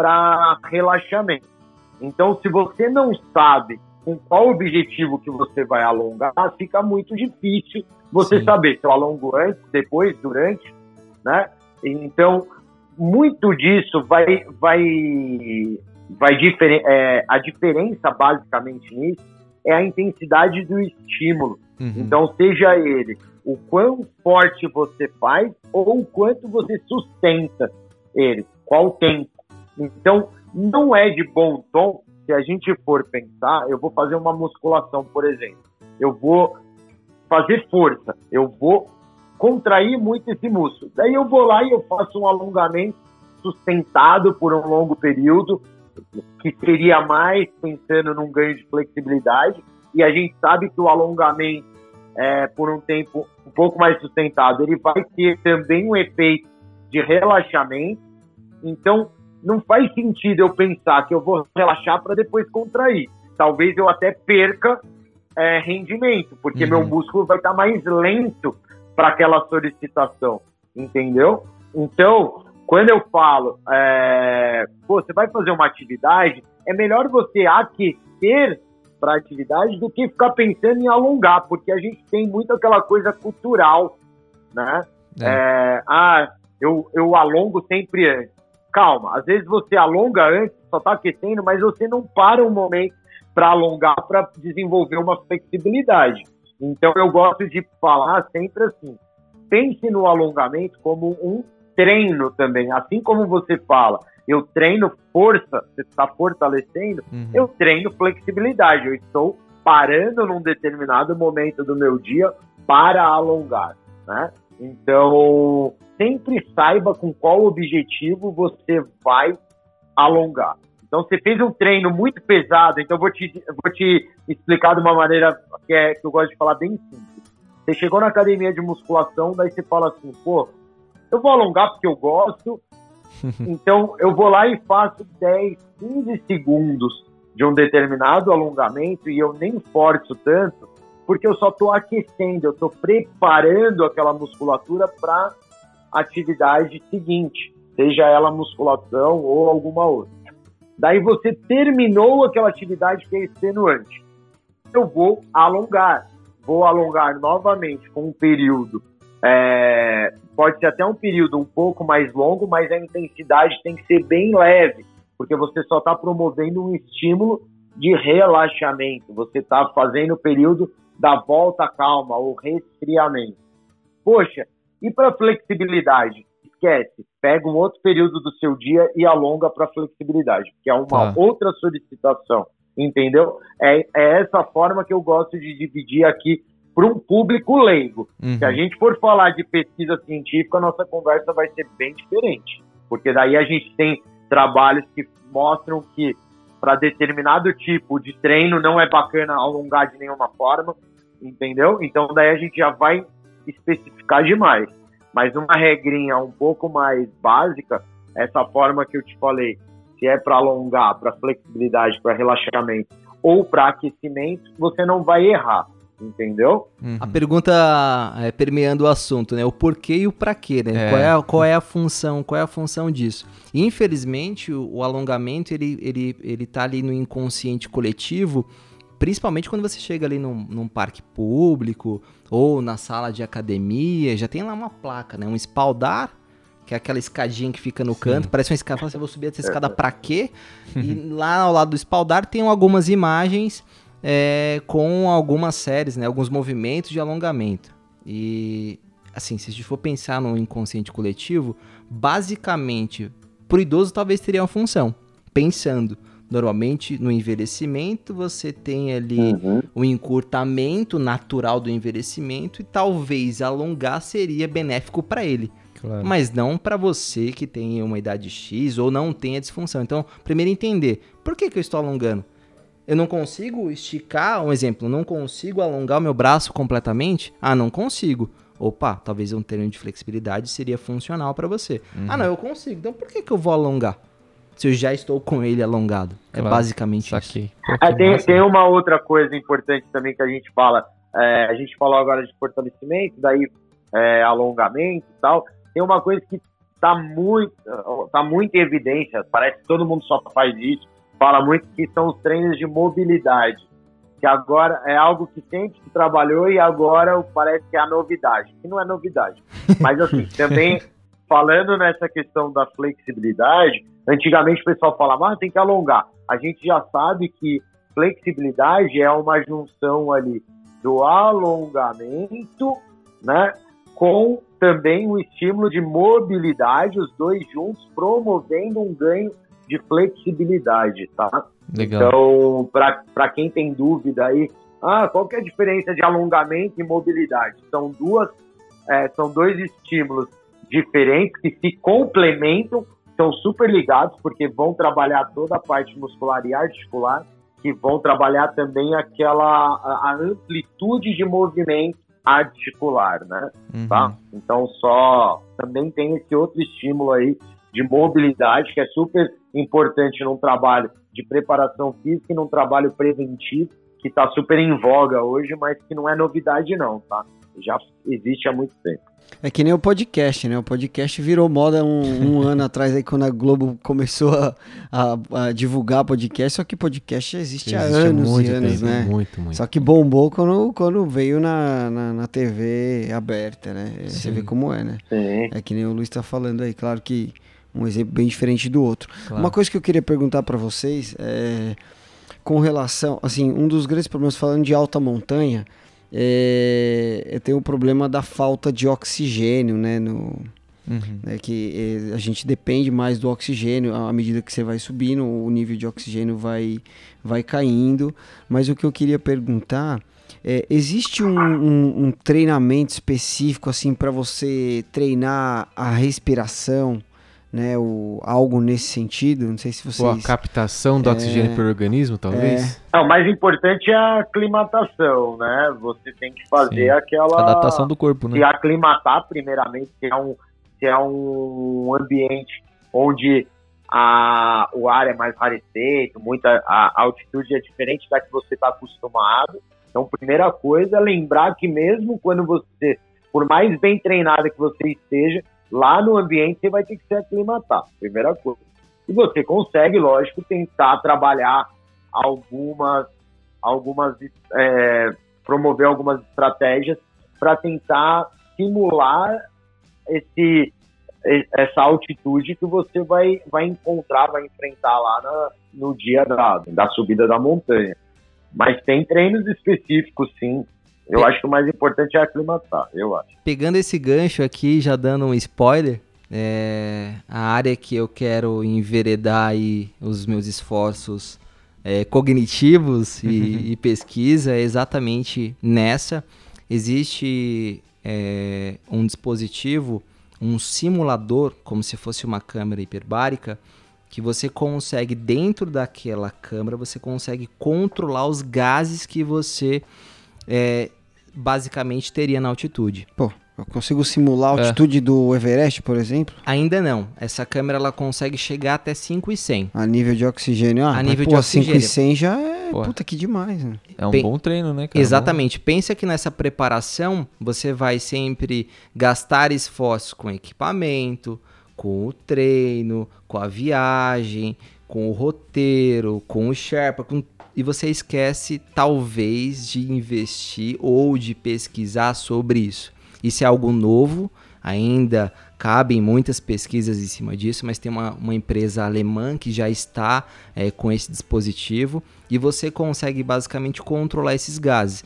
para relaxamento. Então, se você não sabe com qual objetivo que você vai alongar, fica muito difícil você Sim. saber se eu alongo antes, depois, durante, né? Então, muito disso vai, vai, vai diferen é, a diferença basicamente nisso é a intensidade do estímulo. Uhum. Então, seja ele o quão forte você faz ou o quanto você sustenta ele, qual tempo. Então, não é de bom tom se a gente for pensar, eu vou fazer uma musculação, por exemplo, eu vou fazer força, eu vou contrair muito esse músculo. Daí eu vou lá e eu faço um alongamento sustentado por um longo período, que seria mais pensando num ganho de flexibilidade. E a gente sabe que o alongamento é, por um tempo um pouco mais sustentado, ele vai ter também um efeito de relaxamento. Então, não faz sentido eu pensar que eu vou relaxar para depois contrair. Talvez eu até perca é, rendimento, porque uhum. meu músculo vai estar tá mais lento para aquela solicitação, entendeu? Então, quando eu falo, é, pô, você vai fazer uma atividade, é melhor você aquecer para a atividade do que ficar pensando em alongar, porque a gente tem muito aquela coisa cultural, né? É. É, ah, eu, eu alongo sempre antes. Calma, às vezes você alonga antes, só está aquecendo, mas você não para um momento para alongar, para desenvolver uma flexibilidade. Então eu gosto de falar sempre assim: pense no alongamento como um treino também. Assim como você fala, eu treino força, você está fortalecendo, uhum. eu treino flexibilidade. Eu estou parando num determinado momento do meu dia para alongar, né? Então, sempre saiba com qual objetivo você vai alongar. Então, você fez um treino muito pesado, então vou te, vou te explicar de uma maneira que, é, que eu gosto de falar bem simples. Você chegou na academia de musculação, daí você fala assim, pô, eu vou alongar porque eu gosto, *laughs* então eu vou lá e faço 10, 15 segundos de um determinado alongamento e eu nem forço tanto, porque eu só estou aquecendo, eu estou preparando aquela musculatura para atividade seguinte, seja ela musculação ou alguma outra. Daí você terminou aquela atividade que é extenuante. Eu vou alongar, vou alongar novamente com um período é, pode ser até um período um pouco mais longo, mas a intensidade tem que ser bem leve, porque você só está promovendo um estímulo de relaxamento, você está fazendo o período da volta calma, ou resfriamento. Poxa, e para flexibilidade? Esquece, pega um outro período do seu dia e alonga para flexibilidade, que é uma tá. outra solicitação, entendeu? É, é essa forma que eu gosto de dividir aqui para um público leigo. Uhum. Se a gente for falar de pesquisa científica, a nossa conversa vai ser bem diferente, porque daí a gente tem trabalhos que mostram que para determinado tipo de treino não é bacana alongar de nenhuma forma, entendeu? Então daí a gente já vai especificar demais. Mas uma regrinha um pouco mais básica, essa forma que eu te falei, se é para alongar, para flexibilidade, para relaxamento ou para aquecimento, você não vai errar entendeu? Uhum. A pergunta é, permeando o assunto, né? O porquê e o para quê, né? É. Qual, é a, qual é a função, qual é a função disso? infelizmente, o, o, alongamento, ele, ele, ele tá ali no inconsciente coletivo, principalmente quando você chega ali num, num parque público ou na sala de academia, já tem lá uma placa, né? Um espaldar que é aquela escadinha que fica no Sim. canto, parece uma escada, você assim, vou subir essa escada pra quê? *laughs* e lá ao lado do espaldar tem algumas imagens é, com algumas séries, né, alguns movimentos de alongamento. E, assim, se a gente for pensar no inconsciente coletivo, basicamente, pro idoso talvez teria uma função. Pensando, normalmente no envelhecimento você tem ali uhum. o encurtamento natural do envelhecimento e talvez alongar seria benéfico para ele. Claro. Mas não para você que tem uma idade X ou não tenha disfunção. Então, primeiro entender, por que, que eu estou alongando? Eu não consigo esticar, um exemplo, não consigo alongar o meu braço completamente? Ah, não consigo. Opa, talvez um treino de flexibilidade seria funcional para você. Uhum. Ah, não, eu consigo. Então por que, que eu vou alongar? Se eu já estou com ele alongado. É claro, é basicamente isso. É, tem, tem uma outra coisa importante também que a gente fala. É, a gente falou agora de fortalecimento, daí é, alongamento e tal. Tem uma coisa que está muito, tá muito em evidência, parece que todo mundo só faz isso, fala muito que são os treinos de mobilidade, que agora é algo que sempre se trabalhou e agora parece que é a novidade, que não é novidade. *laughs* Mas assim, também falando nessa questão da flexibilidade, antigamente o pessoal falava, ah, tem que alongar. A gente já sabe que flexibilidade é uma junção ali do alongamento, né, com também o estímulo de mobilidade, os dois juntos promovendo um ganho de flexibilidade, tá? Legal. Então, para quem tem dúvida aí, ah, qual que é a diferença de alongamento e mobilidade? São duas, é, são dois estímulos diferentes que se complementam, são super ligados porque vão trabalhar toda a parte muscular e articular. que vão trabalhar também aquela a, a amplitude de movimento articular, né? Uhum. Tá? Então só também tem esse outro estímulo aí de mobilidade que é super importante num trabalho de preparação física e num trabalho preventivo que está super em voga hoje, mas que não é novidade não, tá? Já existe há muito tempo. É que nem o podcast, né? O podcast virou moda um, um *laughs* ano atrás aí quando a Globo começou a, a, a divulgar podcast, só que podcast já existe, há Existe há anos muito e anos, tempo, né? Muito, muito. Só que bombou quando, quando veio na, na, na TV aberta, né? Você Sim. vê como é, né? Sim. É que nem o Luiz tá falando aí, claro que um exemplo bem diferente do outro. Claro. Uma coisa que eu queria perguntar para vocês é com relação, assim, um dos grandes problemas falando de alta montanha é, é tem o problema da falta de oxigênio, né, no, Uhum. né, que eh, a gente depende mais do oxigênio à medida que você vai subindo, o nível de oxigênio vai, vai caindo. Mas o que eu queria perguntar é, existe um, um- um treinamento específico assim para você treinar a respiração, né, o, algo nesse sentido? Não sei se vocês a captação do É. oxigênio pelo organismo, talvez? Não, o mais importante é a aclimatação, né? Você tem que fazer Sim. aquela Adaptação do corpo, né? se aclimatar primeiramente, se é um, se é um ambiente onde a, o ar é mais rarefeito, muita, a altitude é diferente da que você está acostumado. Então, primeira coisa é lembrar que mesmo quando você, por mais bem treinada que você esteja, lá no ambiente você vai ter que se aclimatar, primeira coisa. E você consegue, lógico, tentar trabalhar algumas, algumas é, promover algumas estratégias para tentar simular esse essa altitude que você vai, vai encontrar, vai enfrentar lá na- no dia da, da subida da montanha. Mas tem treinos específicos, sim. Eu É. acho que o mais importante é aclimatar, eu acho. Pegando esse gancho aqui, já dando um spoiler, é, a área que eu quero enveredar aí os meus esforços é, cognitivos e, e pesquisa é exatamente nessa. Existe é, um dispositivo, um simulador, como se fosse uma câmera hiperbárica, que você consegue, dentro daquela câmera, você consegue controlar os gases que você é, basicamente teria na altitude. Pô, eu consigo simular a É. altitude do Everest, por exemplo, Ainda não. Essa câmera ela consegue chegar até 5,100. a nível de oxigênio. Ah, A mas, nível pô, de 5 e oxigênio. 100 já é Pô. puta que demais, né? É um Bem, bom treino, né, cara? Exatamente. Pensa que nessa preparação você vai sempre gastar esforços com equipamento, com o treino, com a viagem, com o roteiro, com o Sherpa, com- e você esquece talvez de investir ou de pesquisar sobre isso. Isso é algo novo, ainda cabem muitas pesquisas em cima disso, mas tem uma, uma empresa alemã que já está eh, com esse dispositivo e você consegue basicamente controlar esses gases.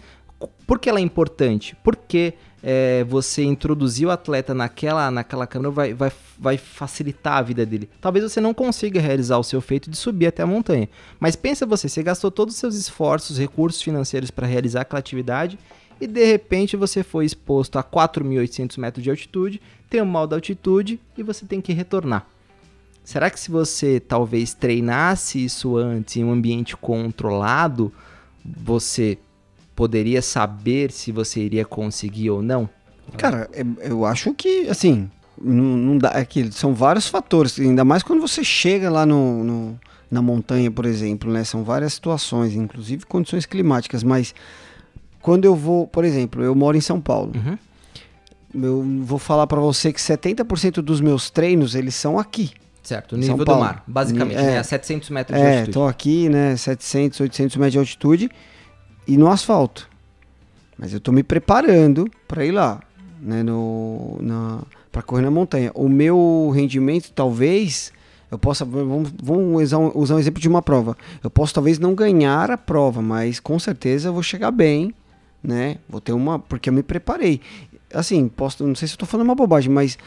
Por que ela é importante? Porque eh, você introduzir o atleta naquela, naquela câmera vai, vai, vai facilitar a vida dele. Talvez você não consiga realizar o seu feito de subir até a montanha. Mas pensa você, você gastou todos os seus esforços, recursos financeiros para realizar aquela atividade e de repente você foi exposto a 4.800 metros de altitude, tem um mal da altitude e você tem que retornar. Será que se você talvez treinasse isso antes em um ambiente controlado, você poderia saber se você iria conseguir ou não? Cara, é- eu acho que, assim, não, não dá. É que são vários fatores, ainda mais quando você chega lá no, no- na montanha, por exemplo, né? São várias situações, inclusive condições climáticas, mas quando eu vou, por exemplo, eu moro em São Paulo. Uhum. Eu vou falar pra você que 70% dos meus treinos, eles são aqui. Certo, o São nível do Paulo. mar, basicamente, É. né? A 700 metros de É, altitude. tô aqui, né, 700, 800 metros de altitude e no asfalto. Mas eu tô me preparando para ir lá, né, no na para correr na montanha. O meu rendimento talvez eu possa vamos, vamos usar, um, exemplo de uma prova. Eu posso talvez não ganhar a prova, mas com certeza eu vou chegar bem, né? Vou ter uma porque eu me preparei. Assim, posso, não sei se tô falando uma bobagem, mas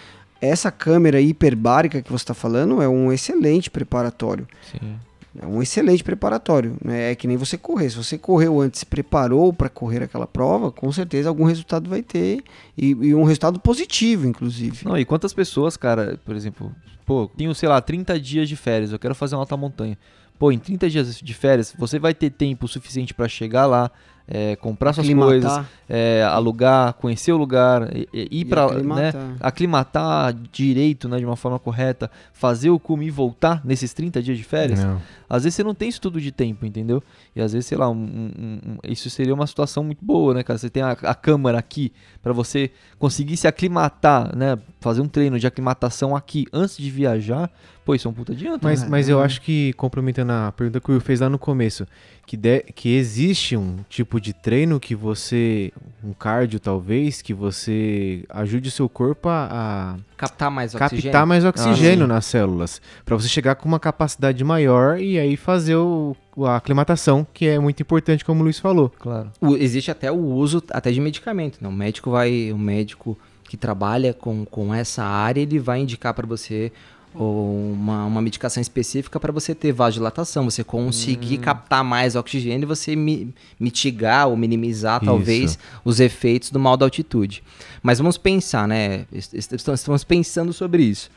essa câmera hiperbárica que você está falando é um excelente preparatório. Sim. É um excelente preparatório. Né? É que nem você correr. Se você correu antes, se preparou para correr aquela prova, com certeza algum resultado vai ter. E, e um resultado positivo, inclusive. Não, e quantas pessoas, cara, por exemplo, pô, tenho, sei lá, 30 dias de férias, eu quero fazer uma alta montanha. pô, em 30 dias de férias, você vai ter tempo suficiente para chegar lá, é, comprar suas Aclimatar. coisas, é, alugar, conhecer o lugar, e- e- ir para aclimatar. né, aclimatar direito, né, de uma forma correta, fazer o cume e voltar nesses 30 dias de férias. Não. Às vezes você não tem isso tudo de tempo, entendeu? E às vezes, sei lá, um- um- um- isso seria uma situação muito boa, né, cara? Você tem a, a câmara aqui pra você conseguir se aclimatar, né? Fazer um treino de aclimatação aqui antes de viajar. Pô, isso é um puta adianto. Mas, né? mas eu acho que, complementando a pergunta que o Will fez lá no começo, que, de- que existe um tipo de treino que você, um cardio talvez, que você ajude o seu corpo a, a Captar mais captar oxigênio. mais oxigênio sim. nas células, Pra você chegar com uma capacidade maior e aí fazer o, a aclimatação, que é muito importante, como o Luiz falou. Claro. O- existe até o uso até de medicamento. Né? O médico vai, o médico que trabalha com, com essa área, ele vai indicar para você ou uma, uma medicação específica para você ter vasodilatação, você conseguir captar mais oxigênio e você mi- mitigar ou minimizar talvez Isso. os efeitos do mal da altitude. Mas vamos pensar, né? est- est- Estamos pensando sobre isso.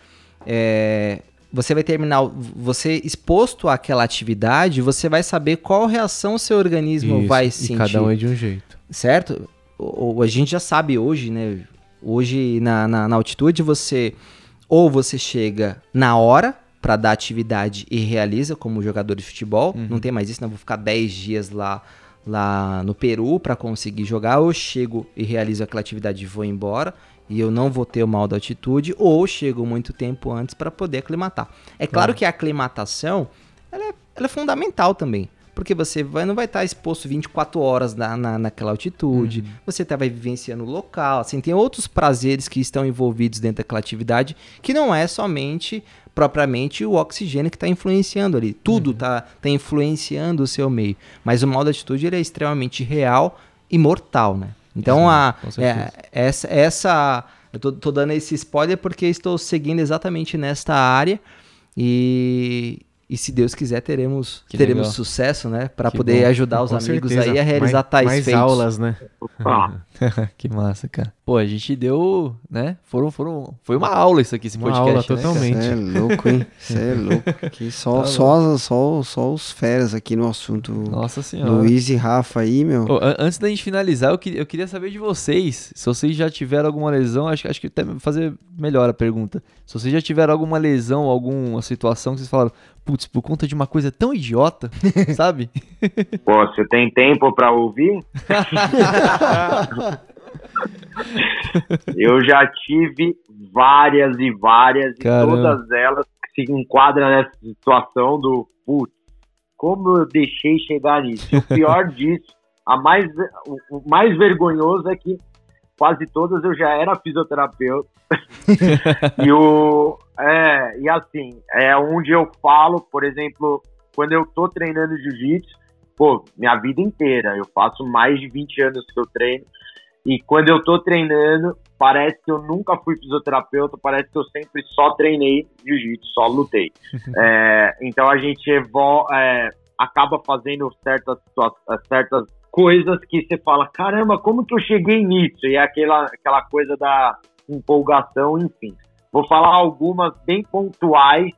É, você vai terminar, o- você exposto àquela atividade, você vai saber qual reação seu organismo Isso, vai e sentir cada um é de um jeito. certo? O, o- a gente já sabe hoje, né? Hoje na, na, na altitude você ou você chega na hora para dar atividade e realiza como jogador de futebol, não tem mais isso, não vou ficar 10 dias lá lá no Peru para conseguir jogar, ou chego e realizo aquela atividade e vou embora. E eu não vou ter o mal da altitude, ou chego muito tempo antes para poder aclimatar. É claro que a aclimatação ela é, ela é fundamental também. Porque você vai, não vai estar exposto 24 horas na, na, naquela altitude, você tá, vai vivenciando o local, assim, tem outros prazeres que estão envolvidos dentro daquela atividade, que não é somente, propriamente, o oxigênio que está influenciando ali. Tudo está tá influenciando o seu meio. Mas o mal da altitude ele é extremamente real e mortal, né? Então, Sim, a, é, essa, essa. Eu tô, tô dando esse spoiler porque estou seguindo exatamente nesta área. E, e se Deus quiser, teremos, Que teremos legal. sucesso, né? Para poder bom. ajudar os Com amigos certeza. aí a realizar mais, tais mais feitos. aulas, né? Ah, *laughs* que massa, cara. Pô, a gente deu, né? Foram, foram. Foi uma aula isso aqui, esse Uma podcast. aula né, cara? totalmente. Você é louco, hein? Você é *laughs* louco. Aqui só, Tá só, só, só os feras aqui no assunto. Nossa senhora. Luiz e Rafa aí, meu. Ô, antes da gente finalizar, eu, que- eu queria saber de vocês. Se vocês já tiveram alguma lesão, acho, acho que até fazer melhor a pergunta. Se vocês já tiveram alguma lesão, alguma situação que vocês falaram, putz, por conta de uma coisa tão idiota, *laughs* sabe? pô, você tem tempo pra ouvir? *laughs* Eu já tive várias e várias, e Caramba. todas elas se enquadram nessa situação do putz, como eu deixei chegar nisso. E o pior *laughs* disso, a mais, o, o mais vergonhoso é que quase todas eu já era fisioterapeuta. *laughs* e o é, e assim, é onde eu falo, por exemplo, quando eu tô treinando jiu-jitsu, pô, minha vida inteira, eu faço mais de 20 anos que eu treino. E quando eu tô treinando, parece que eu nunca fui fisioterapeuta, parece que eu sempre só treinei jiu-jitsu, só lutei. *laughs* É, então a gente é, acaba fazendo certas, situa- certas coisas que você fala, caramba, como que eu cheguei nisso? E é aquela, aquela coisa da empolgação, enfim. Vou falar algumas bem pontuais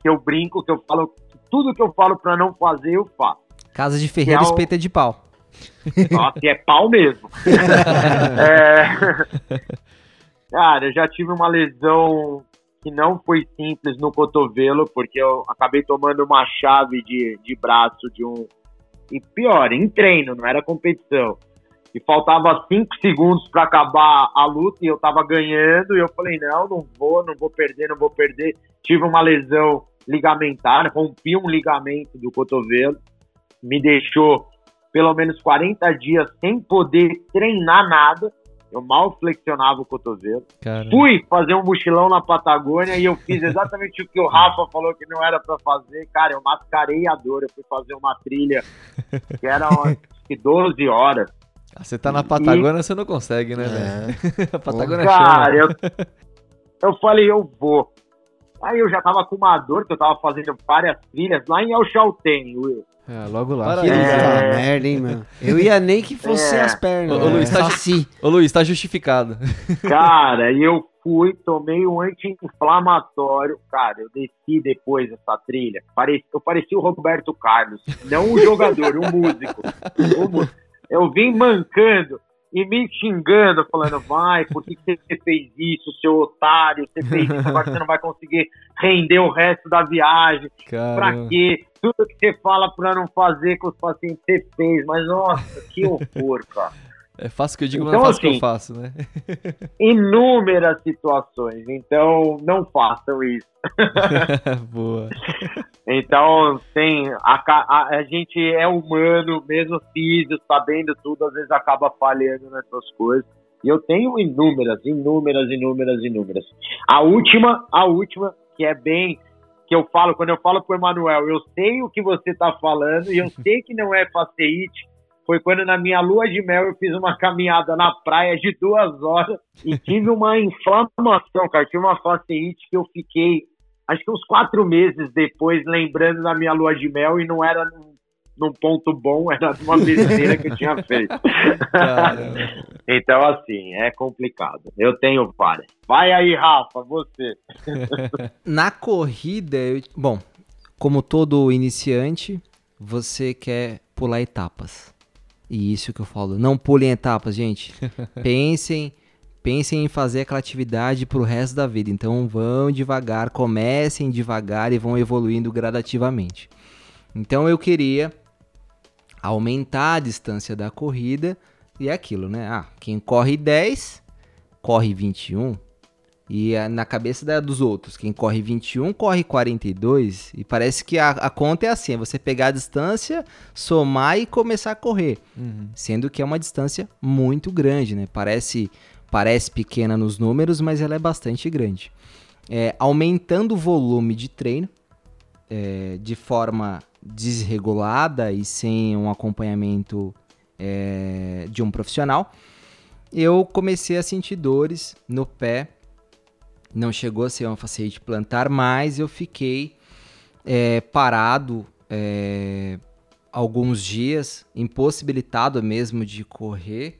que eu brinco, que eu falo, tudo que eu falo para não fazer, eu faço. Casa de Ferreira, é o- espeta de pau. *laughs* Nossa, e é pau mesmo. *laughs* É, *laughs* Cara, eu já tive uma lesão que não foi simples no cotovelo, porque eu acabei tomando uma chave de, de braço de um. E pior, em treino, não era competição. E faltava cinco segundos para acabar a luta e eu tava ganhando. E eu falei: não, não vou, não vou perder, não vou perder. Tive uma lesão ligamentar, rompi um ligamento do cotovelo, me deixou pelo menos 40 dias sem poder treinar nada. Eu mal flexionava o cotovelo. Cara, Fui fazer um mochilão na Patagônia e eu fiz *laughs* exatamente o que o Rafa falou que não era pra fazer. Cara, eu mascarei a dor. Eu fui fazer uma trilha que era acho que 12 horas. ah, você tá na Patagônia, você não consegue, né, velho? *laughs* A Patagônia é Cara, chama. eu, eu falei, eu vou. Aí eu já tava com uma dor, que eu tava fazendo várias trilhas lá em El Chaltén, Will. É, logo lá. Para Que É. merda, hein, meu? Eu ia nem que fosse É. as pernas. Ô, ô, Luiz, né? tá Saci. Ô Luiz, tá justificado. *laughs* Cara, e eu fui, tomei um anti-inflamatório. Cara, eu desci depois dessa trilha. Eu parecia o Roberto Carlos. Não o jogador. O músico. *laughs* Eu vim mancando e me xingando, falando, vai, por que você *laughs* fez isso, seu otário? Você fez isso, agora você não vai conseguir render o resto da viagem. Caramba. Pra quê? Tudo que você fala pra não fazer com os pacientes, você fez. Mas, nossa, que horror, cara. É fácil que eu digo, mas Então, não é fácil que eu assim, faço, né? *laughs* Inúmeras situações. Então, não façam isso. *laughs* Boa. Então, tem a, a, a gente é humano, mesmo físico, sabendo tudo, às vezes acaba falhando nessas coisas. E eu tenho inúmeras, inúmeras, inúmeras, inúmeras. A última, a última, que é bem que eu falo, quando eu falo pro Emanuel, eu sei o que você tá falando e eu *laughs* sei que não é faceite, foi quando na minha lua de mel eu fiz uma caminhada na praia de duas horas e tive uma *laughs* inflamação, cara. Tive uma faceite que eu fiquei, acho que uns quatro meses depois, lembrando da minha lua de mel e não era num, num ponto bom, era uma besteira que eu tinha feito. *laughs* Então, assim, é complicado. Eu tenho várias. Vai aí, Rafa, você. *laughs* Na corrida, eu- bom, como todo iniciante, você quer pular etapas. E isso que eu falo, não pulem etapas, gente. *laughs* Pensem, pensem em fazer aquela atividade pro resto da vida. Então vão devagar, comecem devagar e vão evoluindo gradativamente. Então eu queria aumentar a distância da corrida e é aquilo, né? Ah, quem corre 10, corre 21. E ah, na cabeça da- dos outros, quem corre 21, corre 42. E parece que a, a conta é assim: é você pegar a distância, somar e começar a correr. Uhum. Sendo que é uma distância muito grande, né? Parece, parece pequena nos números, mas ela é bastante grande. É, aumentando o volume de treino é, de forma desregulada e sem um acompanhamento é, de um profissional, eu comecei a sentir dores no pé. Não chegou a ser uma facete plantar, mas eu fiquei é, parado é, alguns dias, impossibilitado mesmo de correr.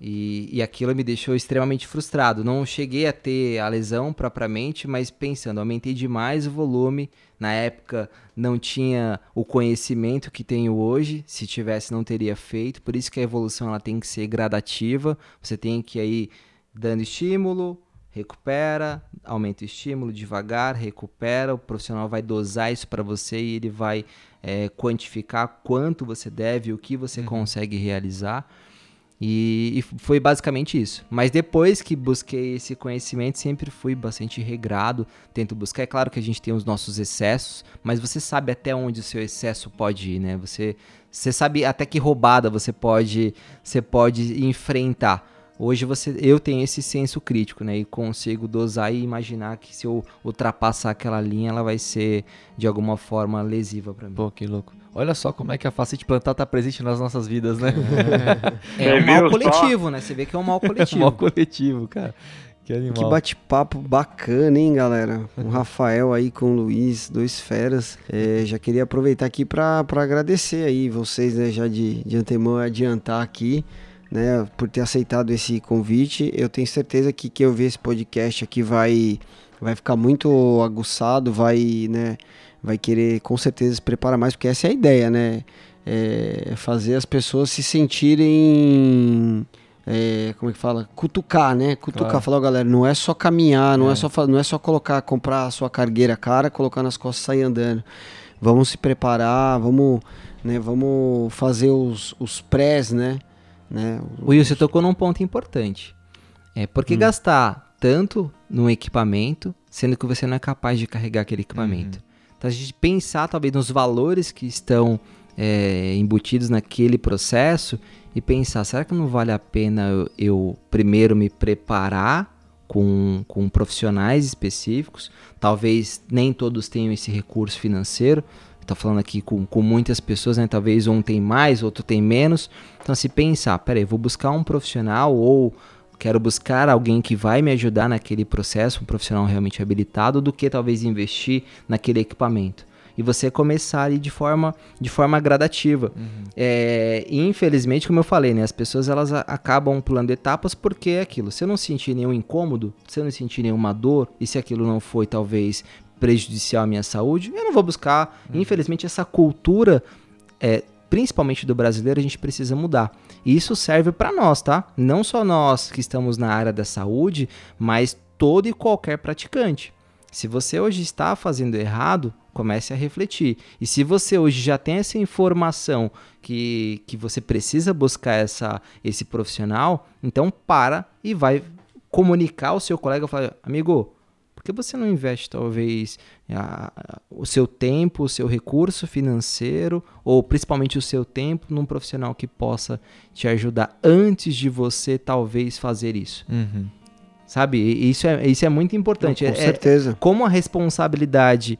E, e aquilo me deixou extremamente frustrado. Não cheguei a ter a lesão propriamente, mas pensando, aumentei demais o volume. Na época não tinha o conhecimento que tenho hoje. Se tivesse, não teria feito. Por isso que a evolução ela tem que ser gradativa. Você tem que ir dando estímulo, recupera, aumenta o estímulo devagar, recupera. O profissional vai dosar isso para você e ele vai é, quantificar quanto você deve, o que você consegue realizar. E, e foi basicamente isso. Mas depois que busquei esse conhecimento, sempre fui bastante regrado. Tento buscar. É claro que a gente tem os nossos excessos, mas você sabe até onde o seu excesso pode ir, né? Você, você sabe até que roubada você pode, você pode enfrentar. Hoje você, eu tenho esse senso crítico, né? E consigo dosar e imaginar que se eu ultrapassar aquela linha, ela vai ser de alguma forma lesiva para mim. Pô, que louco. Olha só como é que a facete plantar tá presente nas nossas vidas, né? *laughs* É um Você mal só? coletivo, né? Você vê que é um mal *laughs* coletivo. Mal coletivo, cara. Que animal. Que bate-papo bacana, hein, galera? O *laughs* Rafael aí com o Luiz, dois feras. É, já queria aproveitar aqui para agradecer aí vocês, né, já de, de antemão adiantar aqui, né, por ter aceitado esse convite. Eu tenho certeza que quem ouvir esse podcast aqui vai, vai ficar muito aguçado, vai, né, vai querer com certeza se preparar mais, porque essa é a ideia, né? É fazer as pessoas se sentirem é, como é que fala? Cutucar, né? Cutucar, Claro. falar, "Ó, galera, não é só caminhar, não é, É. só não é só colocar, comprar a sua cargueira cara, colocar nas costas e sair andando. Vamos se preparar, vamos, né, vamos fazer os, os prés, né? Né? Will, você tocou num ponto importante. É, por que gastar tanto num equipamento, sendo que você não é capaz de carregar aquele equipamento? Então a gente pensar talvez nos valores que estão é, embutidos naquele processo e pensar, será que não vale a pena eu, eu primeiro me preparar com, com profissionais específicos? Talvez nem todos tenham esse recurso financeiro. Tá falando aqui com, com muitas pessoas, né? Talvez um tem mais, outro tem menos. Então, se pensar, peraí, vou buscar um profissional ou quero buscar alguém que vai me ajudar naquele processo, um profissional realmente habilitado, do que talvez investir naquele equipamento. e você começar ali de forma, de forma gradativa. É, e infelizmente, como eu falei, né, as pessoas elas acabam pulando etapas porque é aquilo. Se eu não sentir nenhum incômodo, se eu não sentir nenhuma dor, e se aquilo não foi talvez prejudicial à minha saúde, eu não vou buscar. Infelizmente, essa cultura, é, principalmente do brasileiro, a gente precisa mudar. E isso serve para nós, tá? Não só nós que estamos na área da saúde, mas todo e qualquer praticante. Se você hoje está fazendo errado, comece a refletir. E se você hoje já tem essa informação que, que você precisa buscar essa, esse profissional, então para e vai comunicar ao seu colega, falar, amigo, por que você não investe talvez a- a- o seu tempo, o seu recurso financeiro, ou principalmente o seu tempo, num profissional que possa te ajudar antes de você talvez fazer isso? Uhum. Sabe? Isso é, isso é muito importante. Com É- é- certeza. como a responsabilidade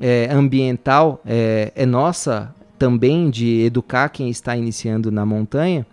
é, ambiental é, é nossa também de educar quem está iniciando na montanha,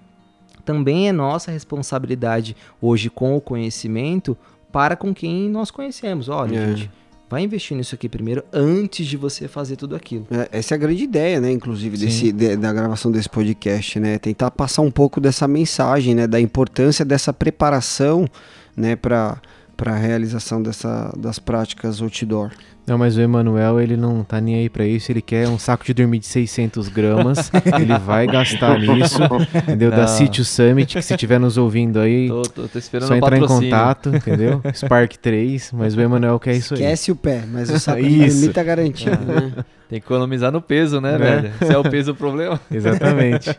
também é nossa responsabilidade hoje com o conhecimento para com quem nós conhecemos. Olha, É. gente, vai investir nisso aqui primeiro antes de você fazer tudo aquilo. É, Essa é a grande ideia, né, inclusive, desse, de- da gravação desse podcast, né? Tentar passar um pouco dessa mensagem, né? Da importância dessa preparação, né, para para a realização dessa, das práticas outdoor. Não, mas o Emanuel, ele não tá nem aí pra isso. Ele quer um saco de dormir de 600 gramas. *laughs* ele vai gastar nisso, entendeu? Da Não. Sítio Summit, que se estiver nos ouvindo aí, Tô, tô, tô esperando só entrar em patrocínio. contato, entendeu? *laughs* Spark 3, mas o Emanuel quer isso aí. Esquece o pé, mas o saco de dormir tá garantido, né? Tem que economizar no peso, né, Né? velho? Se é o peso o problema. *laughs* Exatamente.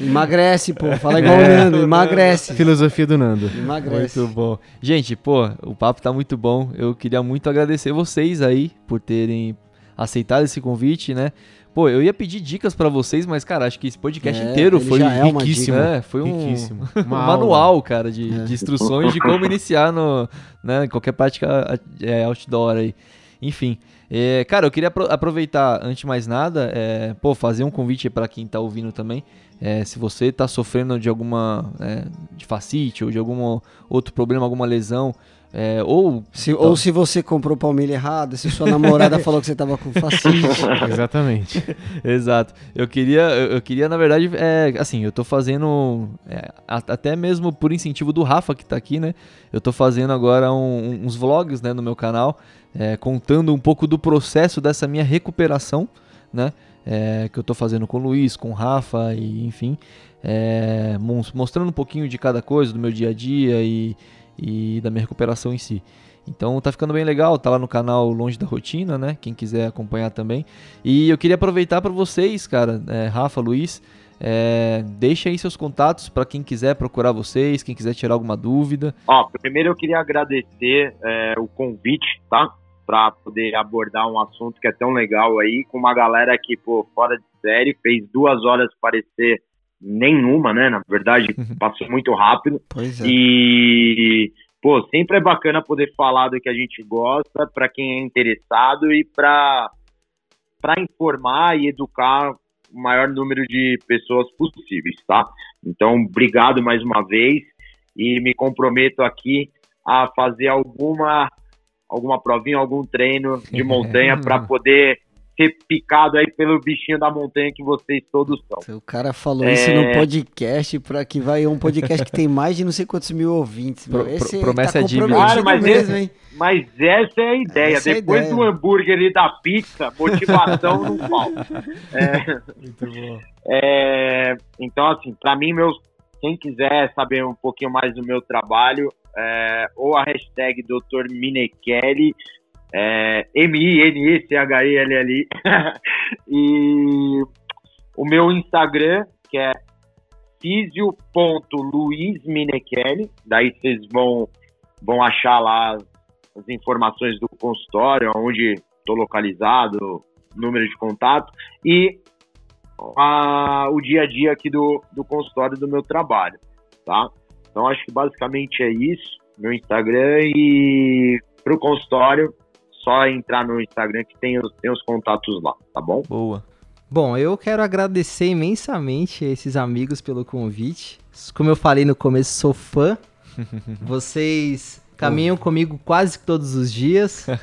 Emagrece, pô. Fala igual É. o Nando, emagrece. Filosofia do Nando. Emagrece. Muito bom. Gente, pô, o papo tá muito bom. Eu queria muito agradecer vocês aí por terem aceitado esse convite, né? Pô, eu ia pedir dicas pra vocês, mas, cara, acho que esse podcast É, inteiro foi já é riquíssimo. É, foi um, Riquíssimo. *laughs* um manual, cara, de, É. de instruções de como iniciar no, né, em qualquer prática é, outdoor aí. Enfim, é, cara, eu queria apro- aproveitar, antes de mais nada, é, pô, fazer um convite para quem tá ouvindo também. É, se você tá sofrendo de alguma é, de facite ou de algum outro problema, alguma lesão, é, ou Se- ou se você comprou palmilha errada, se sua namorada *laughs* falou que você tava com fascite. Exatamente. *laughs* Exato. Eu queria, eu, eu queria na verdade, é, assim, eu tô fazendo, é, a- até mesmo por incentivo do Rafa que tá aqui, né? Eu tô fazendo agora um- uns vlogs, né, no meu canal, é, contando um pouco do processo dessa minha recuperação, né? é, que eu tô fazendo com o Luiz, com o Rafa e enfim, é, mos- mostrando um pouquinho de cada coisa do meu dia a dia e, e da minha recuperação em si. Então tá ficando bem legal, tá lá no canal Longe da Rotina, né? Quem quiser acompanhar também. E eu queria aproveitar para vocês, cara, é, Rafa, Luiz, é, deixa aí seus contatos para quem quiser procurar vocês, quem quiser tirar alguma dúvida. Ó, primeiro eu queria agradecer é, o convite, tá? Pra poder abordar um assunto que é tão legal aí, com uma galera que, pô, fora de série, fez duas horas parecer nenhuma, né? Na verdade, passou muito rápido. Pois é. E, pô, sempre é bacana poder falar do que a gente gosta para quem é interessado e para para informar e educar o maior número de pessoas possíveis, tá? Então, obrigado mais uma vez e me comprometo aqui a fazer alguma alguma provinha, algum treino de *laughs* montanha para poder ser picado aí pelo bichinho da montanha que vocês todos são. O cara falou É. isso no podcast, pra que vai um podcast que tem mais de não sei quantos mil ouvintes. Pro- Esse pro- promessa tá é dívida. comprometido Claro, mas mesmo, hein? Mas essa é a ideia. Essa é a Depois ideia. do hambúrguer e da pizza, motivação não falta. *laughs* É, é, então, assim, para mim, meus, quem quiser saber um pouquinho mais do meu trabalho, é, ou a hashtag Dr. Minekeli, é, M-I-N-E-C-H-E-L-L-I, *laughs* e o meu Instagram, que é fisio.luizminekeli, daí vocês vão, vão achar lá as informações do consultório, onde estou localizado, número de contato e a- o dia a dia aqui do, do consultório do meu trabalho, tá? Então acho que basicamente é isso, meu Instagram e pro consultório só entrar no Instagram que tem os, tem os contatos lá, tá bom? Boa. Bom, eu quero agradecer imensamente a esses amigos pelo convite. Como eu falei no começo, sou fã. *laughs* Vocês caminham comigo quase que todos os dias. *laughs*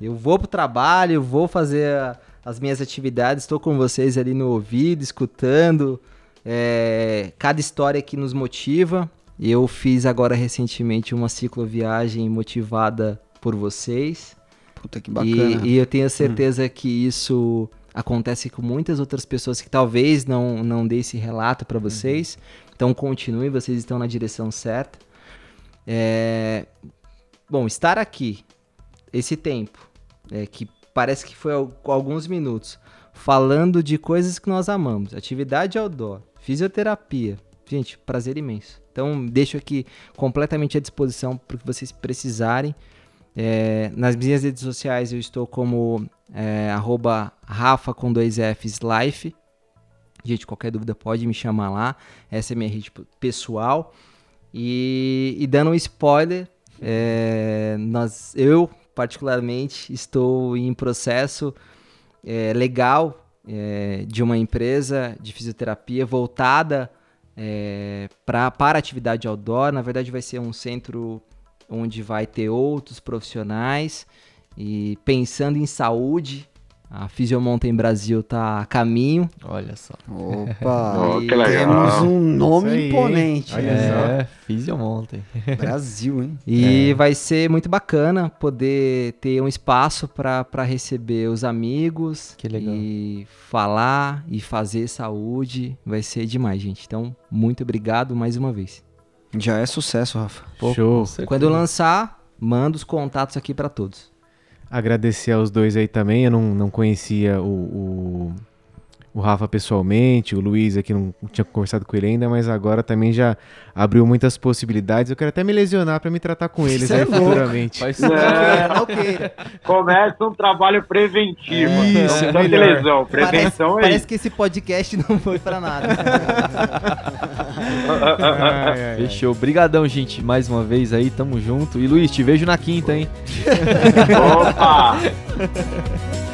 Eu vou pro trabalho, vou fazer a- as minhas atividades, estou com vocês ali no ouvido, escutando é, cada história que nos motiva. Eu fiz agora recentemente uma cicloviagem motivada por vocês. Puta que E, bacana. e eu tenho certeza que isso acontece com muitas outras pessoas que talvez não, não dê esse relato para vocês. Então continue, vocês estão na direção certa. É, Bom, estar aqui, esse tempo, é, que parece que foi al- alguns minutos, falando de coisas que nós amamos, atividade outdoor, fisioterapia. Gente, prazer imenso. Então, deixo aqui completamente à disposição para o que vocês precisarem. É, nas minhas redes sociais eu estou como é, Rafa com dois Fs Life. Gente, qualquer dúvida pode me chamar lá. Essa é minha rede pessoal. E, e dando um spoiler, é, nós, eu particularmente estou em processo é, legal é, de uma empresa de fisioterapia voltada é, pra, para atividade outdoor. Na verdade, vai ser um centro onde vai ter outros profissionais e pensando em saúde. A Physiomountain Brasil está a caminho. Olha só. Opa, *laughs* Oh, que legal. temos um nome aí, imponente. Olha né? É, Physiomountain. *laughs* Brasil, hein? E vai ser muito bacana poder ter um espaço para receber os amigos Que legal. e falar e fazer saúde. Vai ser demais, gente. Então, muito obrigado mais uma vez. Já é sucesso, Rafa. Pô, Show. Quando eu lançar, manda os contatos aqui para todos. Agradecer aos dois aí também. Eu não, não conhecia o, o, o Rafa pessoalmente, o Luiz aqui não tinha conversado com ele ainda, mas agora também já abriu muitas possibilidades. Eu quero até me lesionar para me tratar com eles Cê aí é futuramente. Faz É, começa um trabalho preventivo. Isso, não melhor. lesão. Prevenção é parece isso. que esse podcast não foi para nada. *laughs* Ai, ai. Fechou. Brigadão, gente, mais uma vez aí, tamo junto. E Luiz, te vejo na quinta, hein? *laughs* Opa! *laughs*